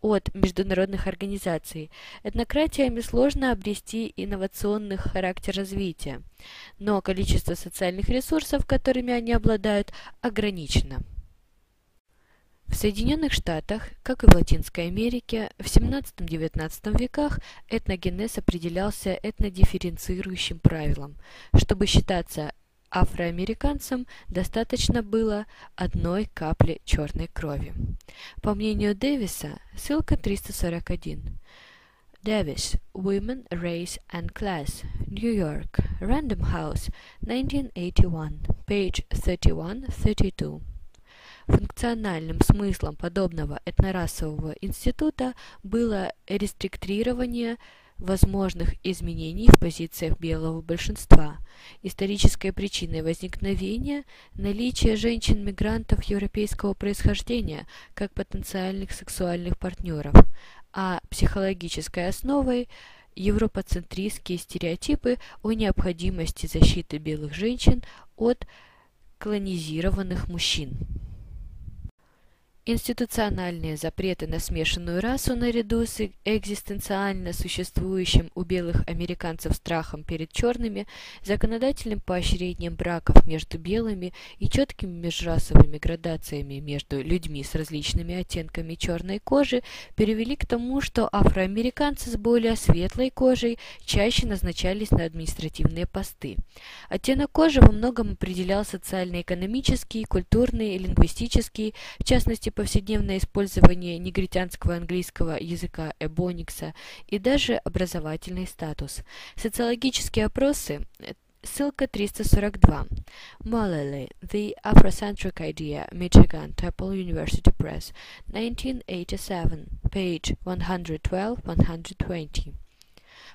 от международных организаций. Этнократиями сложно обрести инновационный характер развития, но количество социальных ресурсов, которыми они обладают, ограничено. В Соединенных Штатах, как и в Латинской Америке, в XVII-XIX веках этногенез определялся этнодифференцирующим правилом. Чтобы считаться Афроамериканцам достаточно было одной капли черной крови. По мнению Дэвиса, ссылка 341. Davis, Women, Race and Class, New York, Random House, 1981, page 31-32. Функциональным смыслом подобного этнорасового института было рестриктирование возможных изменений в позициях белого большинства. Исторической причиной возникновения – наличие женщин-мигрантов европейского происхождения как потенциальных сексуальных партнеров, а психологической основой – европоцентристские стереотипы о необходимости защиты белых женщин от колонизированных мужчин. Институциональные запреты на смешанную расу наряду с экзистенциально существующим у белых американцев страхом перед черными, законодательным поощрением браков между белыми и четкими межрасовыми градациями между людьми с различными оттенками черной кожи привели к тому, что афроамериканцы с более светлой кожей чаще назначались на административные посты. Оттенок кожи во многом определял социально-экономический, культурный и лингвистический, в частности повседневное использование негритянского английского языка эбоникса и даже образовательный статус. Социологические опросы Ссылка 342. Mullally, The Afrocentric Idea, Michigan, Temple University Press, 1987, page 112-120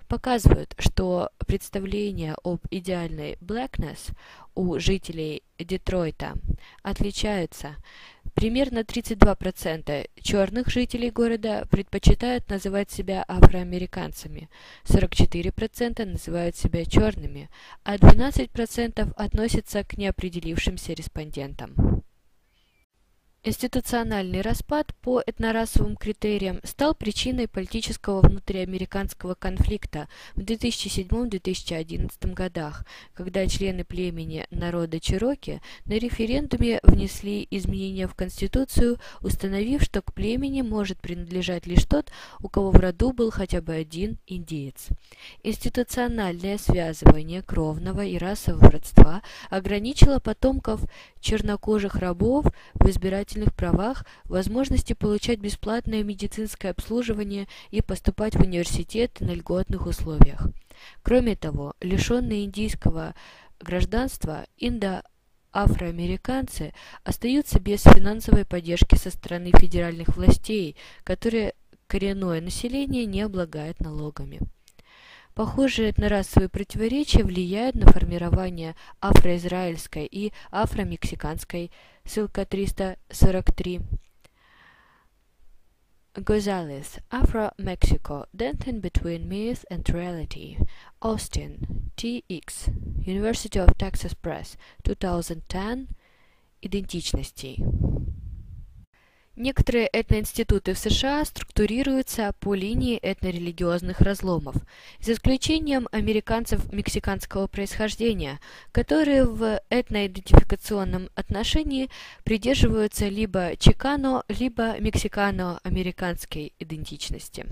показывают, что представления об идеальной blackness у жителей Детройта отличаются. Примерно 32% черных жителей города предпочитают называть себя афроамериканцами, 44% называют себя черными, а 12% относятся к неопределившимся респондентам. Институциональный распад по этнорасовым критериям стал причиной политического внутриамериканского конфликта в 2007-2011 годах, когда члены племени народа Чироки на референдуме внесли изменения в Конституцию, установив, что к племени может принадлежать лишь тот, у кого в роду был хотя бы один индеец. Институциональное связывание кровного и расового родства ограничило потомков чернокожих рабов в избирательном избирательных правах, возможности получать бесплатное медицинское обслуживание и поступать в университет на льготных условиях. Кроме того, лишенные индийского гражданства, индо афроамериканцы остаются без финансовой поддержки со стороны федеральных властей, которые коренное население не облагает налогами. Похожие этнорасовые противоречия влияют на формирование афроизраильской и афромексиканской, ссылка 343, Gonzalez, Afro-Mexico, Dancing Between Myth and Reality, Austin, TX, University of Texas Press, 2010, Идентичностей. Некоторые этноинституты в США структурируются по линии этнорелигиозных разломов, за исключением американцев мексиканского происхождения, которые в этноидентификационном отношении придерживаются либо чикано, либо мексикано-американской идентичности.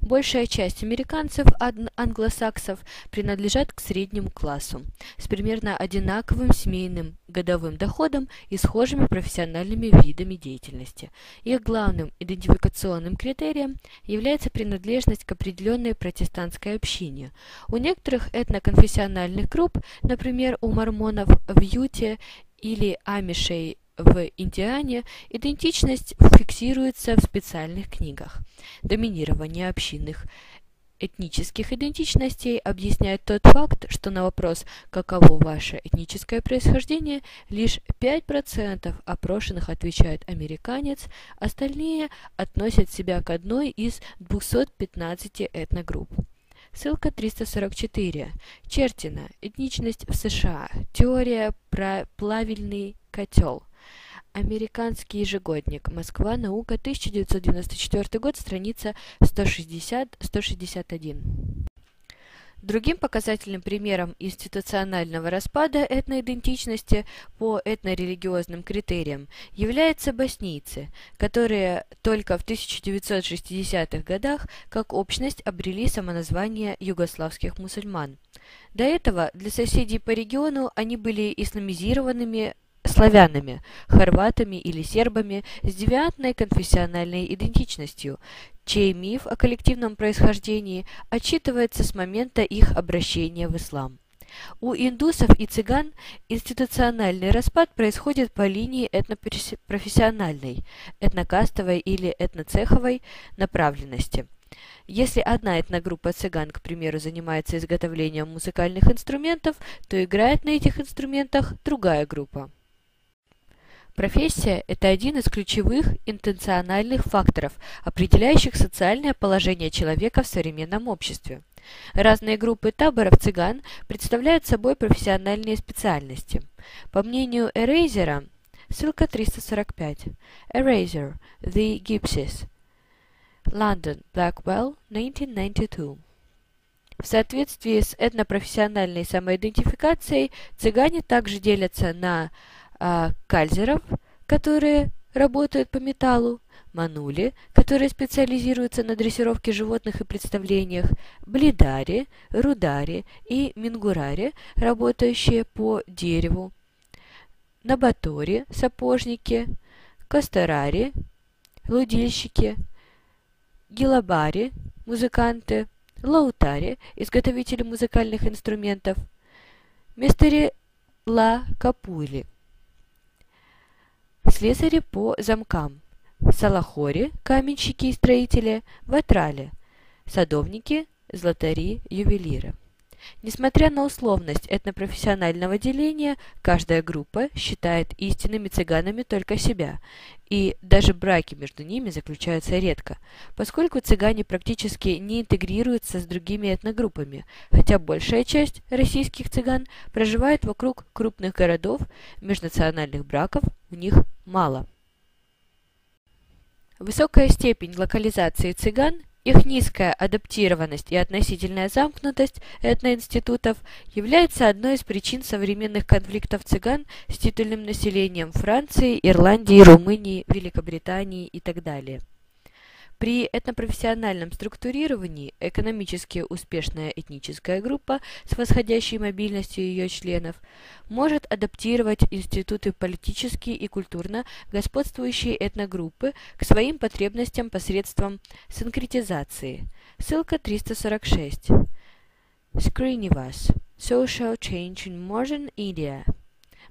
Большая часть американцев англосаксов принадлежат к среднему классу, с примерно одинаковым семейным годовым доходом и схожими профессиональными видами деятельности – их главным идентификационным критерием является принадлежность к определенной протестантской общине. У некоторых этноконфессиональных групп, например, у мормонов в Юте или амишей в Индиане идентичность фиксируется в специальных книгах. Доминирование общинных этнических идентичностей объясняет тот факт, что на вопрос «каково ваше этническое происхождение» лишь 5% опрошенных отвечают «американец», остальные относят себя к одной из 215 этногрупп. Ссылка 344. Чертина. Этничность в США. Теория про плавильный котел. Американский ежегодник. Москва. Наука. 1994 год. Страница 160-161. Другим показательным примером институционального распада этноидентичности по этнорелигиозным критериям являются боснийцы, которые только в 1960-х годах как общность обрели самоназвание югославских мусульман. До этого для соседей по региону они были исламизированными славянами, хорватами или сербами с девиантной конфессиональной идентичностью, чей миф о коллективном происхождении отчитывается с момента их обращения в ислам. У индусов и цыган институциональный распад происходит по линии этнопрофессиональной, этнокастовой или этноцеховой направленности. Если одна этногруппа цыган, к примеру, занимается изготовлением музыкальных инструментов, то играет на этих инструментах другая группа. Профессия – это один из ключевых интенциональных факторов, определяющих социальное положение человека в современном обществе. Разные группы таборов цыган представляют собой профессиональные специальности. По мнению Эрейзера, ссылка 345, Eraser, The Gypsies, London, Blackwell, 1992. В соответствии с этнопрофессиональной самоидентификацией цыгане также делятся на а, кальзеров, которые работают по металлу, манули, которые специализируются на дрессировке животных и представлениях, блидари, рудари и мингурари, работающие по дереву, набатори, сапожники, костерари, лудильщики, гилабари, музыканты, лаутари, изготовители музыкальных инструментов, мистери ла капули – слесари по замкам, салахори, каменщики и строители, ватрали, садовники, златари, ювелиры. Несмотря на условность этнопрофессионального деления, каждая группа считает истинными цыганами только себя, и даже браки между ними заключаются редко, поскольку цыгане практически не интегрируются с другими этногруппами, хотя большая часть российских цыган проживает вокруг крупных городов, межнациональных браков них мало. Высокая степень локализации цыган их низкая адаптированность и относительная замкнутость этноинститутов является одной из причин современных конфликтов цыган с титульным населением Франции, Ирландии, Румынии, Великобритании и так далее. При этнопрофессиональном структурировании экономически успешная этническая группа с восходящей мобильностью ее членов может адаптировать институты политические и культурно господствующие этногруппы к своим потребностям посредством синкретизации. Ссылка 346. Srinivas. Social Change in Modern India.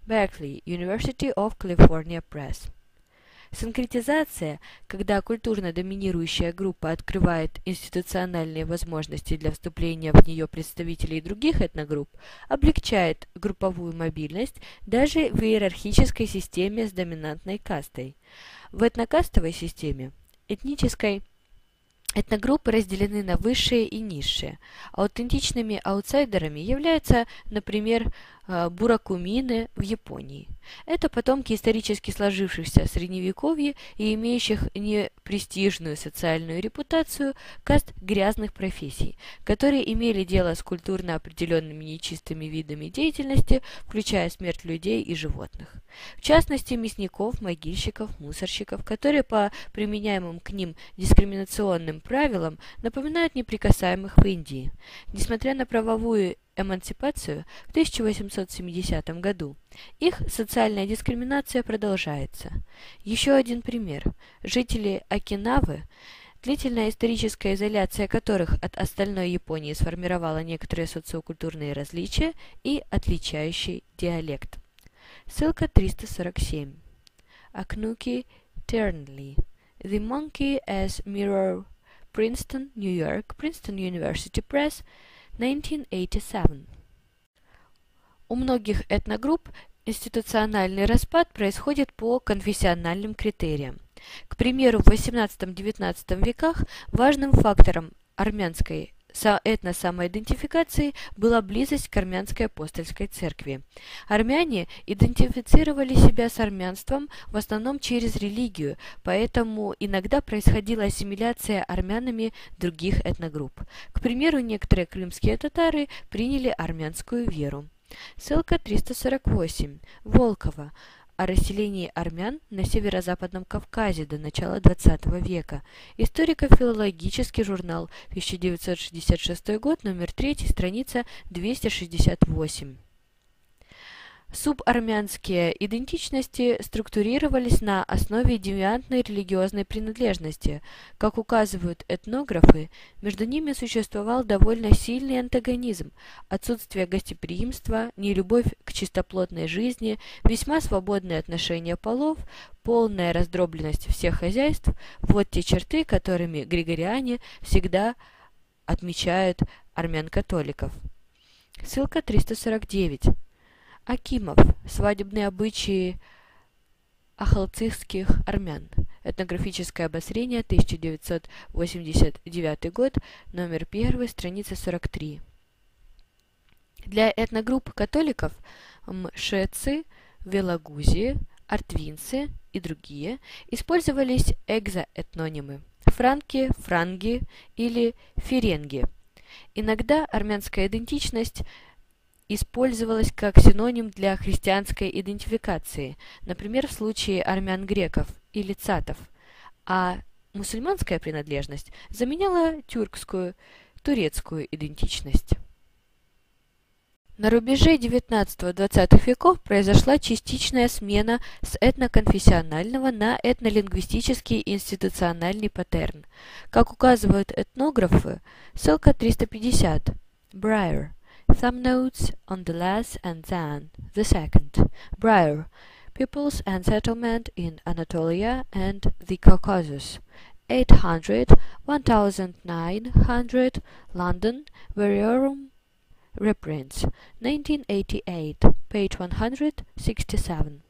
Berkeley, University of California Press. Санкретизация, когда культурно-доминирующая группа открывает институциональные возможности для вступления в нее представителей других этногрупп, облегчает групповую мобильность даже в иерархической системе с доминантной кастой. В этнокастовой системе этнической Этногруппы разделены на высшие и низшие. Аутентичными аутсайдерами являются, например, буракумины в Японии. Это потомки исторически сложившихся средневековья и имеющих непрестижную социальную репутацию каст грязных профессий, которые имели дело с культурно определенными нечистыми видами деятельности, включая смерть людей и животных. В частности, мясников, могильщиков, мусорщиков, которые по применяемым к ним дискриминационным правилам напоминают неприкасаемых в Индии. Несмотря на правовую эмансипацию в 1870 году. Их социальная дискриминация продолжается. Еще один пример. Жители Окинавы, длительная историческая изоляция которых от остальной Японии сформировала некоторые социокультурные различия и отличающий диалект. Ссылка 347. Акнуки Тернли. The Monkey as Mirror. Princeton, New York. Princeton University Press. 1987. У многих этногрупп институциональный распад происходит по конфессиональным критериям. К примеру, в XVIII-XIX веках важным фактором армянской этносамоидентификации была близость к армянской апостольской церкви. Армяне идентифицировали себя с армянством в основном через религию, поэтому иногда происходила ассимиляция армянами других этногрупп. К примеру, некоторые крымские татары приняли армянскую веру. Ссылка 348. Волкова о расселении армян на северо-западном Кавказе до начала XX века. Историко-филологический журнал, 1966 год, номер 3, страница 268. Субармянские идентичности структурировались на основе девиантной религиозной принадлежности. Как указывают этнографы, между ними существовал довольно сильный антагонизм, отсутствие гостеприимства, нелюбовь к чистоплотной жизни, весьма свободные отношения полов, полная раздробленность всех хозяйств – вот те черты, которыми григориане всегда отмечают армян-католиков. Ссылка 349. Акимов. Свадебные обычаи ахалцихских армян. Этнографическое обострение, 1989 год, номер 1, страница 43. Для этногрупп католиков мшецы, велагузии, артвинцы и другие использовались экзоэтнонимы – франки, франги или ференги. Иногда армянская идентичность – использовалась как синоним для христианской идентификации, например, в случае армян-греков или цатов, а мусульманская принадлежность заменяла тюркскую, турецкую идентичность. На рубеже XIX-XX веков произошла частичная смена с этноконфессионального на этнолингвистический институциональный паттерн. Как указывают этнографы, ссылка 350, Брайер, Some notes on the last and then the second. Briar, Peoples and Settlement in Anatolia and the Caucasus. 800, 1900, London, Variorum reprints, 1988, page 167.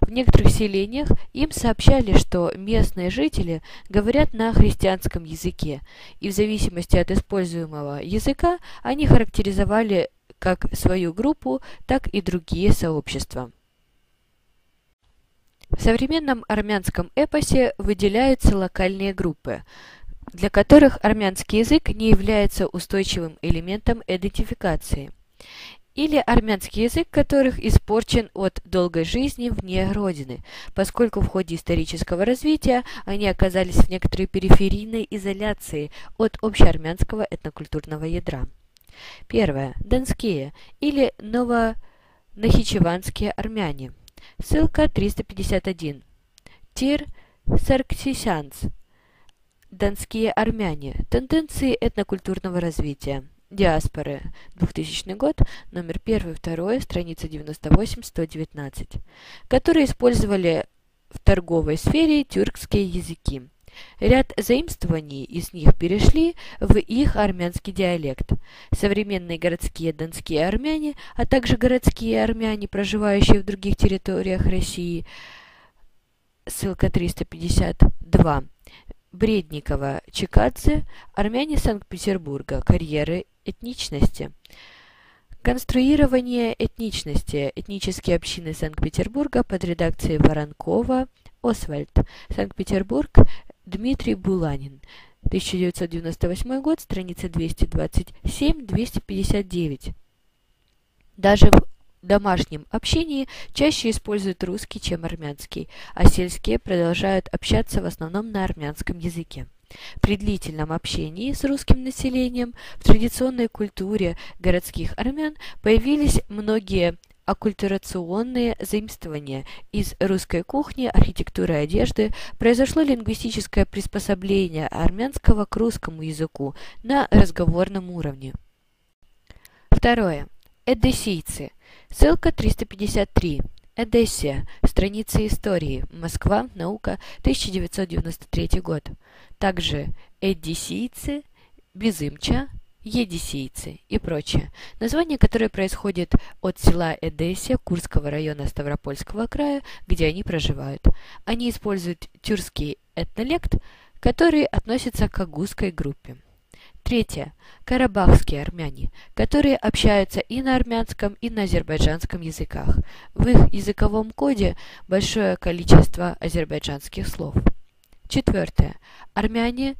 В некоторых селениях им сообщали, что местные жители говорят на христианском языке, и в зависимости от используемого языка они характеризовали как свою группу, так и другие сообщества. В современном армянском эпосе выделяются локальные группы, для которых армянский язык не является устойчивым элементом идентификации или армянский язык которых испорчен от долгой жизни вне Родины, поскольку в ходе исторического развития они оказались в некоторой периферийной изоляции от общеармянского этнокультурного ядра. Первое. Донские или новонахичеванские армяне. Ссылка 351. Тир Сарксисянц. Донские армяне. Тенденции этнокультурного развития. Диаспоры, 2000 год, номер 1-2, страница 98-119, которые использовали в торговой сфере тюркские языки. Ряд заимствований из них перешли в их армянский диалект. Современные городские донские армяне, а также городские армяне, проживающие в других территориях России, ссылка 352, Бредникова, Чекадзе, армяне Санкт-Петербурга, карьеры этничности. Конструирование этничности. Этнические общины Санкт-Петербурга под редакцией Воронкова, Освальд. Санкт-Петербург, Дмитрий Буланин. 1998 год, страница 227-259. Даже в домашнем общении чаще используют русский, чем армянский, а сельские продолжают общаться в основном на армянском языке. При длительном общении с русским населением в традиционной культуре городских армян появились многие оккультурационные заимствования из русской кухни, архитектуры одежды, произошло лингвистическое приспособление армянского к русскому языку на разговорном уровне. Второе. Эдессийцы. Ссылка 353. Эдессия. Страница истории. Москва. Наука. 1993 год. Также эдиссийцы, безымча, едисейцы и прочее. Название, которое происходит от села Эдессия Курского района Ставропольского края, где они проживают. Они используют тюркский этнолект, который относится к агузской группе. Третье. Карабахские армяне, которые общаются и на армянском, и на азербайджанском языках. В их языковом коде большое количество азербайджанских слов. Четвертое. Армяне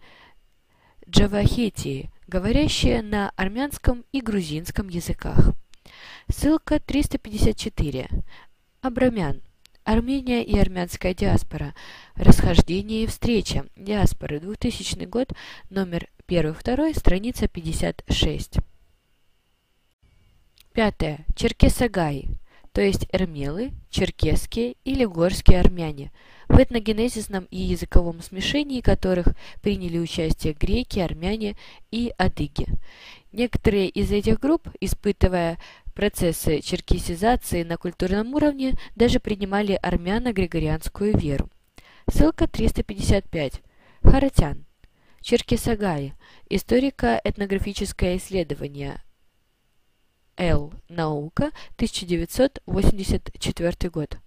Джавахетии, говорящие на армянском и грузинском языках. Ссылка 354. Абрамян. Армения и армянская диаспора. Расхождение и встреча. Диаспоры. 2000 год. Номер 1-2. Страница 56. Пятое. Черкесагай. То есть эрмелы, черкесские или горские армяне – в этногенезисном и языковом смешении которых приняли участие греки, армяне и адыги. Некоторые из этих групп, испытывая процессы черкесизации на культурном уровне, даже принимали армяно-григорианскую веру. Ссылка 355. Харатян. Черкесагай. Историко-этнографическое исследование. Л. Наука. 1984 год.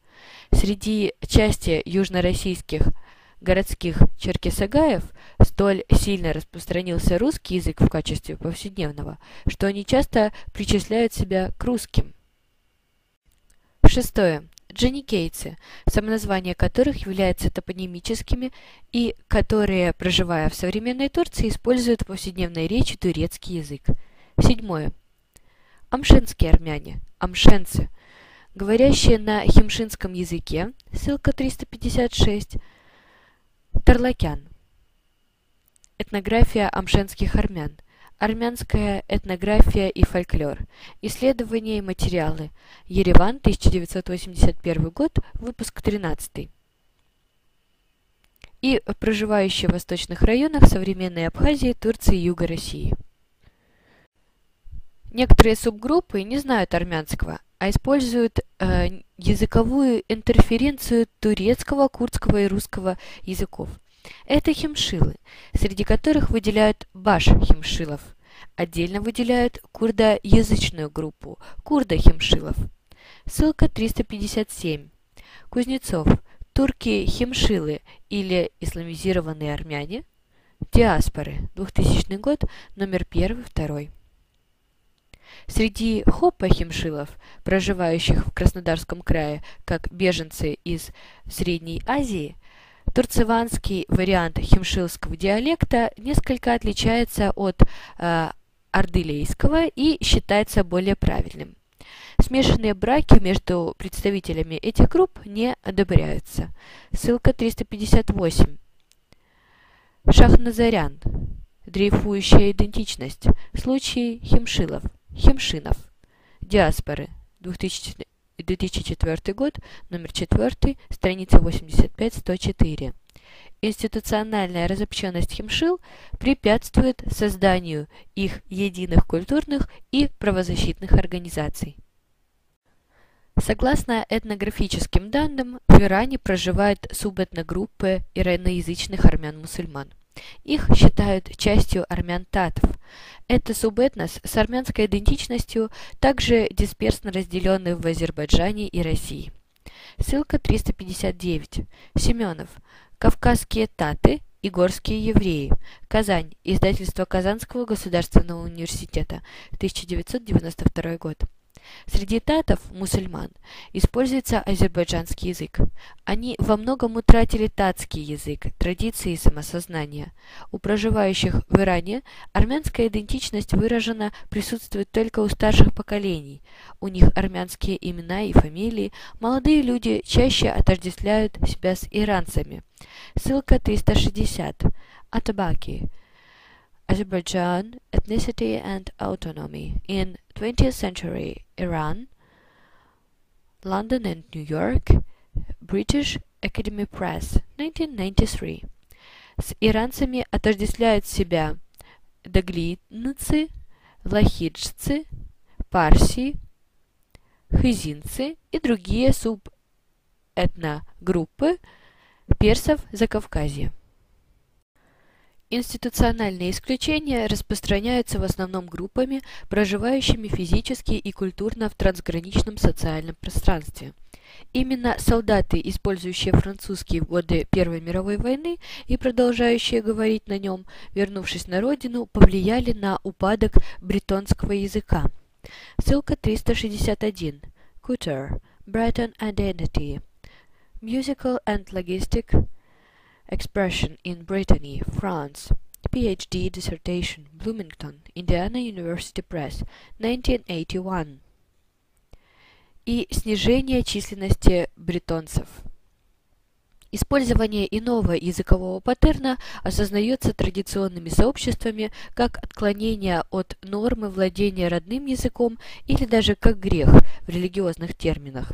Среди части южнороссийских городских черкесагаев столь сильно распространился русский язык в качестве повседневного, что они часто причисляют себя к русским. Шестое. Дженикейцы, самоназвания которых являются топонимическими и которые, проживая в современной Турции, используют в повседневной речи турецкий язык. Седьмое. Амшенские армяне, амшенцы – говорящие на химшинском языке, ссылка 356, Тарлакян. Этнография амшенских армян. Армянская этнография и фольклор. Исследования и материалы. Ереван, 1981 год, выпуск 13. И проживающие в восточных районах современной Абхазии, Турции и Юга России. Некоторые субгруппы не знают армянского, а используют э, языковую интерференцию турецкого, курдского и русского языков. Это химшилы, среди которых выделяют баш-химшилов. Отдельно выделяют курдоязычную группу – курдо-химшилов. Ссылка 357. Кузнецов. Турки-химшилы или исламизированные армяне. Диаспоры. 2000 год. Номер 1-2. Среди хоппа-химшилов, проживающих в Краснодарском крае как беженцы из Средней Азии, турцеванский вариант химшилского диалекта несколько отличается от э, ордылейского и считается более правильным. Смешанные браки между представителями этих групп не одобряются. Ссылка 358. Шахназарян. Дрейфующая идентичность. Случай химшилов. Хемшинов. Диаспоры. 2000, 2004 год, номер 4, страница 85-104. Институциональная разобщенность химшил препятствует созданию их единых культурных и правозащитных организаций. Согласно этнографическим данным, в Иране проживают субэтногруппы ираноязычных армян-мусульман. Их считают частью армян-татов. Это субэтнос с армянской идентичностью, также дисперсно разделенный в Азербайджане и России. Ссылка 359. Семенов. Кавказские таты и горские евреи. Казань. Издательство Казанского государственного университета. 1992 год. Среди татов, мусульман, используется азербайджанский язык. Они во многом утратили татский язык, традиции и самосознание. У проживающих в Иране армянская идентичность выражена присутствует только у старших поколений. У них армянские имена и фамилии. Молодые люди чаще отождествляют себя с иранцами. Ссылка 360. Атабаки. Azerbaijan, Ethnicity and Autonomy in 20th Century Iran, London and New York, British Academy Press, 1993. С иранцами отождествляют себя даглинцы, лахиджцы, парси, хызинцы и другие субэтногруппы персов Закавказья. Институциональные исключения распространяются в основном группами, проживающими физически и культурно в трансграничном социальном пространстве. Именно солдаты, использующие французский в годы Первой мировой войны и продолжающие говорить на нем, вернувшись на родину, повлияли на упадок бретонского языка. Ссылка 361. Couture. Breton Identity. Musical and Logistic Expression in Brittany, France. PhD dissertation, Bloomington, Indiana University Press, 1981. И снижение численности бретонцев. Использование иного языкового паттерна осознается традиционными сообществами как отклонение от нормы владения родным языком или даже как грех в религиозных терминах.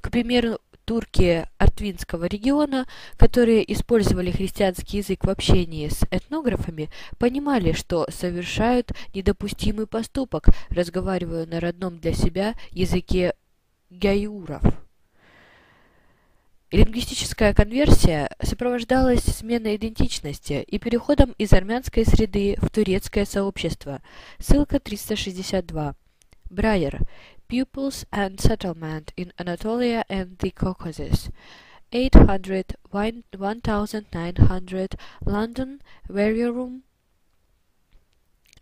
К примеру, турки Артвинского региона, которые использовали христианский язык в общении с этнографами, понимали, что совершают недопустимый поступок, разговаривая на родном для себя языке гяюров. Лингвистическая конверсия сопровождалась сменой идентичности и переходом из армянской среды в турецкое сообщество. Ссылка 362. Брайер. Pupils and Settlement in Anatolia and the Caucasus. 800 1900 London Room.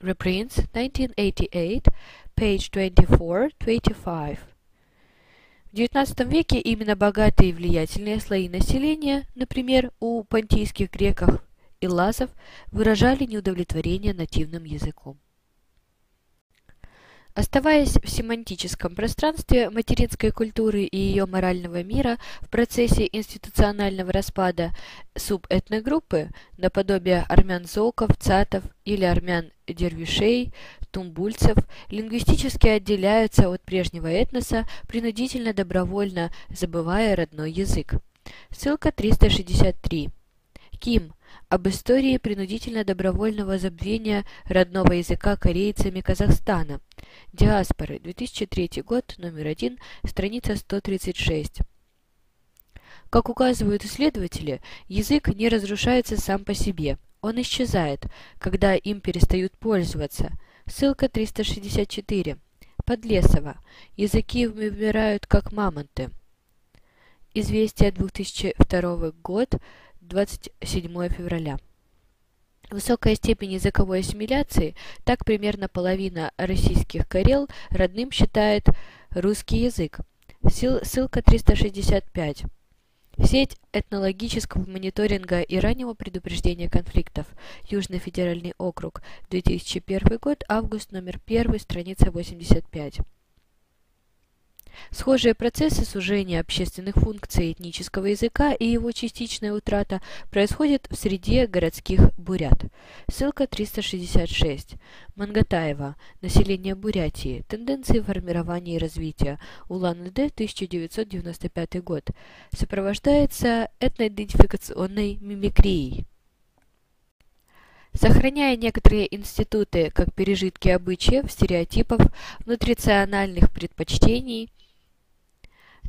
Reprints 1988, page 24-25. В XIX веке именно богатые и влиятельные слои населения, например, у понтийских греков и лазов, выражали неудовлетворение нативным языком. Оставаясь в семантическом пространстве материнской культуры и ее морального мира в процессе институционального распада субэтногруппы, наподобие армян-зоков, цатов или армян-дервишей, тумбульцев, лингвистически отделяются от прежнего этноса, принудительно добровольно забывая родной язык. Ссылка 363. Ким об истории принудительно-добровольного забвения родного языка корейцами Казахстана. Диаспоры. 2003 год. Номер 1. Страница 136. Как указывают исследователи, язык не разрушается сам по себе. Он исчезает, когда им перестают пользоваться. Ссылка 364. Подлесово. Языки вымирают как мамонты. Известие 2002 год. 27 февраля. Высокая степень языковой ассимиляции, так примерно половина российских карел родным считает русский язык. Ссылка 365. Сеть этнологического мониторинга и раннего предупреждения конфликтов. Южный федеральный округ. 2001 год. Август. Номер 1. Страница 85. Схожие процессы сужения общественных функций этнического языка и его частичная утрата происходят в среде городских бурят. Ссылка 366. Мангатаева. Население Бурятии. Тенденции формирования и развития. Улан-Удэ, 1995 год. Сопровождается этноидентификационной мимикрией. Сохраняя некоторые институты как пережитки обычаев, стереотипов, нутрициональных предпочтений –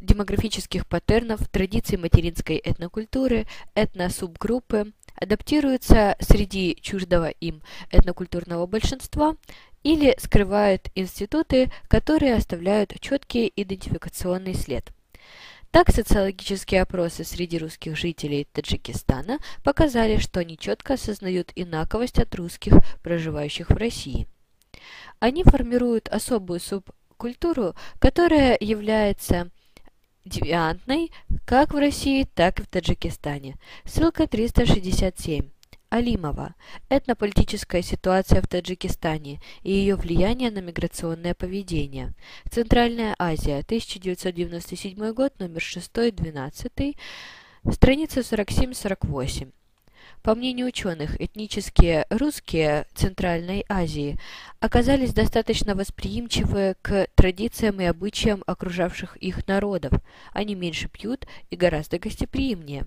демографических паттернов, традиций материнской этнокультуры, этносубгруппы, адаптируются среди чуждого им этнокультурного большинства или скрывают институты, которые оставляют четкий идентификационный след. Так, социологические опросы среди русских жителей Таджикистана показали, что они четко осознают инаковость от русских, проживающих в России. Они формируют особую субкультуру, которая является девиантной как в России, так и в Таджикистане. Ссылка 367. Алимова. Этнополитическая ситуация в Таджикистане и ее влияние на миграционное поведение. Центральная Азия, 1997 год, номер 6-12, страница 47-48. По мнению ученых, этнические русские Центральной Азии оказались достаточно восприимчивы к традициям и обычаям окружавших их народов. Они меньше пьют и гораздо гостеприимнее.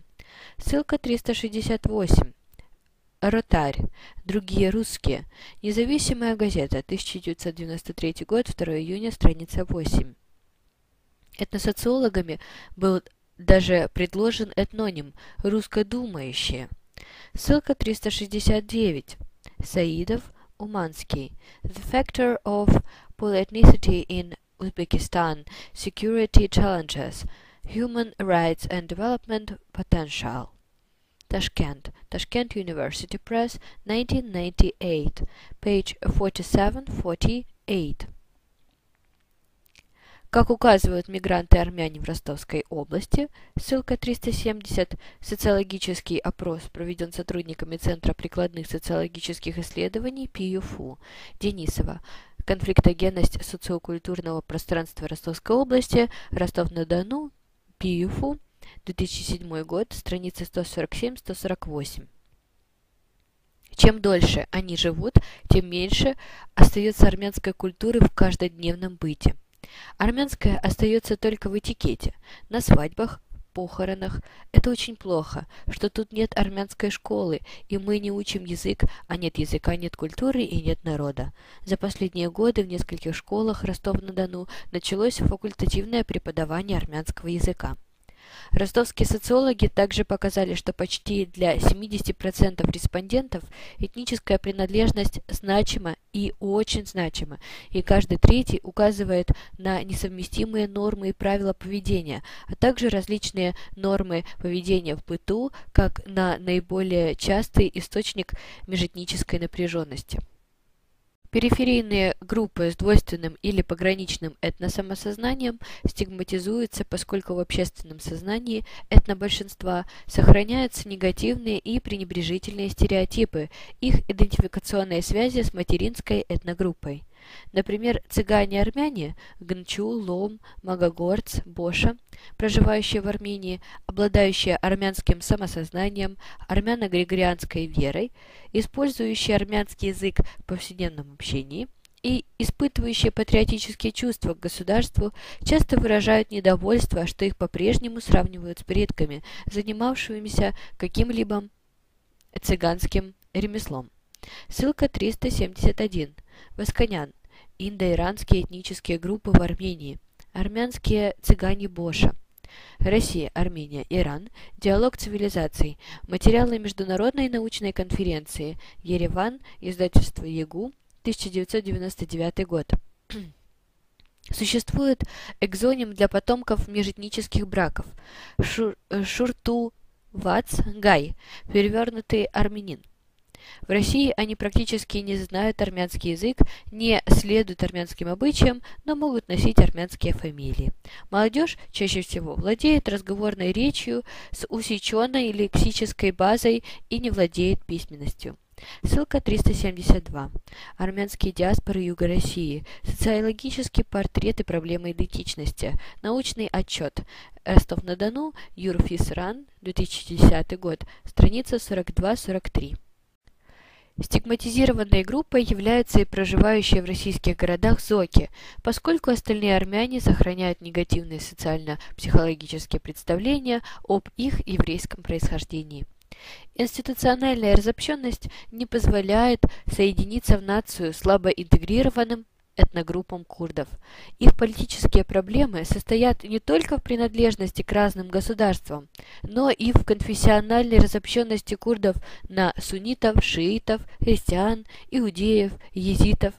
Ссылка 368. Ротарь. Другие русские. Независимая газета. 1993 год, 2 июня, страница 8. Этносоциологами был даже предложен этноним «русскодумающие». Ссылка 369. Саидов, Уманский. The Factor of Polyethnicity in Uzbekistan. Security Challenges. Human Rights and Development Potential. Tashkent. Tashkent University Press, 1998. Page 47-48. Как указывают мигранты-армяне в Ростовской области, ссылка 370, социологический опрос проведен сотрудниками Центра прикладных социологических исследований ПИЮФУ Денисова. Конфликтогенность социокультурного пространства Ростовской области, Ростов-на-Дону, ПИЮФУ, 2007 год, страницы 147-148. Чем дольше они живут, тем меньше остается армянской культуры в каждодневном быте. Армянское остается только в этикете, на свадьбах, похоронах. Это очень плохо, что тут нет армянской школы, и мы не учим язык, а нет языка, нет культуры и нет народа. За последние годы в нескольких школах Ростов-на-Дону началось факультативное преподавание армянского языка. Ростовские социологи также показали, что почти для 70% респондентов этническая принадлежность значима и очень значима, и каждый третий указывает на несовместимые нормы и правила поведения, а также различные нормы поведения в быту, как на наиболее частый источник межэтнической напряженности. Периферийные группы с двойственным или пограничным этносамосознанием стигматизуются, поскольку в общественном сознании этнобольшинства сохраняются негативные и пренебрежительные стереотипы, их идентификационные связи с материнской этногруппой. Например, цыгане-армяне Гнчу, Лом, Магогорц, Боша, проживающие в Армении, обладающие армянским самосознанием, армяно-григорианской верой, использующие армянский язык в повседневном общении и испытывающие патриотические чувства к государству, часто выражают недовольство, что их по-прежнему сравнивают с предками, занимавшимися каким-либо цыганским ремеслом. Ссылка 371. Восконян. Индо-иранские этнические группы в Армении. Армянские цыгане Боша. Россия, Армения, Иран. Диалог цивилизаций. Материалы Международной научной конференции. Ереван. Издательство ЕГУ. 1999 год. [CLEARS THROAT] Существует экзоним для потомков межэтнических браков. Шур, Шурту Вац Гай. Перевернутый армянин. В России они практически не знают армянский язык, не следуют армянским обычаям, но могут носить армянские фамилии. Молодежь чаще всего владеет разговорной речью с усеченной лексической базой и не владеет письменностью. Ссылка 372. Армянские диаспоры Юга России. Социологический портрет и проблемы идентичности. Научный отчет. Ростов-на-Дону. Юрфисран. 2010 год. Страница 42-43. Стигматизированной группой являются и проживающие в российских городах зоки, поскольку остальные армяне сохраняют негативные социально-психологические представления об их еврейском происхождении. Институциональная разобщенность не позволяет соединиться в нацию слабо интегрированным этногруппам курдов. Их политические проблемы состоят не только в принадлежности к разным государствам, но и в конфессиональной разобщенности курдов на суннитов, шиитов, христиан, иудеев, езитов,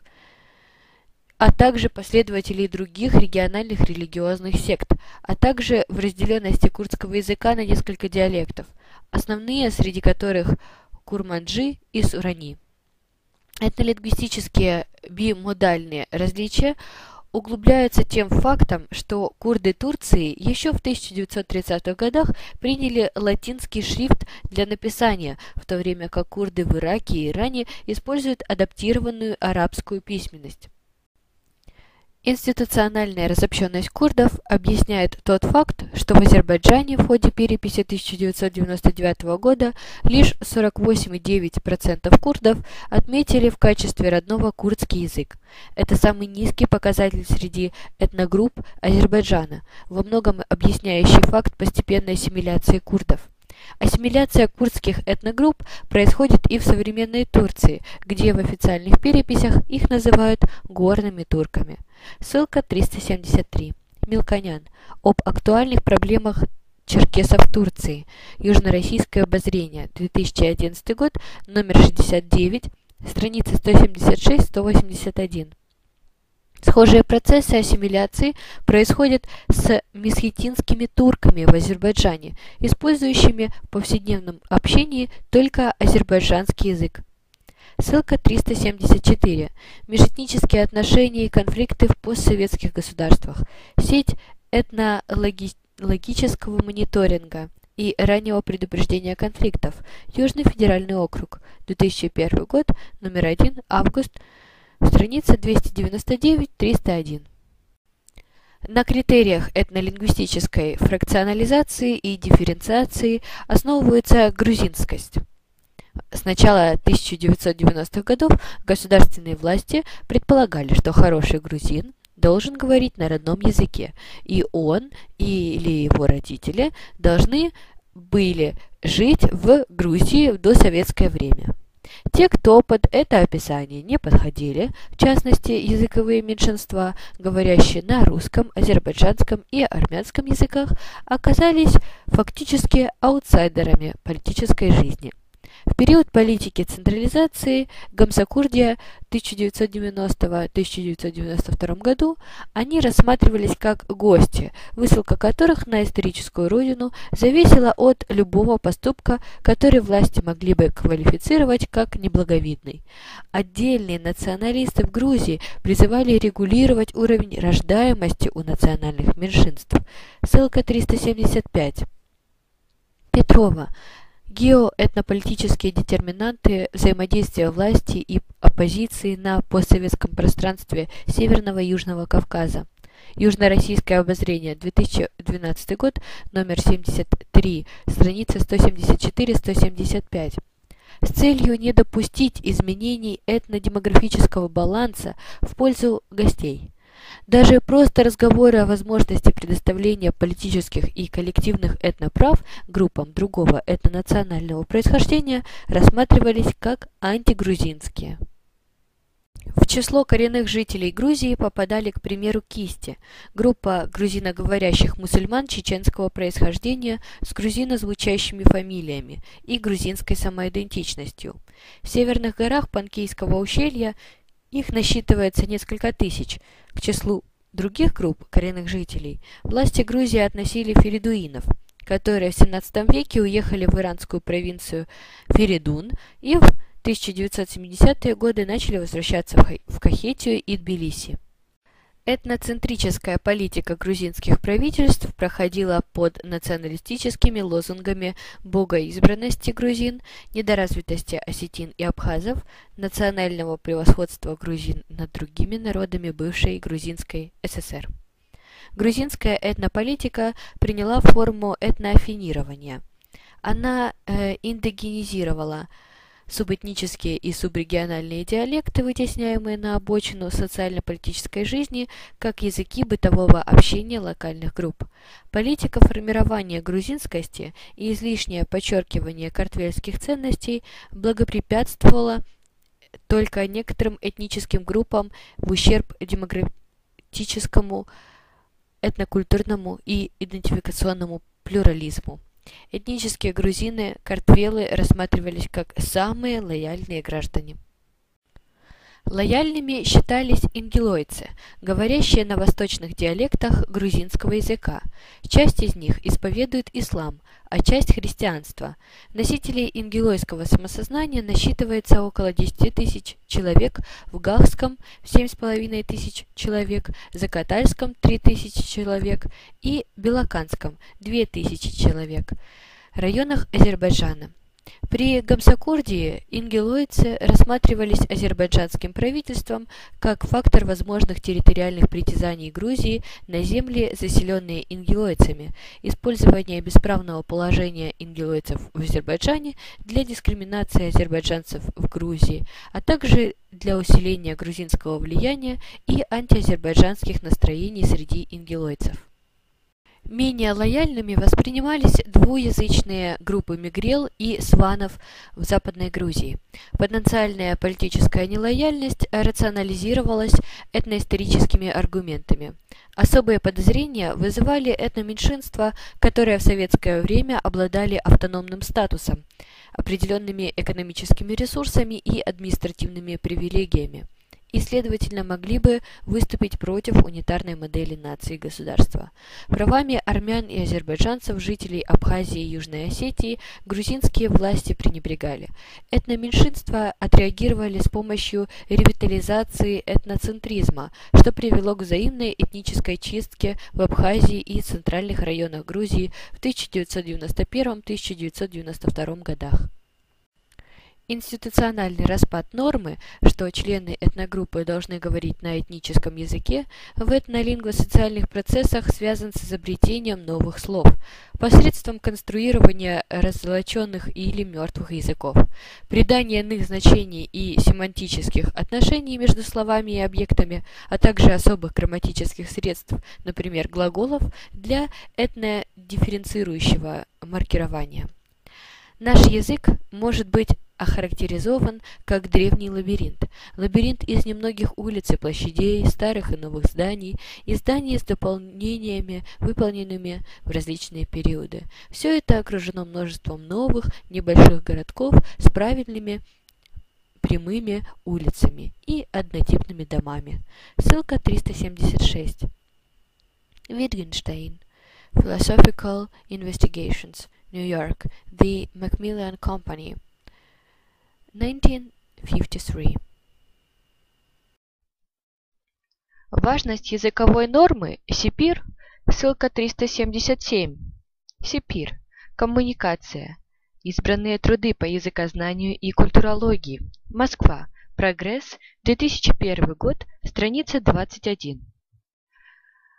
а также последователей других региональных религиозных сект, а также в разделенности курдского языка на несколько диалектов – основные среди которых курманджи и сурани. Этнолингвистические бимодальные различия углубляются тем фактом, что курды Турции еще в 1930-х годах приняли латинский шрифт для написания, в то время как курды в Ираке и Иране используют адаптированную арабскую письменность. Институциональная разобщенность курдов объясняет тот факт, что в Азербайджане в ходе переписи 1999 года лишь 48,9% курдов отметили в качестве родного курдский язык. Это самый низкий показатель среди этногрупп Азербайджана, во многом объясняющий факт постепенной ассимиляции курдов. Ассимиляция курдских этногрупп происходит и в современной Турции, где в официальных переписях их называют горными турками. Ссылка 373. Мелконян. Об актуальных проблемах черкесов Турции. Южно-российское обозрение. 2011 год. Номер 69. Страница 176-181. Схожие процессы ассимиляции происходят с месхетинскими турками в Азербайджане, использующими в повседневном общении только азербайджанский язык. Ссылка 374. Межэтнические отношения и конфликты в постсоветских государствах. Сеть этнологического мониторинга и раннего предупреждения конфликтов. Южный федеральный округ. 2001 год. Номер 1. Август. Страница 299-301. На критериях этнолингвистической фракционализации и дифференциации основывается грузинскость. С начала 1990-х годов государственные власти предполагали, что хороший грузин должен говорить на родном языке, и он или его родители должны были жить в Грузии в досоветское время. Те, кто под это описание не подходили, в частности языковые меньшинства, говорящие на русском, азербайджанском и армянском языках, оказались фактически аутсайдерами политической жизни – в период политики централизации Гамсакурдия 1990-1992 году они рассматривались как гости, высылка которых на историческую родину зависела от любого поступка, который власти могли бы квалифицировать как неблаговидный. Отдельные националисты в Грузии призывали регулировать уровень рождаемости у национальных меньшинств. Ссылка 375. Петрова. Геоэтнополитические детерминанты взаимодействия власти и оппозиции на постсоветском пространстве Северного и Южного Кавказа. Южно-российское обозрение, 2012 год, номер 73, страница 174-175. С целью не допустить изменений этнодемографического баланса в пользу гостей. Даже просто разговоры о возможности предоставления политических и коллективных этнопров группам другого этнонационального происхождения рассматривались как антигрузинские. В число коренных жителей Грузии попадали, к примеру, кисти, группа грузиноговорящих мусульман чеченского происхождения с грузинозвучащими фамилиями и грузинской самоидентичностью. В северных горах Панкейского ущелья их насчитывается несколько тысяч. К числу других групп коренных жителей власти Грузии относили феридуинов, которые в 17 веке уехали в иранскую провинцию Феридун и в 1970-е годы начали возвращаться в Кахетию и Тбилиси. Этноцентрическая политика грузинских правительств проходила под националистическими лозунгами богоизбранности грузин, недоразвитости осетин и абхазов, национального превосходства грузин над другими народами бывшей Грузинской ССР. Грузинская этнополитика приняла форму этноафинирования. Она э, индогенизировала субэтнические и субрегиональные диалекты, вытесняемые на обочину социально-политической жизни, как языки бытового общения локальных групп. Политика формирования грузинскости и излишнее подчеркивание картвельских ценностей благопрепятствовала только некоторым этническим группам в ущерб демократическому, этнокультурному и идентификационному плюрализму. Этнические грузины Картвелы рассматривались как самые лояльные граждане. Лояльными считались ингелойцы, говорящие на восточных диалектах грузинского языка. Часть из них исповедует ислам, а часть – христианство. Носителей ингелойского самосознания насчитывается около 10 тысяч человек, в Гахском – 7,5 тысяч человек, Закатальском – 3 тысячи человек и Белоканском – 2 тысячи человек. Районах Азербайджана – при Гамсакурдии ингелойцы рассматривались азербайджанским правительством как фактор возможных территориальных притязаний Грузии на земли, заселенные ингелойцами, использование бесправного положения ингелойцев в Азербайджане для дискриминации азербайджанцев в Грузии, а также для усиления грузинского влияния и антиазербайджанских настроений среди ингелойцев. Менее лояльными воспринимались двуязычные группы мигрел и сванов в Западной Грузии. Потенциальная политическая нелояльность рационализировалась этноисторическими аргументами. Особые подозрения вызывали этноменьшинства, которые в советское время обладали автономным статусом, определенными экономическими ресурсами и административными привилегиями и, следовательно, могли бы выступить против унитарной модели нации и государства. Правами армян и азербайджанцев, жителей Абхазии и Южной Осетии, грузинские власти пренебрегали. Этноменьшинства отреагировали с помощью ревитализации этноцентризма, что привело к взаимной этнической чистке в Абхазии и центральных районах Грузии в 1991-1992 годах. Институциональный распад нормы, что члены этногруппы должны говорить на этническом языке, в этнолингвосоциальных процессах связан с изобретением новых слов, посредством конструирования разлоченных или мертвых языков, придания иных значений и семантических отношений между словами и объектами, а также особых грамматических средств, например, глаголов, для этнодифференцирующего маркирования. Наш язык может быть охарактеризован как древний лабиринт. Лабиринт из немногих улиц и площадей, старых и новых зданий, и зданий с дополнениями, выполненными в различные периоды. Все это окружено множеством новых, небольших городков с правильными прямыми улицами и однотипными домами. Ссылка 376. Wittgenstein. Philosophical Investigations. New York. The Macmillan Company. 1953. Важность языковой нормы СИПИР, ссылка 377. СИПИР. Коммуникация. Избранные труды по языкознанию и культурологии. Москва. Прогресс. 2001 год. Страница 21.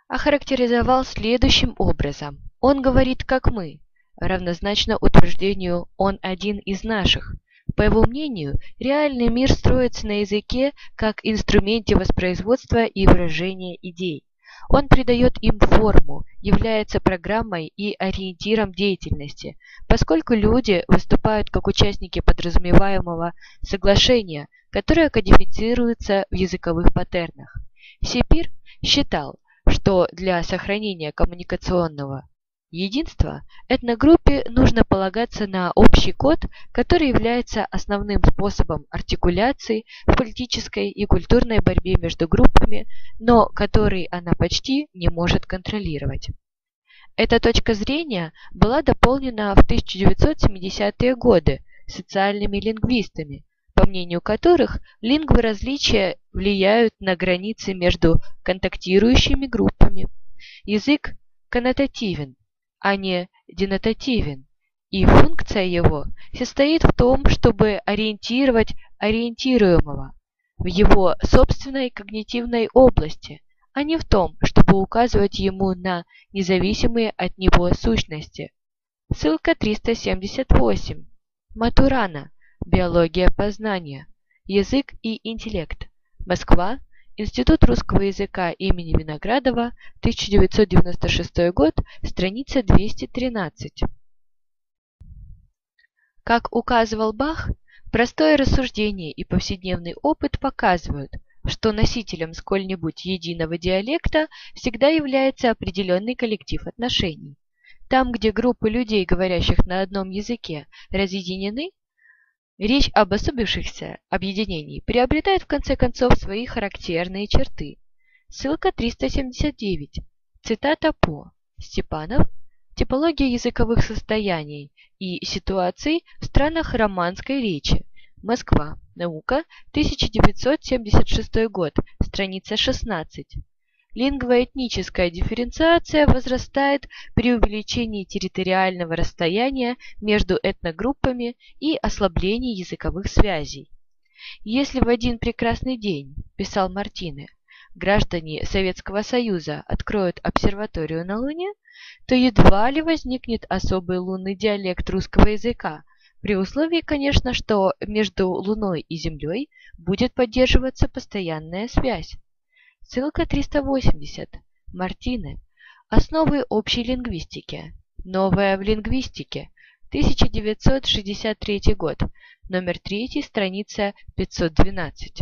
Охарактеризовал следующим образом. Он говорит, как мы, равнозначно утверждению «он один из наших», по его мнению, реальный мир строится на языке как инструменте воспроизводства и выражения идей. Он придает им форму, является программой и ориентиром деятельности, поскольку люди выступают как участники подразумеваемого соглашения, которое кодифицируется в языковых паттернах. Сепир считал, что для сохранения коммуникационного единства, этногруппе нужно полагаться на общий код, который является основным способом артикуляции в политической и культурной борьбе между группами, но который она почти не может контролировать. Эта точка зрения была дополнена в 1970-е годы социальными лингвистами, по мнению которых лингвы различия влияют на границы между контактирующими группами. Язык коннотативен, а не денотативен, и функция его состоит в том, чтобы ориентировать ориентируемого в его собственной когнитивной области, а не в том, чтобы указывать ему на независимые от него сущности. Ссылка 378. Матурана. Биология познания. Язык и интеллект. Москва. Институт русского языка имени Виноградова, 1996 год, страница 213. Как указывал Бах, простое рассуждение и повседневный опыт показывают, что носителем сколь-нибудь единого диалекта всегда является определенный коллектив отношений. Там, где группы людей, говорящих на одном языке, разъединены, Речь об особившихся объединении приобретает в конце концов свои характерные черты. Ссылка 379. Цитата по Степанов «Типология языковых состояний и ситуаций в странах романской речи. Москва. Наука. 1976 год. Страница 16». Лингвоэтническая дифференциация возрастает при увеличении территориального расстояния между этногруппами и ослаблении языковых связей. Если в один прекрасный день, писал Мартине, граждане Советского Союза откроют обсерваторию на Луне, то едва ли возникнет особый лунный диалект русского языка, при условии, конечно, что между Луной и Землей будет поддерживаться постоянная связь. Ссылка 380. Мартины. Основы общей лингвистики. Новая в лингвистике. 1963 год. Номер 3, страница 512.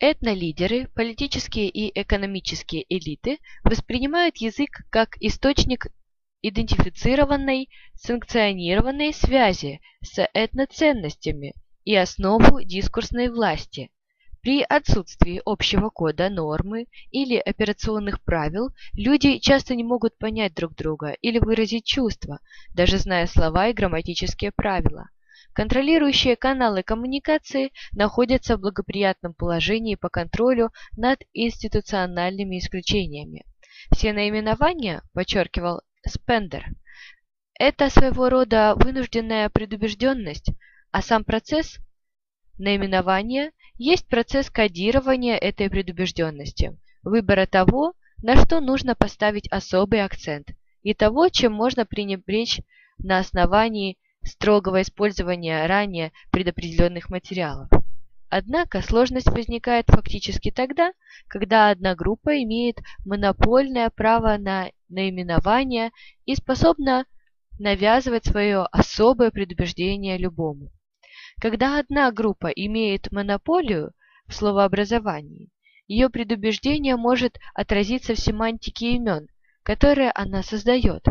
Этнолидеры, политические и экономические элиты воспринимают язык как источник идентифицированной, санкционированной связи с этноценностями и основу дискурсной власти – при отсутствии общего кода, нормы или операционных правил люди часто не могут понять друг друга или выразить чувства, даже зная слова и грамматические правила. Контролирующие каналы коммуникации находятся в благоприятном положении по контролю над институциональными исключениями. Все наименования, подчеркивал Спендер, это своего рода вынужденная предубежденность, а сам процесс наименования есть процесс кодирования этой предубежденности, выбора того, на что нужно поставить особый акцент, и того, чем можно пренебречь на основании строгого использования ранее предопределенных материалов. Однако сложность возникает фактически тогда, когда одна группа имеет монопольное право на наименование и способна навязывать свое особое предубеждение любому. Когда одна группа имеет монополию в словообразовании, ее предубеждение может отразиться в семантике имен, которые она создает.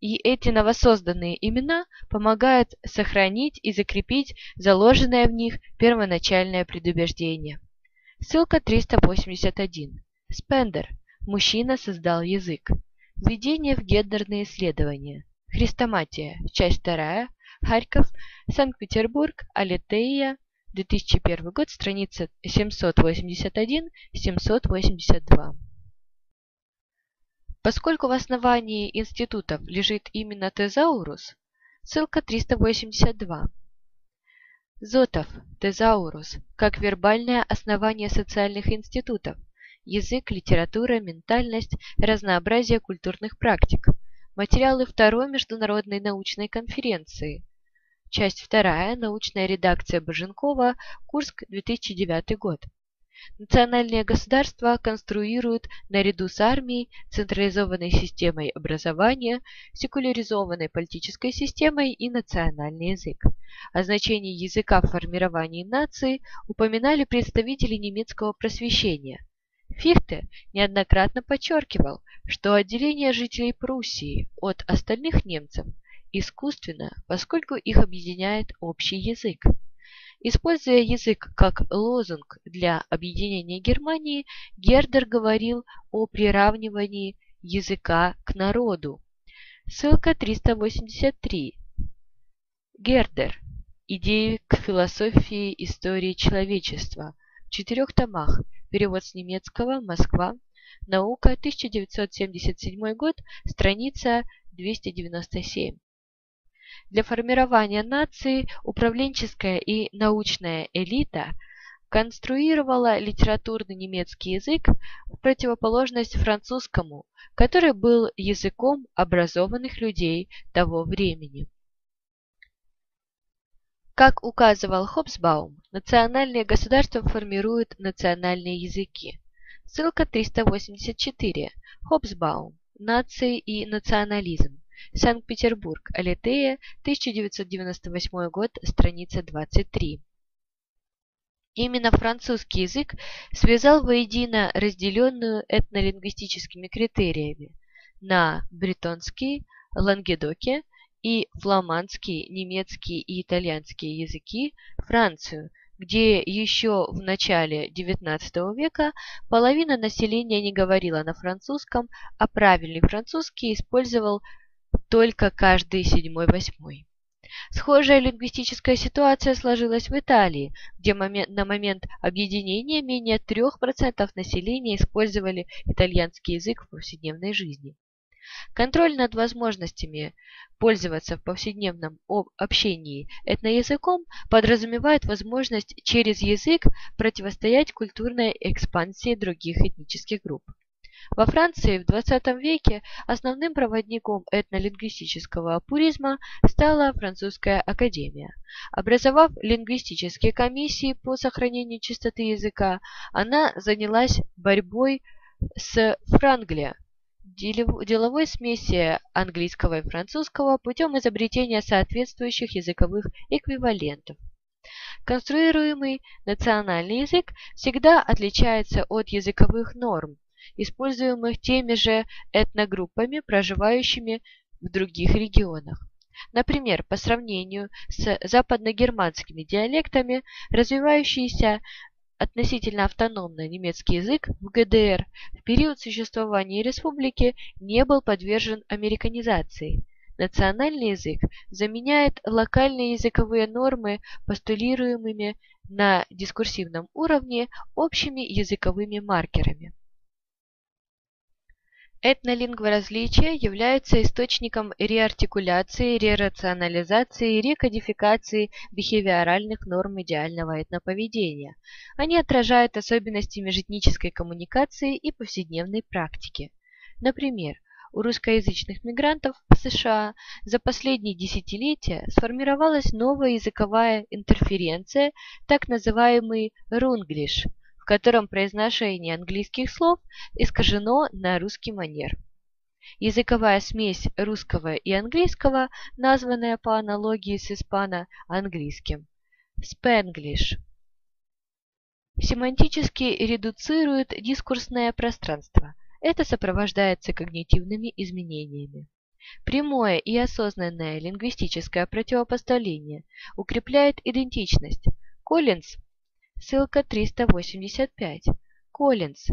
И эти новосозданные имена помогают сохранить и закрепить заложенное в них первоначальное предубеждение. Ссылка 381. Спендер. Мужчина создал язык. Введение в гендерные исследования. Хрестоматия. Часть 2. Харьков, Санкт-Петербург, Алитея, 2001 год, страница 781-782. Поскольку в основании институтов лежит именно тезаурус, ссылка 382. Зотов, тезаурус, как вербальное основание социальных институтов, язык, литература, ментальность, разнообразие культурных практик, материалы второй международной научной конференции, Часть вторая. Научная редакция Боженкова. Курск, 2009 год. Национальные государства конструируют наряду с армией, централизованной системой образования, секуляризованной политической системой и национальный язык. О значении языка в формировании нации упоминали представители немецкого просвещения. Фихте неоднократно подчеркивал, что отделение жителей Пруссии от остальных немцев – искусственно, поскольку их объединяет общий язык. Используя язык как лозунг для объединения Германии, Гердер говорил о приравнивании языка к народу. Ссылка 383. Гердер. Идеи к философии истории человечества в четырех томах. Перевод с немецкого. Москва. Наука. 1977 год. Страница 297. Для формирования нации управленческая и научная элита конструировала литературный немецкий язык в противоположность французскому, который был языком образованных людей того времени. Как указывал Хобсбаум, национальные государства формируют национальные языки. Ссылка 384. Хобсбаум. Нации и национализм. Санкт-Петербург. Алитея. 1998 год. Страница 23. Именно французский язык связал воедино разделенную этнолингвистическими критериями на бретонский, лангедоке и фламандский, немецкий и итальянские языки Францию, где еще в начале XIX века половина населения не говорила на французском, а правильный французский использовал только каждый седьмой-восьмой. Схожая лингвистическая ситуация сложилась в Италии, где на момент объединения менее 3% населения использовали итальянский язык в повседневной жизни. Контроль над возможностями пользоваться в повседневном общении этноязыком подразумевает возможность через язык противостоять культурной экспансии других этнических групп. Во Франции в XX веке основным проводником этнолингвистического пуризма стала Французская академия. Образовав лингвистические комиссии по сохранению чистоты языка, она занялась борьбой с франглия, деловой смеси английского и французского путем изобретения соответствующих языковых эквивалентов. Конструируемый национальный язык всегда отличается от языковых норм, используемых теми же этногруппами, проживающими в других регионах. Например, по сравнению с западногерманскими диалектами, развивающиеся относительно автономный немецкий язык в ГДР в период существования республики не был подвержен американизации. Национальный язык заменяет локальные языковые нормы, постулируемыми на дискурсивном уровне общими языковыми маркерами. Этнолингворазличия являются источником реартикуляции, рерационализации рекодификации бихевиоральных норм идеального этноповедения. Они отражают особенности межэтнической коммуникации и повседневной практики. Например, у русскоязычных мигрантов в США за последние десятилетия сформировалась новая языковая интерференция, так называемый рунглиш – котором произношение английских слов искажено на русский манер. Языковая смесь русского и английского, названная по аналогии с испано-английским «спенглиш», семантически редуцирует дискурсное пространство. Это сопровождается когнитивными изменениями. Прямое и осознанное лингвистическое противопоставление укрепляет идентичность. Коллинз Ссылка 385. Коллинз.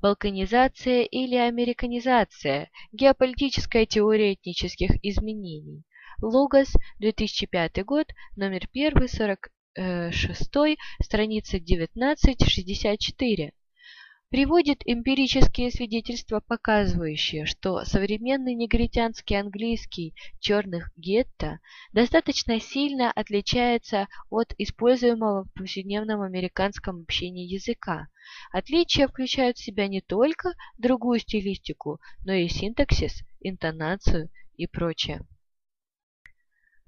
Балканизация или американизация. Геополитическая теория этнических изменений. Логос, 2005 год, номер 1, 46, страница 1964 приводит эмпирические свидетельства, показывающие, что современный негритянский английский черных гетто достаточно сильно отличается от используемого в повседневном американском общении языка. Отличия включают в себя не только другую стилистику, но и синтаксис, интонацию и прочее.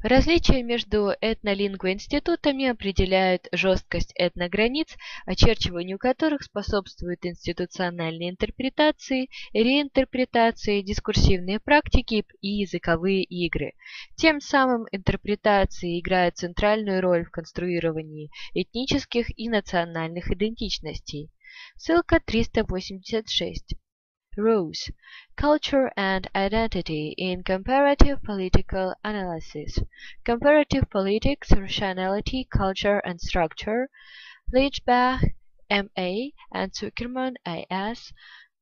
Различия между этнолингвоинститутами определяют жесткость этнограниц, очерчиванию которых способствуют институциональные интерпретации, реинтерпретации, дискурсивные практики и языковые игры. Тем самым интерпретации играют центральную роль в конструировании этнических и национальных идентичностей. Ссылка 386. Rose, Culture and Identity in Comparative Political Analysis, Comparative Politics, Rationality, Culture and Structure, Lichbach, M.A. and Zuckerman, A.S.,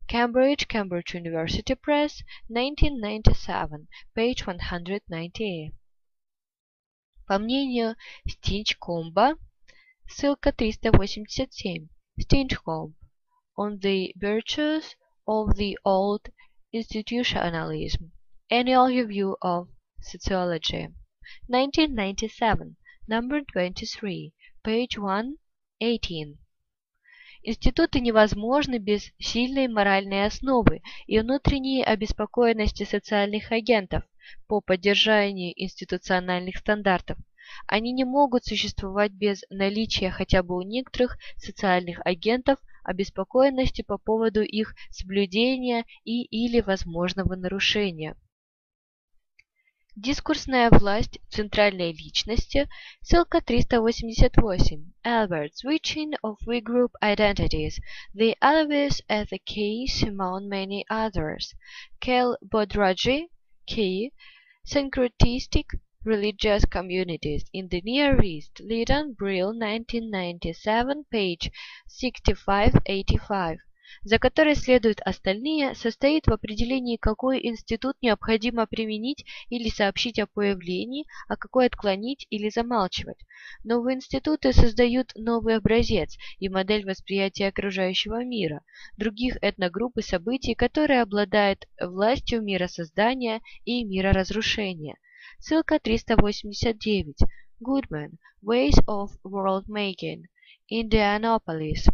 Cambridge, Cambridge University Press, 1997, page 198. По мнению Стинчкомба, ссылка 387, Стинчкомб, on the virtues of the old institutionalism, Annual Review of Sociology, 1997, number 23, page 118. Институты невозможны без сильной моральной основы и внутренней обеспокоенности социальных агентов по поддержанию институциональных стандартов. Они не могут существовать без наличия хотя бы у некоторых социальных агентов обеспокоенности по поводу их соблюдения и или возможного нарушения. Дискурсная власть центральной личности, ссылка 388. Albert, switching of we identities, the Alavis as a case among many others. Kel Bodraji, K. Syncretistic Religious Communities in the Near East, Leydon, Brill, 1997, page 6585 за которой следуют остальные, состоит в определении, какой институт необходимо применить или сообщить о появлении, а какой отклонить или замалчивать. Новые институты создают новый образец и модель восприятия окружающего мира, других этногрупп и событий, которые обладают властью миросоздания и мироразрушения. Ссылка 389. Goodman. Ways of World Making. Indianapolis.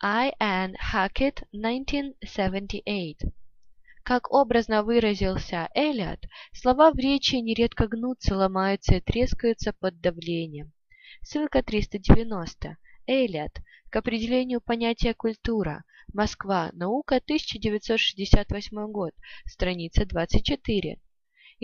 I. N. Hackett, 1978. Как образно выразился Элиот, слова в речи нередко гнутся, ломаются и трескаются под давлением. Ссылка 390. Элиот. К определению понятия культура. Москва. Наука. 1968 год. Страница 24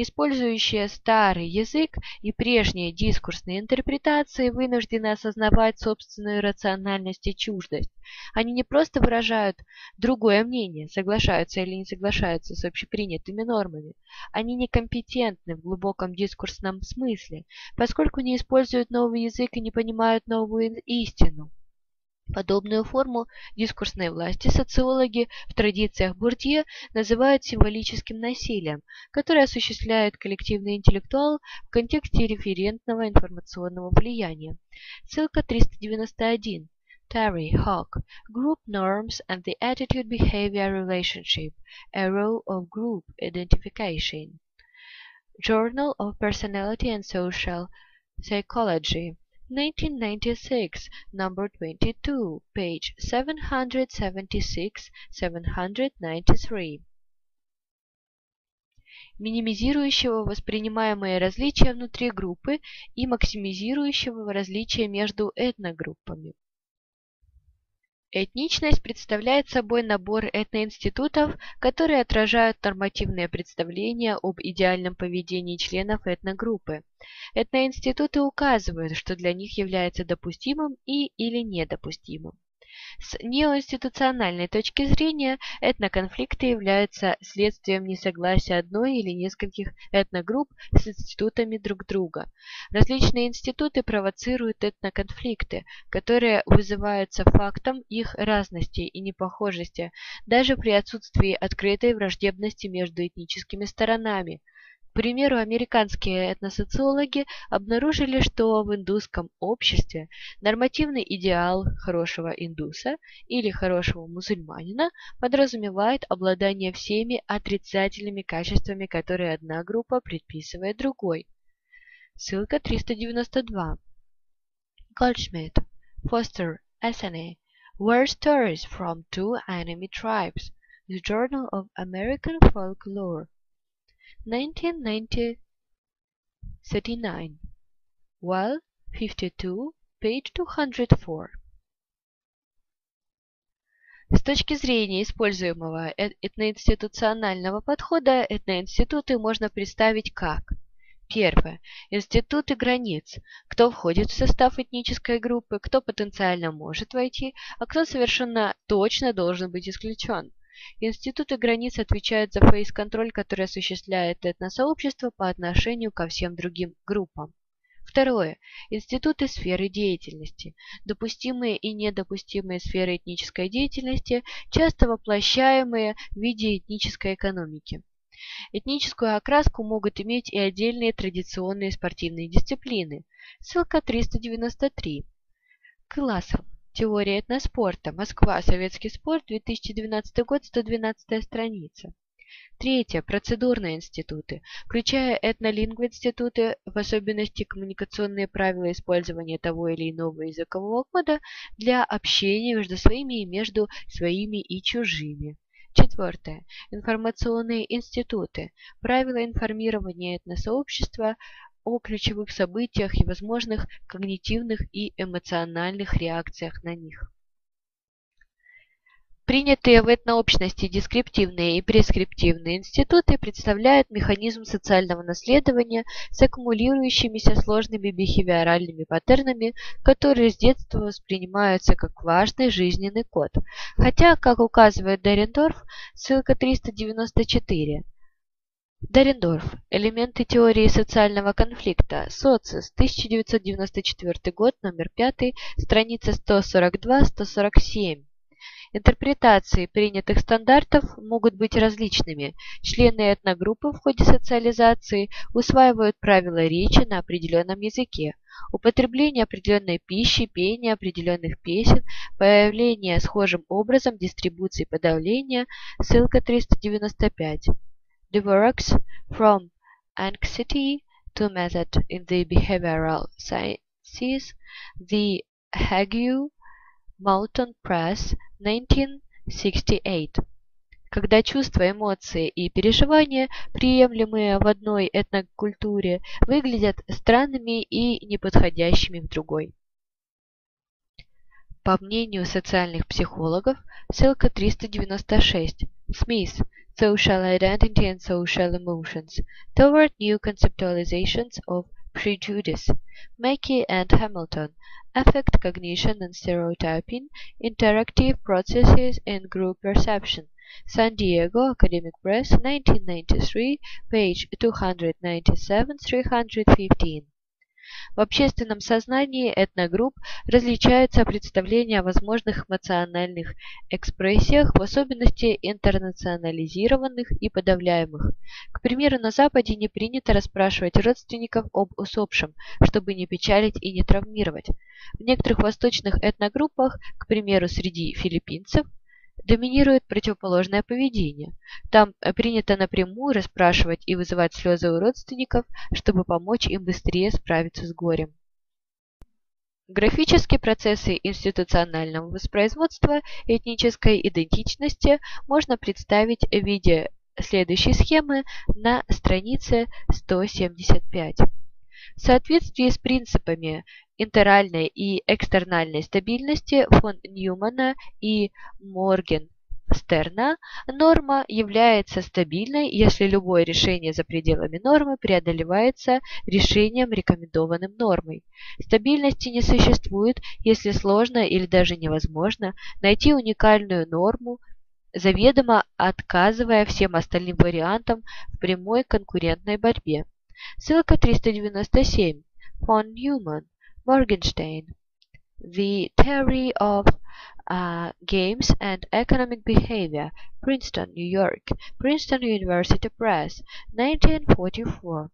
использующие старый язык и прежние дискурсные интерпретации, вынуждены осознавать собственную рациональность и чуждость. Они не просто выражают другое мнение, соглашаются или не соглашаются с общепринятыми нормами. Они некомпетентны в глубоком дискурсном смысле, поскольку не используют новый язык и не понимают новую истину. Подобную форму дискурсной власти социологи в традициях Бурдье называют символическим насилием, которое осуществляет коллективный интеллектуал в контексте референтного информационного влияния. Ссылка 391. Terry Hawk, Group Norms and the Attitude-Behavior Relationship, A Row of Group Identification. Journal of Personality and Social Psychology, 1996, number 22, page 776-793. минимизирующего воспринимаемые различия внутри группы и максимизирующего различия между этногруппами. Этничность представляет собой набор этноинститутов, которые отражают нормативные представления об идеальном поведении членов этногруппы. Этноинституты указывают, что для них является допустимым и или недопустимым. С неоинституциональной точки зрения этноконфликты являются следствием несогласия одной или нескольких этногрупп с институтами друг друга. Различные институты провоцируют этноконфликты, которые вызываются фактом их разности и непохожести, даже при отсутствии открытой враждебности между этническими сторонами – примеру, американские этносоциологи обнаружили, что в индусском обществе нормативный идеал хорошего индуса или хорошего мусульманина подразумевает обладание всеми отрицательными качествами, которые одна группа предписывает другой. Ссылка 392. Goldschmidt, Foster, S.N.A. War Stories from Two Enemy Tribes. The Journal of American Folklore. 1939. Well, 52, page 204. С точки зрения используемого этноинституционального подхода, этноинституты можно представить как Первое. Институты границ. Кто входит в состав этнической группы, кто потенциально может войти, а кто совершенно точно должен быть исключен. Институты границ отвечают за фейс-контроль, который осуществляет этносообщество по отношению ко всем другим группам. Второе. Институты сферы деятельности. Допустимые и недопустимые сферы этнической деятельности, часто воплощаемые в виде этнической экономики. Этническую окраску могут иметь и отдельные традиционные спортивные дисциплины. Ссылка 393. Классов. Теория этноспорта. Москва. Советский спорт. 2012 год. 112 страница. Третье. Процедурные институты, включая этнолингвоинституты, в особенности коммуникационные правила использования того или иного языкового кода для общения между своими и между своими и чужими. Четвертое. Информационные институты. Правила информирования этносообщества о ключевых событиях и возможных когнитивных и эмоциональных реакциях на них. Принятые в этнообщности дескриптивные и прескриптивные институты представляют механизм социального наследования с аккумулирующимися сложными бихевиоральными паттернами, которые с детства воспринимаются как важный жизненный код. Хотя, как указывает Дарендорф, ссылка 394, Дарендорф. Элементы теории социального конфликта. Социс. 1994 год, номер 5, страница 142-147. Интерпретации принятых стандартов могут быть различными. Члены этногруппы в ходе социализации усваивают правила речи на определенном языке, употребление определенной пищи, пение определенных песен, появление схожим образом дистрибуции подавления, ссылка 395. The works from anxiety to method in the behavioral sciences, the Hague Moulton Press, 1968. Когда чувства, эмоции и переживания, приемлемые в одной этнокультуре, выглядят странными и неподходящими в другой. По мнению социальных психологов, ссылка 396, Смит, Social Identity and Social Emotions, Toward New Conceptualizations of Prejudice, Mackey and Hamilton, affect cognition and stereotyping, interactive processes in group perception. San Diego Academic Press, 1993, page 297-315. В общественном сознании этногрупп различаются представления о возможных эмоциональных экспрессиях, в особенности интернационализированных и подавляемых. К примеру, на Западе не принято расспрашивать родственников об усопшем, чтобы не печалить и не травмировать. В некоторых восточных этногруппах, к примеру, среди филиппинцев, доминирует противоположное поведение. Там э, принято напрямую расспрашивать и вызывать слезы у родственников, чтобы помочь им быстрее справиться с горем. Графические процессы институционального воспроизводства этнической идентичности можно представить в виде следующей схемы на странице 175. В соответствии с принципами интеральной и экстернальной стабильности фон Ньюмана и Моргенстерна, норма является стабильной, если любое решение за пределами нормы преодолевается решением, рекомендованным нормой. Стабильности не существует, если сложно или даже невозможно найти уникальную норму, заведомо отказывая всем остальным вариантам в прямой конкурентной борьбе. Ссылка 397. Фон Ньюман. Morgenstern. The Theory of uh, Games and Economic Behavior. Princeton, New York. Princeton University Press. 1944.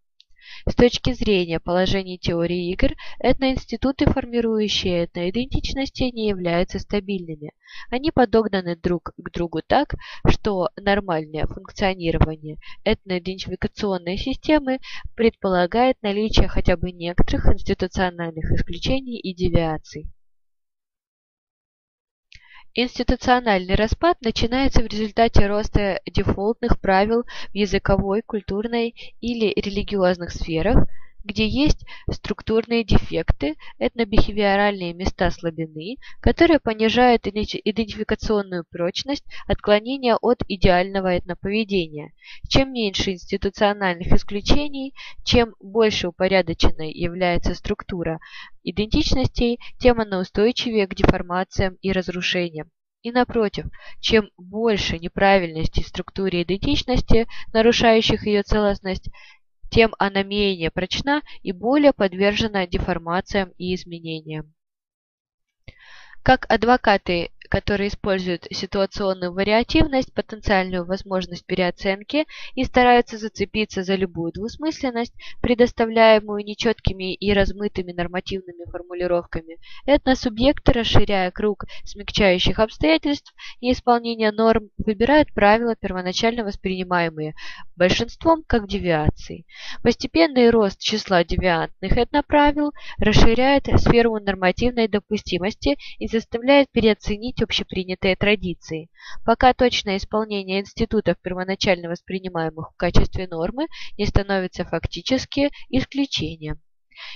С точки зрения положений теории игр, этноинституты, формирующие этноидентичности, не являются стабильными. Они подогнаны друг к другу так, что нормальное функционирование этноидентификационной системы предполагает наличие хотя бы некоторых институциональных исключений и девиаций. Институциональный распад начинается в результате роста дефолтных правил в языковой, культурной или религиозных сферах, где есть структурные дефекты, этнобихевиоральные места слабины, которые понижают идентификационную прочность отклонения от идеального этноповедения. Чем меньше институциональных исключений, чем больше упорядоченной является структура идентичностей, тем она устойчивее к деформациям и разрушениям. И напротив, чем больше неправильностей в структуре идентичности, нарушающих ее целостность, тем она менее прочна и более подвержена деформациям и изменениям. Как адвокаты которые используют ситуационную вариативность, потенциальную возможность переоценки и стараются зацепиться за любую двусмысленность, предоставляемую нечеткими и размытыми нормативными формулировками, этносубъекты, расширяя круг смягчающих обстоятельств и исполнения норм, выбирают правила, первоначально воспринимаемые большинством как девиации. Постепенный рост числа девиантных этноправил расширяет сферу нормативной допустимости и заставляет переоценить общепринятые традиции. Пока точное исполнение институтов, первоначально воспринимаемых в качестве нормы, не становится фактически исключением.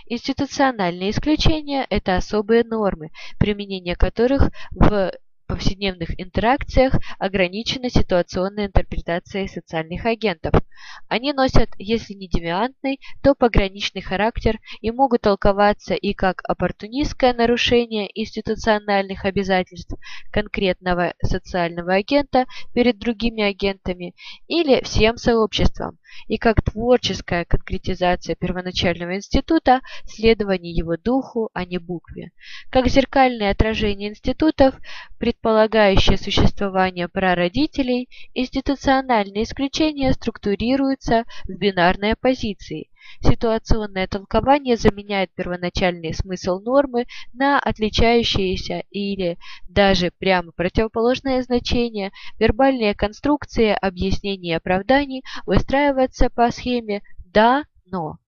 Институциональные исключения – это особые нормы, применение которых в повседневных интеракциях ограничена ситуационной интерпретацией социальных агентов. Они носят, если не девиантный, то пограничный характер и могут толковаться и как оппортунистское нарушение институциональных обязательств конкретного социального агента перед другими агентами или всем сообществом, и как творческая конкретизация первоначального института, следование его духу, а не букве. Как зеркальное отражение институтов, предполагающее существование прародителей, институциональные исключения структурируются в бинарной оппозиции. Ситуационное толкование заменяет первоначальный смысл нормы на отличающиеся или даже прямо противоположное значение. Вербальные конструкции объяснений и оправданий выстраиваются по схеме «да-но».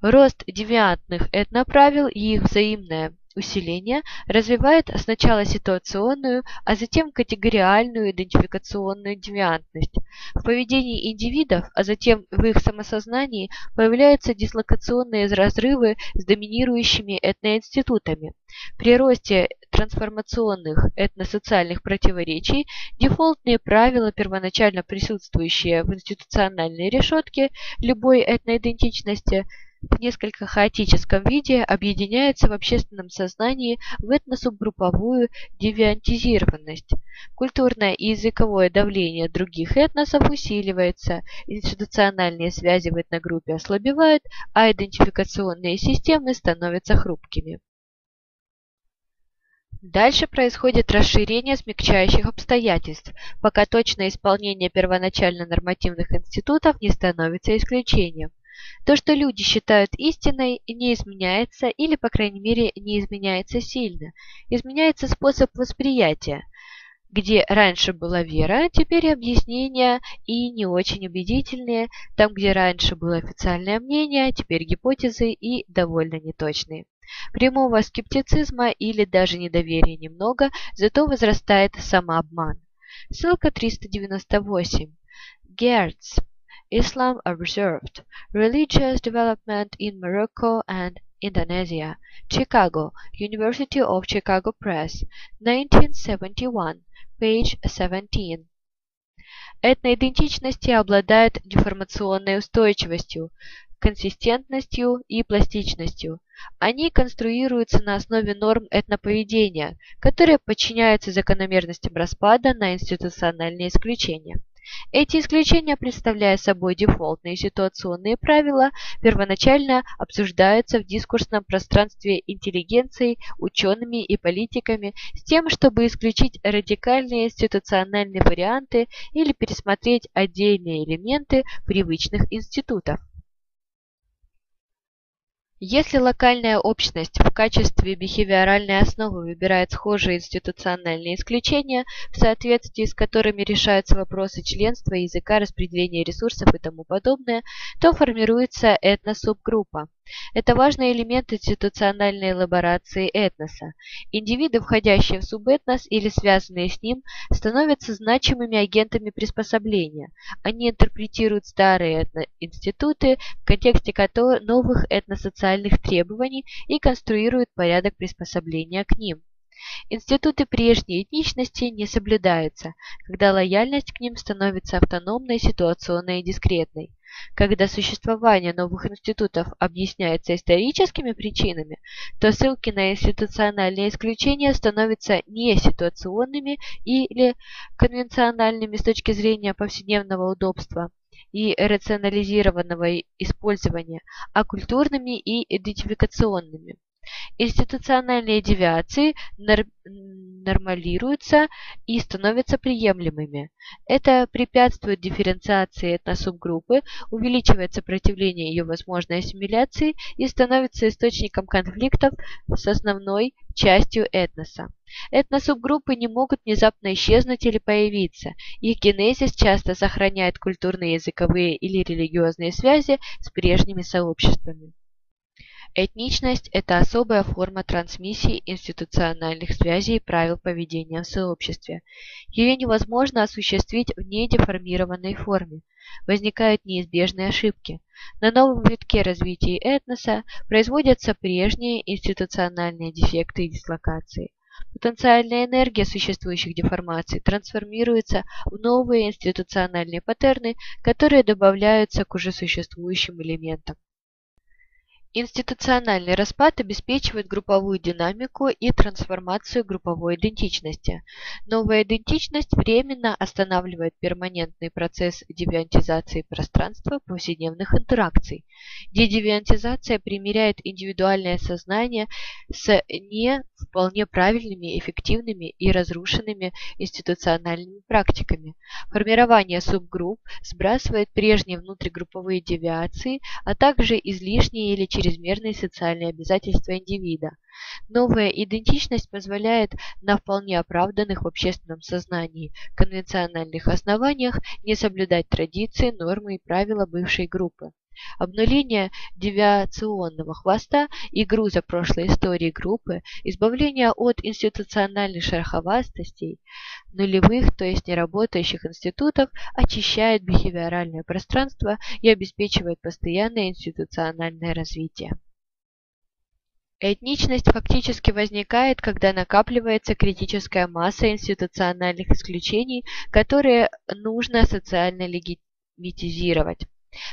Рост девиантных этноправил и их взаимное усиление развивает сначала ситуационную, а затем категориальную идентификационную девиантность. В поведении индивидов, а затем в их самосознании появляются дислокационные разрывы с доминирующими этноинститутами. При росте трансформационных этносоциальных противоречий дефолтные правила, первоначально присутствующие в институциональной решетке любой этноидентичности, в несколько хаотическом виде объединяется в общественном сознании в этносубгрупповую девиантизированность. Культурное и языковое давление других этносов усиливается, институциональные связи в этногруппе ослабевают, а идентификационные системы становятся хрупкими. Дальше происходит расширение смягчающих обстоятельств, пока точное исполнение первоначально нормативных институтов не становится исключением. То, что люди считают истиной, не изменяется или, по крайней мере, не изменяется сильно. Изменяется способ восприятия. Где раньше была вера, теперь объяснения и не очень убедительные. Там, где раньше было официальное мнение, теперь гипотезы и довольно неточные. Прямого скептицизма или даже недоверия немного, зато возрастает самообман. Ссылка 398. Герц. Islam observed, religious development in Morocco and Indonesia. Chicago, University of Chicago Press, 1971, page 17. Этноидентичности обладают деформационной устойчивостью, консистентностью и пластичностью. Они конструируются на основе норм этноповедения, которые подчиняются закономерностям распада на институциональные исключения. Эти исключения, представляя собой дефолтные ситуационные правила, первоначально обсуждаются в дискурсном пространстве интеллигенцией, учеными и политиками с тем, чтобы исключить радикальные институциональные варианты или пересмотреть отдельные элементы привычных институтов. Если локальная общность в качестве бихевиоральной основы выбирает схожие институциональные исключения, в соответствии с которыми решаются вопросы членства, языка, распределения ресурсов и тому подобное, то формируется этносубгруппа. Это важный элемент институциональной элаборации этноса. Индивиды, входящие в субэтнос или связанные с ним, становятся значимыми агентами приспособления. Они интерпретируют старые этноинституты в контексте новых этносоциальных требований и конструируют порядок приспособления к ним. Институты прежней этничности не соблюдаются, когда лояльность к ним становится автономной, ситуационной и дискретной. Когда существование новых институтов объясняется историческими причинами, то ссылки на институциональные исключения становятся не ситуационными или конвенциональными с точки зрения повседневного удобства и рационализированного использования, а культурными и идентификационными. Институциональные девиации нормалируются и становятся приемлемыми. Это препятствует дифференциации этносубгруппы, увеличивает сопротивление ее возможной ассимиляции и становится источником конфликтов с основной частью этноса. Этносубгруппы не могут внезапно исчезнуть или появиться. Их генезис часто сохраняет культурные, языковые или религиозные связи с прежними сообществами. Этничность – это особая форма трансмиссии институциональных связей и правил поведения в сообществе. Ее невозможно осуществить в недеформированной форме. Возникают неизбежные ошибки. На новом витке развития этноса производятся прежние институциональные дефекты и дислокации. Потенциальная энергия существующих деформаций трансформируется в новые институциональные паттерны, которые добавляются к уже существующим элементам. Институциональный распад обеспечивает групповую динамику и трансформацию групповой идентичности. Новая идентичность временно останавливает перманентный процесс девиантизации пространства повседневных интеракций. Дедевиантизация примиряет индивидуальное сознание с не вполне правильными, эффективными и разрушенными институциональными практиками. Формирование субгрупп сбрасывает прежние внутригрупповые девиации, а также излишние или чрезмерные социальные обязательства индивида. Новая идентичность позволяет на вполне оправданных в общественном сознании конвенциональных основаниях не соблюдать традиции, нормы и правила бывшей группы. Обнуление девиационного хвоста и груза прошлой истории группы, избавление от институциональных шероховатостей, нулевых, то есть неработающих институтов, очищает бихевиоральное пространство и обеспечивает постоянное институциональное развитие. Этничность фактически возникает, когда накапливается критическая масса институциональных исключений, которые нужно социально легитимизировать.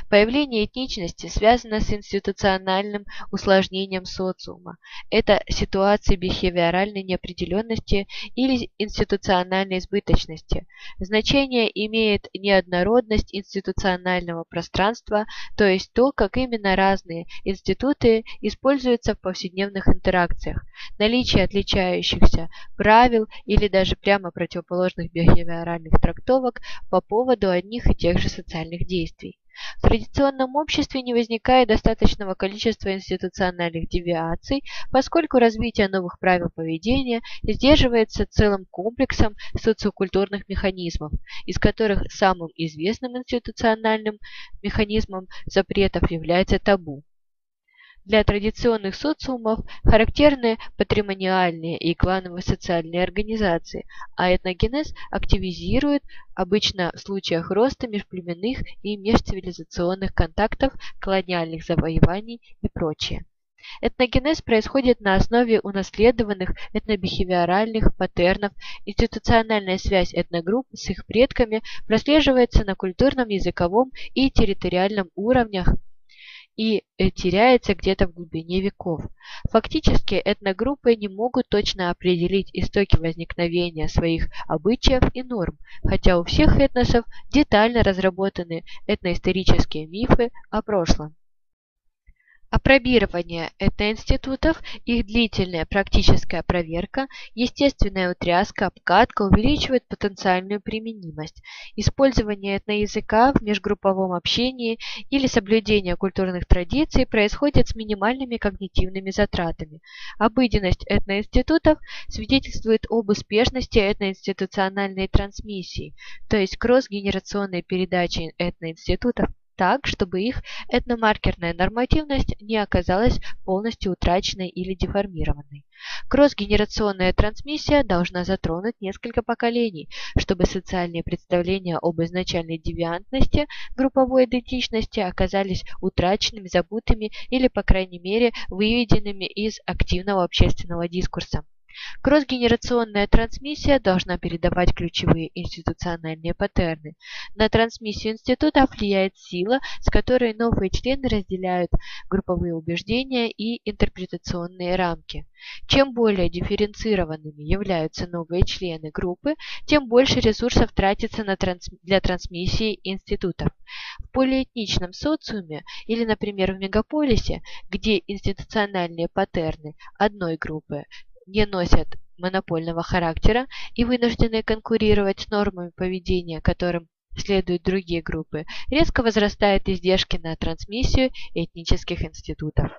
Появление этничности связано с институциональным усложнением социума. Это ситуации бихевиоральной неопределенности или институциональной избыточности. Значение имеет неоднородность институционального пространства, то есть то, как именно разные институты используются в повседневных интеракциях, наличие отличающихся правил или даже прямо противоположных бихевиоральных трактовок по поводу одних и тех же социальных действий. В традиционном обществе не возникает достаточного количества институциональных девиаций, поскольку развитие новых правил поведения сдерживается целым комплексом социокультурных механизмов, из которых самым известным институциональным механизмом запретов является табу. Для традиционных социумов характерны патримониальные и клановые социальные организации, а этногенез активизирует обычно в случаях роста межплеменных и межцивилизационных контактов, колониальных завоеваний и прочее. Этногенез происходит на основе унаследованных этнобихевиоральных паттернов, институциональная связь этногрупп с их предками прослеживается на культурном, языковом и территориальном уровнях и э, теряется где-то в глубине веков. Фактически этногруппы не могут точно определить истоки возникновения своих обычаев и норм, хотя у всех этносов детально разработаны этноисторические мифы о прошлом. Апробирование этноинститутов, их длительная практическая проверка, естественная утряска, обкатка увеличивают потенциальную применимость. Использование этноязыка в межгрупповом общении или соблюдение культурных традиций происходит с минимальными когнитивными затратами. Обыденность этноинститутов свидетельствует об успешности этноинституциональной трансмиссии, то есть кросс-генерационной передачи этноинститутов так, чтобы их этномаркерная нормативность не оказалась полностью утраченной или деформированной. Кросс-генерационная трансмиссия должна затронуть несколько поколений, чтобы социальные представления об изначальной девиантности групповой идентичности оказались утраченными, забытыми или, по крайней мере, выведенными из активного общественного дискурса. Кросс-генерационная трансмиссия должна передавать ключевые институциональные паттерны. На трансмиссию институтов влияет сила, с которой новые члены разделяют групповые убеждения и интерпретационные рамки. Чем более дифференцированными являются новые члены группы, тем больше ресурсов тратится на транс... для трансмиссии институтов. В полиэтничном социуме или, например, в мегаполисе, где институциональные паттерны одной группы не носят монопольного характера и вынуждены конкурировать с нормами поведения, которым следуют другие группы, резко возрастают издержки на трансмиссию этнических институтов.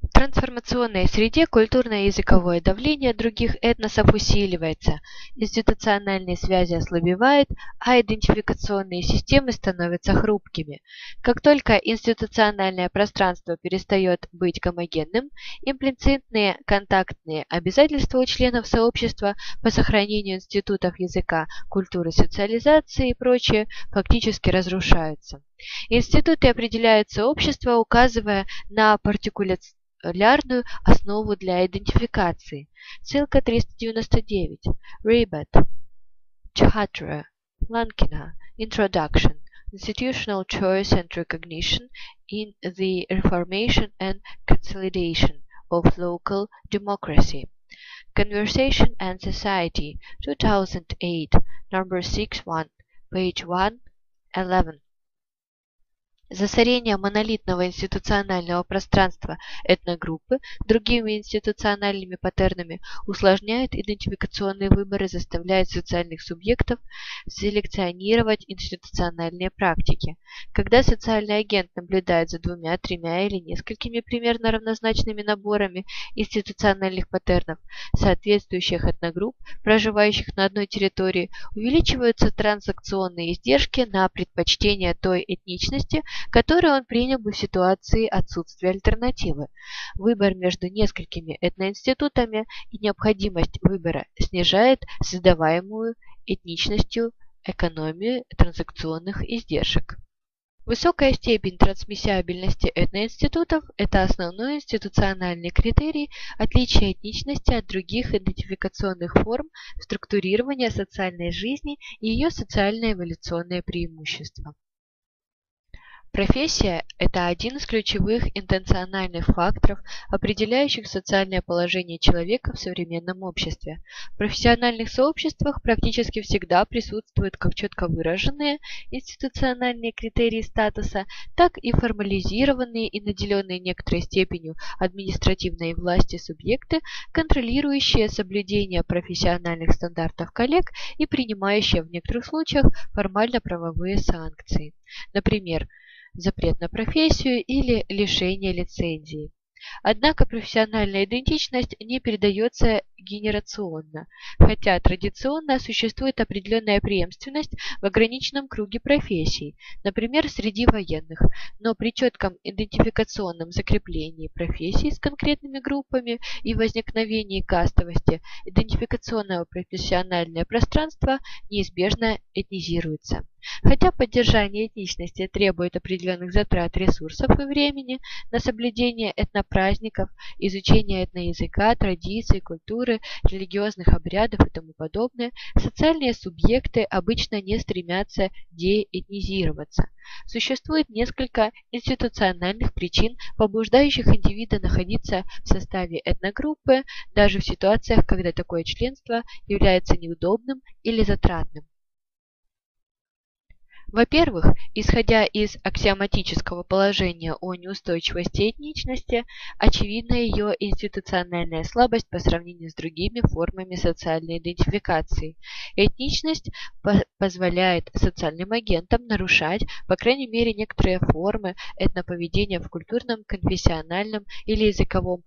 В трансформационной среде культурное и языковое давление других этносов усиливается, институциональные связи ослабевают, а идентификационные системы становятся хрупкими. Как только институциональное пространство перестает быть гомогенным, имплицитные контактные обязательства у членов сообщества по сохранению институтов языка, культуры, социализации и прочее фактически разрушаются. Институты определяют сообщество, указывая на партикуляцию лярную основу для идентификации. Ссылка 399. Рибет. Chhatra. Lankina. Introduction. Institutional Choice and Recognition in the Reformation and Consolidation of Local Democracy. Conversation and Society, 2008, number 61, page 111. Засорение монолитного институционального пространства этногруппы другими институциональными паттернами усложняет идентификационные выборы, заставляет социальных субъектов селекционировать институциональные практики. Когда социальный агент наблюдает за двумя, тремя или несколькими примерно равнозначными наборами институциональных паттернов, соответствующих этногрупп, проживающих на одной территории, увеличиваются транзакционные издержки на предпочтение той этничности, которые он принял бы в ситуации отсутствия альтернативы. Выбор между несколькими этноинститутами и необходимость выбора снижает создаваемую этничностью экономию транзакционных издержек. Высокая степень трансмиссиабельности этноинститутов – это основной институциональный критерий отличия этничности от других идентификационных форм структурирования социальной жизни и ее социально-эволюционное преимущество. Профессия – это один из ключевых интенциональных факторов, определяющих социальное положение человека в современном обществе. В профессиональных сообществах практически всегда присутствуют как четко выраженные институциональные критерии статуса, так и формализированные и наделенные некоторой степенью административной власти субъекты, контролирующие соблюдение профессиональных стандартов коллег и принимающие в некоторых случаях формально-правовые санкции. Например, запрет на профессию или лишение лицензии. Однако профессиональная идентичность не передается генерационно, хотя традиционно существует определенная преемственность в ограниченном круге профессий, например, среди военных, но при четком идентификационном закреплении профессий с конкретными группами и возникновении кастовости, идентификационное профессиональное пространство неизбежно этнизируется. Хотя поддержание этничности требует определенных затрат ресурсов и времени на соблюдение этнопраздников, изучение этноязыка, традиций, культуры, религиозных обрядов и тому подобное, социальные субъекты обычно не стремятся деэтнизироваться. Существует несколько институциональных причин, побуждающих индивида находиться в составе этногруппы, даже в ситуациях, когда такое членство является неудобным или затратным. Во-первых, исходя из аксиоматического положения о неустойчивости этничности, очевидна ее институциональная слабость по сравнению с другими формами социальной идентификации. Этничность по позволяет социальным агентам нарушать, по крайней мере, некоторые формы этноповедения в культурном, конфессиональном или языковом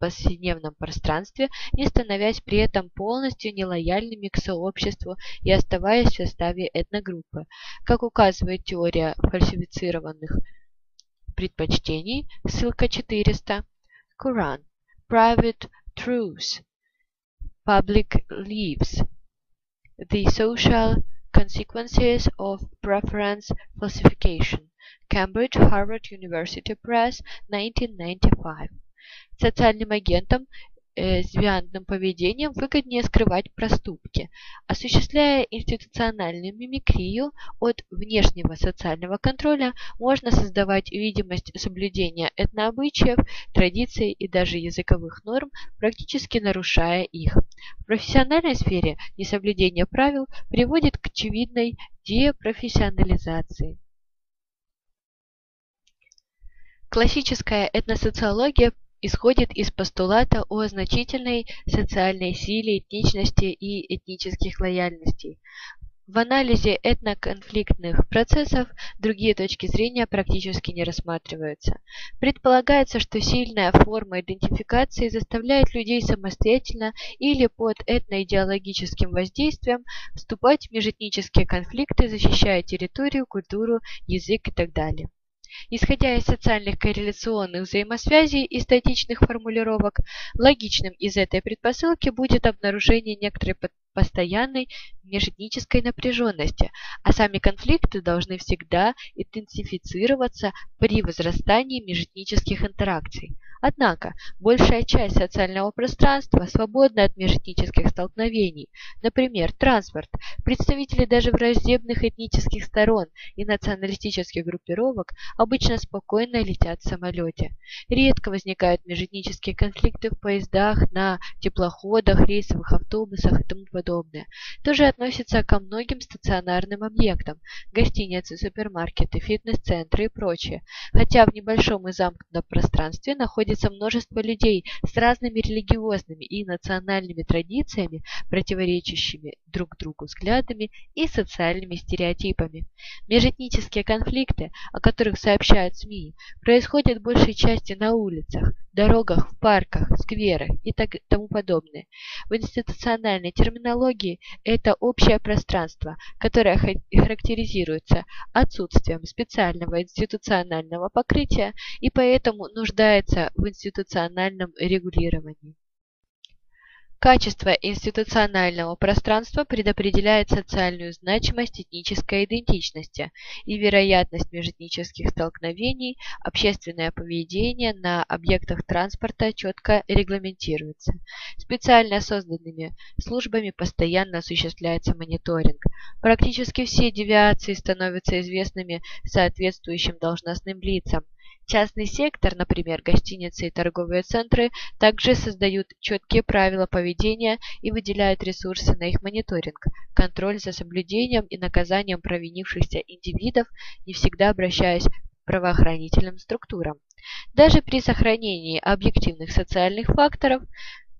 повседневном пространстве, не становясь при этом полностью нелояльными к сообществу и оставаясь в составе этногруппы. Как указывает теория фальсифицированных предпочтений, ссылка 400, Quran, Private Truths, Public Leaves, The Social Consequences of Preference Falsification, Cambridge Harvard University Press, 1995. Социальным агентом э, с девиантным поведением выгоднее скрывать проступки, осуществляя институциональную мимикрию от внешнего социального контроля, можно создавать видимость соблюдения этнообычаев, традиций и даже языковых норм, практически нарушая их. В профессиональной сфере несоблюдение правил приводит к очевидной депрофессионализации. Классическая этносоциология исходит из постулата о значительной социальной силе этничности и этнических лояльностей. В анализе этноконфликтных процессов другие точки зрения практически не рассматриваются. Предполагается, что сильная форма идентификации заставляет людей самостоятельно или под этноидеологическим воздействием вступать в межэтнические конфликты, защищая территорию, культуру, язык и так далее. Исходя из социальных корреляционных взаимосвязей и статичных формулировок, логичным из этой предпосылки будет обнаружение некоторой постоянной межэтнической напряженности, а сами конфликты должны всегда интенсифицироваться при возрастании межэтнических интеракций. Однако, большая часть социального пространства свободна от межэтнических столкновений. Например, транспорт. Представители даже враждебных этнических сторон и националистических группировок обычно спокойно летят в самолете. Редко возникают межэтнические конфликты в поездах, на теплоходах, рейсовых автобусах и тому подобное. То же относится ко многим стационарным объектам – гостиницы, супермаркеты, фитнес-центры и прочее. Хотя в небольшом и замкнутом пространстве находится множество людей с разными религиозными и национальными традициями, противоречащими друг другу взглядами и социальными стереотипами. Межэтнические конфликты, о которых сообщают СМИ, происходят большей части на улицах, дорогах, в парках, скверах и так, тому подобное. В институциональной терминологии это общее пространство, которое характеризуется отсутствием специального институционального покрытия и поэтому нуждается в институциональном регулировании. Качество институционального пространства предопределяет социальную значимость этнической идентичности и вероятность межэтнических столкновений, общественное поведение на объектах транспорта четко регламентируется. Специально созданными службами постоянно осуществляется мониторинг. Практически все девиации становятся известными соответствующим должностным лицам, Частный сектор, например, гостиницы и торговые центры, также создают четкие правила поведения и выделяют ресурсы на их мониторинг, контроль за соблюдением и наказанием провинившихся индивидов, не всегда обращаясь к правоохранительным структурам. Даже при сохранении объективных социальных факторов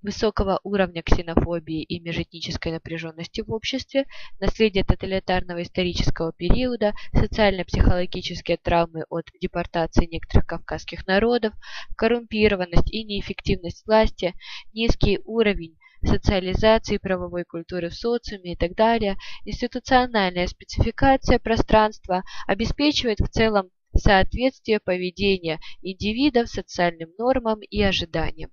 высокого уровня ксенофобии и межэтнической напряженности в обществе, наследие тоталитарного исторического периода, социально-психологические травмы от депортации некоторых кавказских народов, коррумпированность и неэффективность власти, низкий уровень социализации правовой культуры в социуме и так далее, институциональная спецификация пространства обеспечивает в целом соответствие поведения индивидов социальным нормам и ожиданиям.